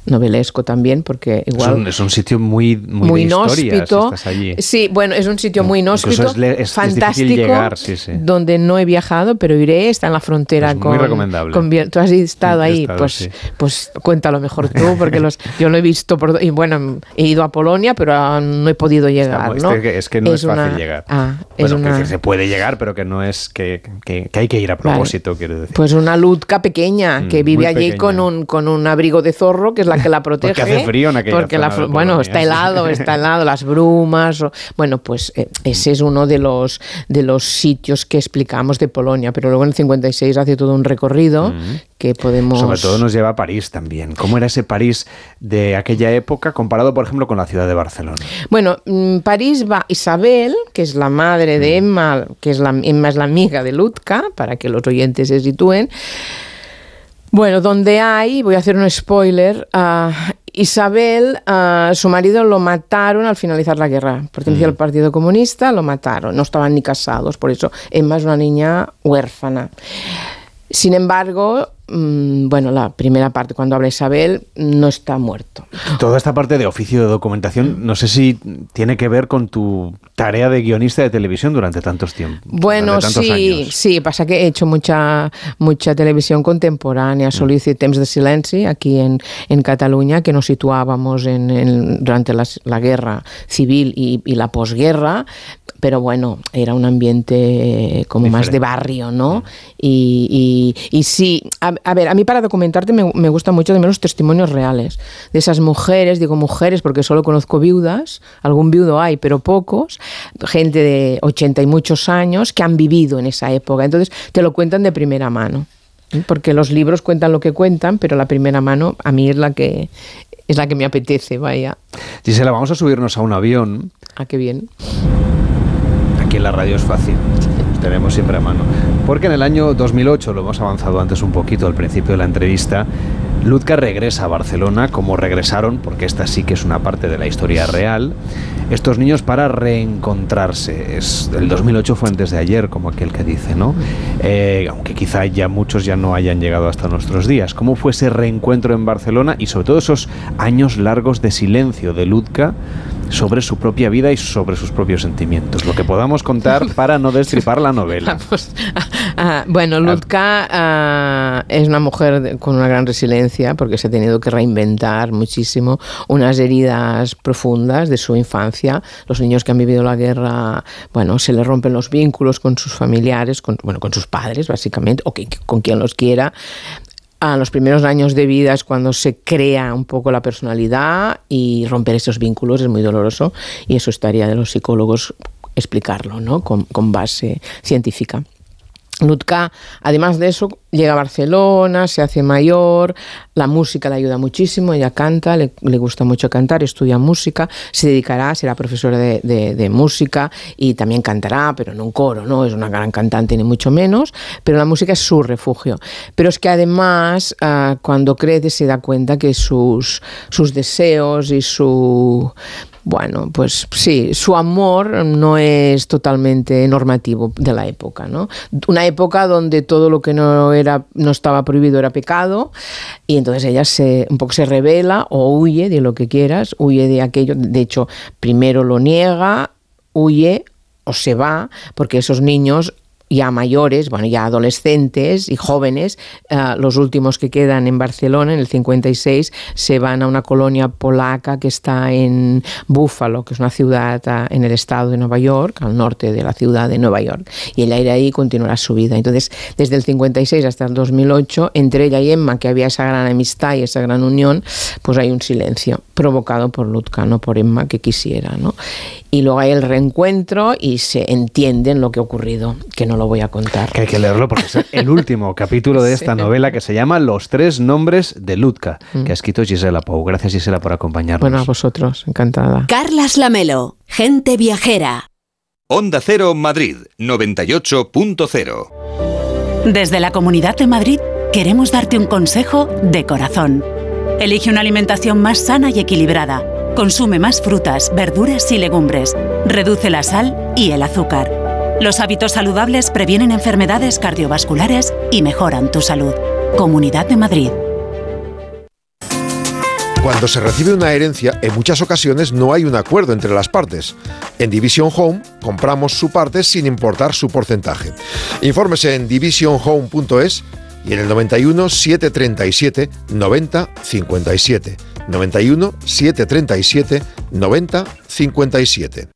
Speaker 45: Novelesco también, porque
Speaker 1: Es
Speaker 45: igual...
Speaker 1: un, es un sitio muy, muy,
Speaker 45: muy
Speaker 1: de historia, si
Speaker 45: inhóspito.
Speaker 1: allí.
Speaker 45: Sí, bueno, es un sitio muy inhóspito,
Speaker 1: es es-
Speaker 45: fantástico,
Speaker 1: llegar, sí, sí.
Speaker 45: donde no he viajado, pero iré, está en la frontera
Speaker 1: Pues muy
Speaker 45: con,
Speaker 1: recomendable.
Speaker 45: con Tú has estado
Speaker 1: Sí,
Speaker 45: ahí,
Speaker 1: estado,
Speaker 45: pues, pues cuéntalo mejor tú, porque los, yo lo he visto, por, y bueno, he ido a Polonia, pero no he podido llegar, ¿no?
Speaker 1: es, que, es que no es, fácil
Speaker 45: una-
Speaker 1: llegar.
Speaker 45: Ah, es
Speaker 1: bueno, que
Speaker 45: una-
Speaker 1: decir, se puede llegar, pero que no es que, que- que hay que ir a propósito, quiero decir.
Speaker 45: Pues una lutca pequeña
Speaker 1: Mm,
Speaker 45: que vive allí
Speaker 1: pequeña.
Speaker 45: con un, con un abrigo de zorro, que es la que la protege.
Speaker 1: Porque hace frío en aquella
Speaker 45: porque la
Speaker 1: zona
Speaker 45: fr- bueno, está helado, está helado, las brumas. o- bueno, pues eh, ese es uno de los, de los sitios que explicamos de Polonia, pero luego en el 56 hace todo un recorrido que podemos...
Speaker 1: Sobre todo nos lleva a París también. ¿Cómo era ese París de aquella época comparado, por ejemplo, con la ciudad de Barcelona?
Speaker 45: Bueno, mm, París va Isabel, que es la madre
Speaker 1: Mm.
Speaker 45: de Emma, que es la, Emma es la amiga de Lutka, para que los oyentes se sitúen. Bueno, donde hay, voy a hacer un spoiler, ah, Isabel, ah, su marido lo mataron al finalizar la guerra. Pertenecía al Partido Comunista, lo mataron. No estaban ni casados, por eso Emma es una niña huérfana. Sin embargo, mm, bueno, la primera parte, cuando habla Isabel, no está muerto.
Speaker 1: Toda esta parte de oficio de documentación, no sé si tiene que ver con tu tarea de guionista de televisión durante tantos tiempos.
Speaker 45: Bueno,
Speaker 1: tantos
Speaker 45: sí,
Speaker 1: años.
Speaker 45: sí, pasa que he hecho mucha, mucha televisión contemporánea.
Speaker 1: Mm.
Speaker 45: hice Temps de Silenci aquí en, en Cataluña, que nos situábamos en, en- durante las- la guerra civil y, y la posguerra, pero bueno, era un ambiente como más de
Speaker 1: Diferente.
Speaker 45: barrio, ¿no? Y, y- y sí, a, a ver, a mí para documentarte me, me gusta mucho de los testimonios reales de esas mujeres, digo mujeres porque solo conozco viudas, algún viudo hay, pero pocos, gente de 80 y muchos años que han vivido en esa época, entonces te lo cuentan de primera mano. ¿eh? Porque los libros cuentan lo que cuentan, pero la primera mano a mí es la que es la que me apetece, vaya.
Speaker 1: Gisela, vamos a subirnos a un avión.
Speaker 45: Ah, qué bien.
Speaker 1: Aquí en la radio es fácil. Tenemos siempre a mano. Porque en el año 2008, lo hemos avanzado antes un poquito al principio de la entrevista, Lutka regresa a Barcelona, como regresaron, porque esta sí que es una parte de la historia real, estos niños para reencontrarse. Es, el 2008 fue antes de ayer, como aquel que dice, ¿no? Eh, aunque quizá ya muchos ya no hayan llegado hasta nuestros días. ¿Cómo fue ese reencuentro en Barcelona y sobre todo esos años largos de silencio de Lutka sobre su propia vida y sobre sus propios sentimientos? Lo que podamos contar para no destripar la novela.
Speaker 45: Ah, bueno, Lutka ah, es una mujer con una gran resiliencia porque se ha tenido que reinventar muchísimo unas heridas profundas de su infancia. Los niños que han vivido la guerra, bueno, se les rompen los vínculos con sus familiares, con, bueno, con sus padres básicamente, o que- con quien los quiera. A los primeros años de vida es cuando se crea un poco la personalidad y romper esos vínculos es muy doloroso y eso estaría de los psicólogos explicarlo, ¿no? Con, con base científica. Lutka, además de eso, llega a Barcelona, se hace mayor, la música le ayuda muchísimo, ella canta, le, gusta mucho cantar, estudia música, se dedicará, será profesora de, de- de música y también cantará, pero en un coro, no es una gran cantante ni mucho menos, pero la música es su refugio. Pero es que además, ah, cuando crece, se da cuenta que sus, sus deseos y su bueno, pues sí, su amor no es totalmente normativo de la época, ¿no? Una época donde todo lo que no no estaba prohibido era pecado y entonces ella se un poco se revela o huye de lo que quieras, huye de aquello, de hecho, primero lo niega, huye o se va porque esos niños ya mayores, bueno, ya adolescentes y jóvenes, eh, los últimos que quedan en Barcelona en el 56 se van a una colonia polaca que está en Buffalo, que es una ciudad ah, en el estado de Nueva York, al norte de la ciudad de Nueva York. Y ella irá ahí y continuará su vida. Entonces, desde el 56 hasta el 2008, entre ella y Emma, que había esa gran amistad y esa gran unión, pues hay un silencio provocado por Lutka, no por Emma que quisiera, ¿no? Y luego hay el reencuentro y se entienden lo que ha ocurrido, que no lo voy a contar.
Speaker 1: Que hay que leerlo porque es el último capítulo de esta
Speaker 45: Sí.
Speaker 1: novela que se llama Los tres nombres de Lutka, que ha escrito Gisela Pou. Gracias Gisela por acompañarnos.
Speaker 45: Bueno, a vosotros, encantada.
Speaker 6: Carlas Lamelo, gente viajera.
Speaker 27: Onda Cero Madrid 98.0.
Speaker 46: Desde la Comunidad de Madrid queremos darte un consejo de corazón. Elige una alimentación más sana y equilibrada. Consume más frutas, verduras y legumbres. Reduce la sal y el azúcar. Los hábitos saludables previenen enfermedades cardiovasculares y mejoran tu salud. Comunidad de Madrid.
Speaker 47: Cuando se recibe una herencia, en muchas ocasiones no hay un acuerdo entre las partes. En Division Home compramos su parte sin importar su porcentaje. Infórmese en divisionhome.es y en el 91 737 90 57. 91 737 90 57.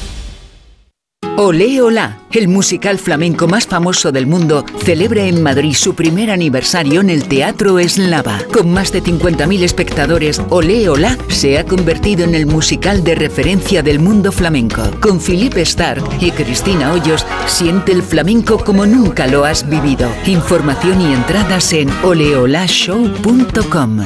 Speaker 48: Olé Olá, el musical flamenco más famoso del mundo, celebra en Madrid su primer aniversario en el Teatro Eslava. Con más de 50.000 espectadores, Olé Olá se ha convertido en el musical de referencia del mundo flamenco. Con Philippe Stark y Cristina Hoyos, siente el flamenco como nunca lo has vivido. Información y entradas en oleolashow.com.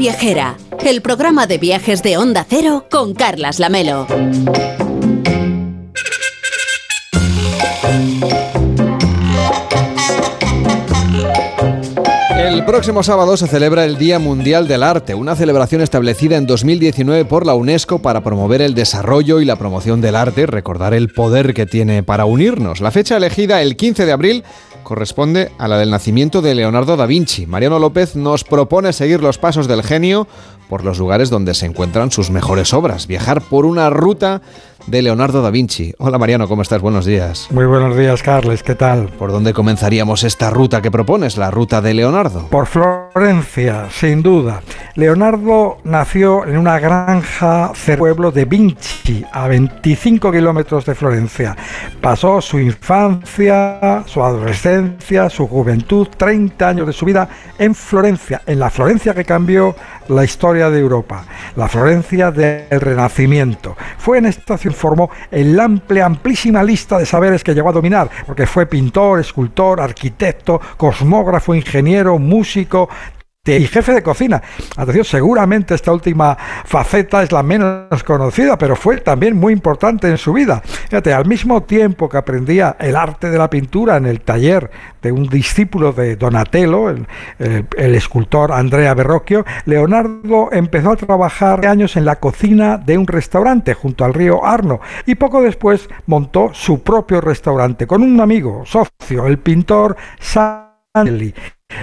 Speaker 6: Viajera, el programa de viajes de Onda Cero con Carlas Lamelo.
Speaker 1: El próximo sábado se celebra el Día Mundial del Arte, una celebración establecida en 2019 por la UNESCO para promover el desarrollo y la promoción del arte, recordar el poder que tiene para unirnos. La fecha elegida, el 15 de abril, corresponde a la del nacimiento de Leonardo da Vinci. Mariano López nos propone seguir los pasos del genio por los lugares donde se encuentran sus mejores obras, viajar por una ruta de Leonardo da Vinci. Hola Mariano, ¿cómo estás? Buenos días.
Speaker 49: Muy buenos días, Carles, ¿qué tal?
Speaker 1: ¿Por dónde comenzaríamos esta ruta que propones, la ruta de Leonardo?
Speaker 49: Por Florencia, sin duda. Leonardo nació en una granja del pueblo de Vinci, a 25 kilómetros de Florencia. Pasó su infancia, su adolescencia, su juventud, 30 años de su vida en Florencia, en la Florencia que cambió la historia de Europa, la Florencia del Renacimiento. Fue en esta ciudad formó el amplia, amplísima lista de saberes que llegó a dominar, porque fue pintor, escultor, arquitecto, cosmógrafo, ingeniero, músico, y jefe de cocina. Atención, seguramente esta última faceta es la menos conocida, pero fue también muy importante en su vida. Fíjate, al mismo tiempo que aprendía el arte de la pintura en el taller de un discípulo de Donatello, el, escultor Andrea Verrocchio, Leonardo empezó a trabajar años en la cocina de un restaurante junto al río Arno y poco después montó su propio restaurante con un amigo, socio, el pintor Sanelli.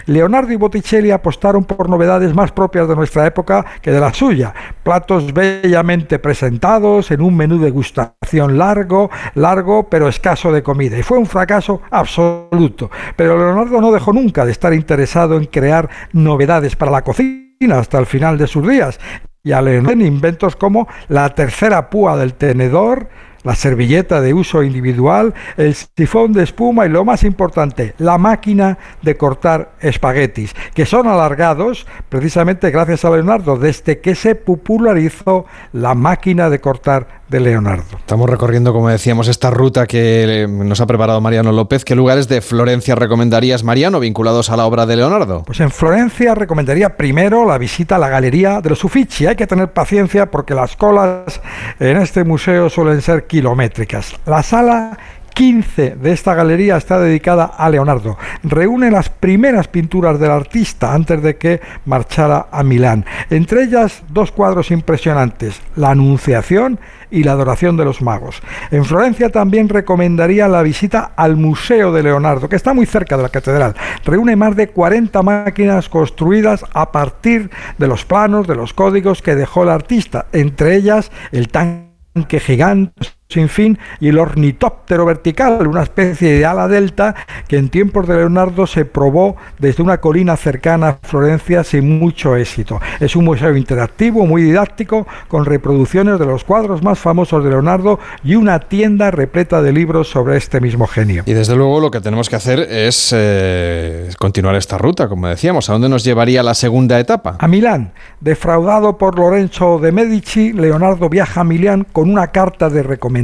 Speaker 49: Leonardo y Botticelli apostaron por novedades más propias de nuestra época que de la suya. Platos bellamente presentados en un menú de gustación largo, largo pero escaso de comida. Y fue un fracaso absoluto. Pero Leonardo no dejó nunca de estar interesado en crear novedades para la cocina hasta el final de sus días y a Leonardo en inventos como la tercera púa del tenedor, la servilleta de uso individual, el sifón de espuma y lo más importante, la máquina de cortar espaguetis, que son alargados precisamente gracias a Leonardo, desde que se popularizó la máquina de cortar de Leonardo.
Speaker 1: Estamos recorriendo, como decíamos, esta ruta que nos ha preparado Mariano López. ¿Qué lugares de Florencia recomendarías, Mariano, vinculados a la obra de Leonardo?
Speaker 49: Pues en Florencia recomendaría primero la visita a la Galería de los Uffizi. Hay que tener paciencia porque las colas en este museo suelen ser kilométricas. La sala 15 de esta galería está dedicada a Leonardo. Reúne las primeras pinturas del artista antes de que marchara a Milán. Entre ellas dos cuadros impresionantes, La Anunciación y La Adoración de los Magos. En Florencia también recomendaría la visita al Museo de Leonardo, que está muy cerca de la catedral. Reúne más de 40 máquinas construidas a partir de los planos, de los códigos que dejó el artista, entre ellas el tanque gigante sin fin y el ornitóptero vertical, una especie de ala delta que en tiempos de Leonardo se probó desde una colina cercana a Florencia sin mucho éxito. Es un museo interactivo, muy didáctico, con reproducciones de los cuadros más famosos de Leonardo y una tienda repleta de libros sobre este mismo genio.
Speaker 1: Y desde luego lo que tenemos que hacer es eh, continuar esta ruta, como decíamos. ¿A dónde nos llevaría la segunda etapa?
Speaker 49: A Milán. Defraudado por Lorenzo de Medici, Leonardo viaja a Milán con una carta de recomendación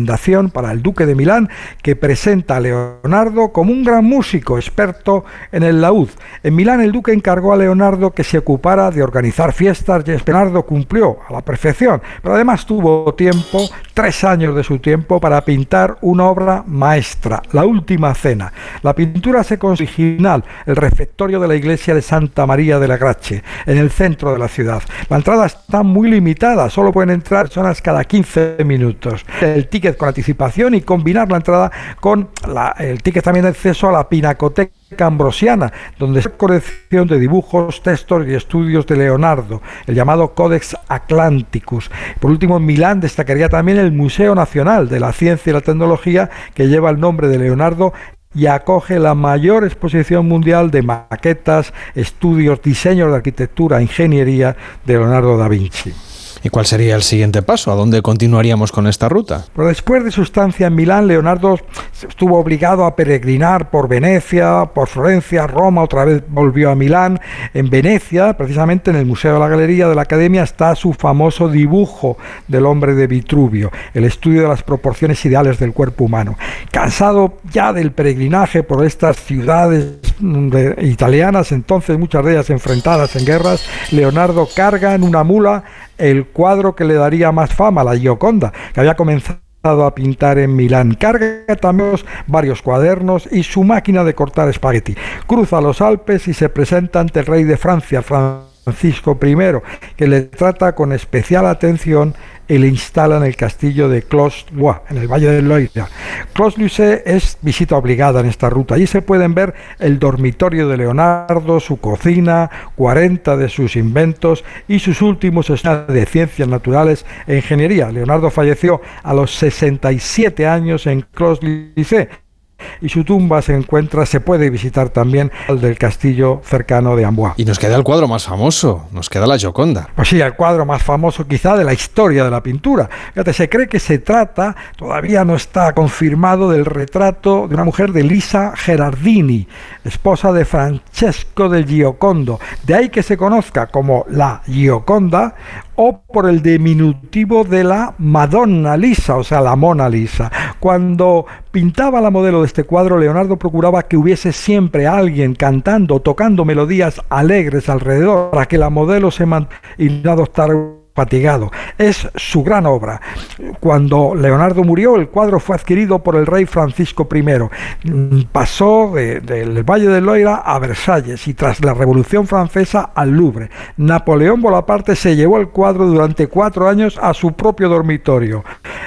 Speaker 49: para el duque de Milán que presenta a Leonardo como un gran músico experto en el laúd. En Milán el duque encargó a Leonardo que se ocupara de organizar fiestas y Leonardo cumplió a la perfección, pero además tuvo tiempo, tres años de su tiempo, para pintar una obra maestra, La Última Cena. La pintura se original, el refectorio de la iglesia de Santa María de la Grache, en el centro de la ciudad. La entrada está muy limitada, solo pueden entrar personas cada 15 minutos. El con anticipación y combinar la entrada con el ticket también de acceso a la Pinacoteca Ambrosiana, donde se colección de dibujos, textos y estudios de Leonardo, el llamado Codex Atlanticus. Por último, en Milán destacaría también el Museo Nacional de la Ciencia y la Tecnología, que lleva el nombre de Leonardo y acoge la mayor exposición mundial de maquetas, estudios, diseños de arquitectura, ingeniería de Leonardo da Vinci.
Speaker 1: ¿Y cuál sería el siguiente paso? ¿A dónde continuaríamos con esta ruta?
Speaker 49: Pero después de su estancia en Milán, Leonardo estuvo obligado a peregrinar por Venecia, por Florencia, Roma, otra vez volvió a Milán. En Venecia, precisamente en el Museo de la Galería de la Academia, está su famoso dibujo del hombre de Vitruvio, el estudio de las proporciones ideales del cuerpo humano. Cansado ya del peregrinaje por estas ciudades italianas, entonces muchas de ellas enfrentadas en guerras, Leonardo carga en una mula el cuadro que le daría más fama, la Gioconda, que había comenzado a pintar en Milán. Carga también varios cuadernos y su máquina de cortar espagueti. Cruza los Alpes y se presenta ante el rey de Francia, Francisco I, que le trata con especial atención y le instala en el castillo de Clos-Lois, en el Valle del Loira. Clos-Lois es visita obligada en esta ruta. Allí se pueden ver el dormitorio de Leonardo, su cocina, 40 de sus inventos y sus últimos estudios de ciencias naturales e ingeniería. Leonardo falleció a los 67 años en Clos-Lois y su tumba se encuentra, se puede visitar también al del castillo cercano de Amboise.
Speaker 1: Y nos queda el cuadro más famoso, nos queda la Gioconda.
Speaker 49: Pues sí, el cuadro más famoso quizá de la historia de la pintura. Fíjate, se cree que se trata, todavía no está confirmado, del retrato de una mujer de Lisa Gerardini, esposa de Francesco del Giocondo. De ahí que se conozca como la Gioconda o por el diminutivo de la Madonna Lisa, o sea, la Mona Lisa. Cuando pintaba la modelo de este cuadro, Leonardo procuraba que hubiese siempre alguien cantando, tocando melodías alegres alrededor, para que la modelo se mantuviera y no adoptara fatigado. Es su gran obra. Cuando Leonardo murió, el cuadro fue adquirido por el rey Francisco I. Mm, pasó del Valle del Loira a Versalles y tras la Revolución Francesa al Louvre. Napoleón Bonaparte se llevó el cuadro durante cuatro años a su propio dormitorio,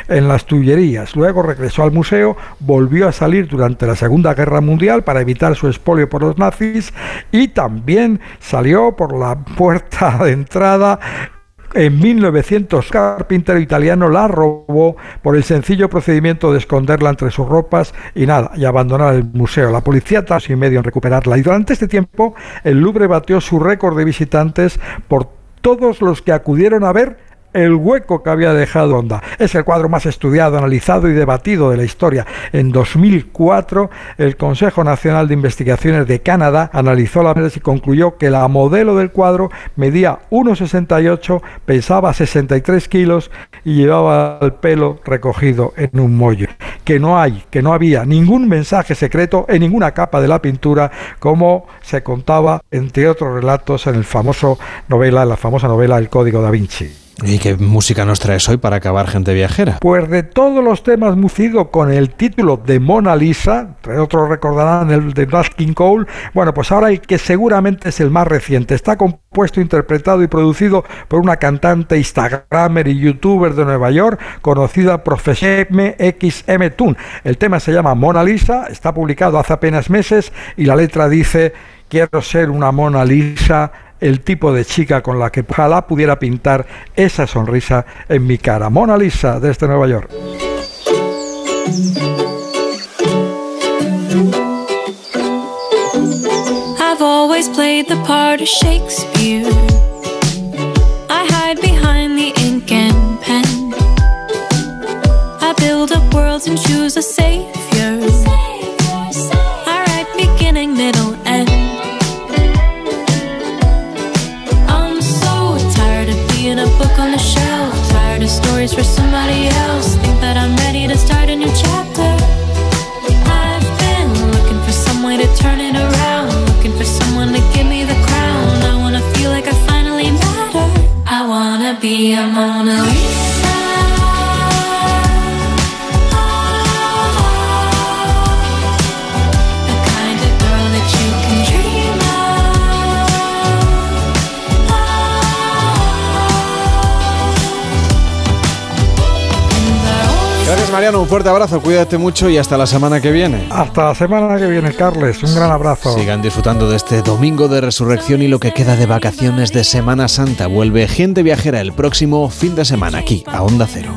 Speaker 49: en las Tullerías. Luego regresó al museo, volvió a salir durante la Segunda Guerra Mundial para evitar su expolio por los nazis y también salió por la puerta de entrada en 1900, carpintero italiano la robó por el sencillo procedimiento de esconderla entre sus ropas y nada, y abandonar el museo. La policía tardó y medio en recuperarla. Y durante este tiempo, el Louvre batió su récord de visitantes por todos los que acudieron a ver el hueco que había dejado Honda. Es el cuadro más estudiado, analizado y debatido de la historia. En 2004, el Consejo Nacional de Investigaciones de Canadá analizó la y concluyó que la modelo del cuadro medía 1,68, pesaba 63 kilos y llevaba el pelo recogido en un mollo. Que no hay, que no había ningún mensaje secreto en ninguna capa de la pintura, como se contaba entre otros relatos en el famoso novela, la famosa novela El Código da Vinci.
Speaker 1: ¿Y qué música nos traes hoy para acabar gente viajera?
Speaker 49: Pues de todos los temas musido con el título de Mona Lisa, otros recordarán el de Nat King Cole, bueno, pues ahora el que seguramente es el más reciente. Está compuesto, interpretado y producido por una cantante, instagramer y youtuber de Nueva York, conocida por XM Tune. El tema se llama Mona Lisa, está publicado hace apenas meses y la letra dice, quiero ser una Mona Lisa el tipo de chica con la que ojalá pudiera pintar esa sonrisa en mi cara. Mona Lisa desde Nueva York.
Speaker 50: I've always played the part of Shakespeare. I hide behind the ink and pen. I build up worlds and choose a savior. Be a Mona Lisa.
Speaker 1: Mariano, un fuerte abrazo, cuídate mucho y hasta la semana que viene.
Speaker 49: Hasta la semana que viene, Carles, un gran abrazo.
Speaker 1: Sigan disfrutando de este domingo de resurrección y lo que queda de vacaciones de Semana Santa. Vuelve gente viajera el próximo fin de semana aquí, a Onda Cero.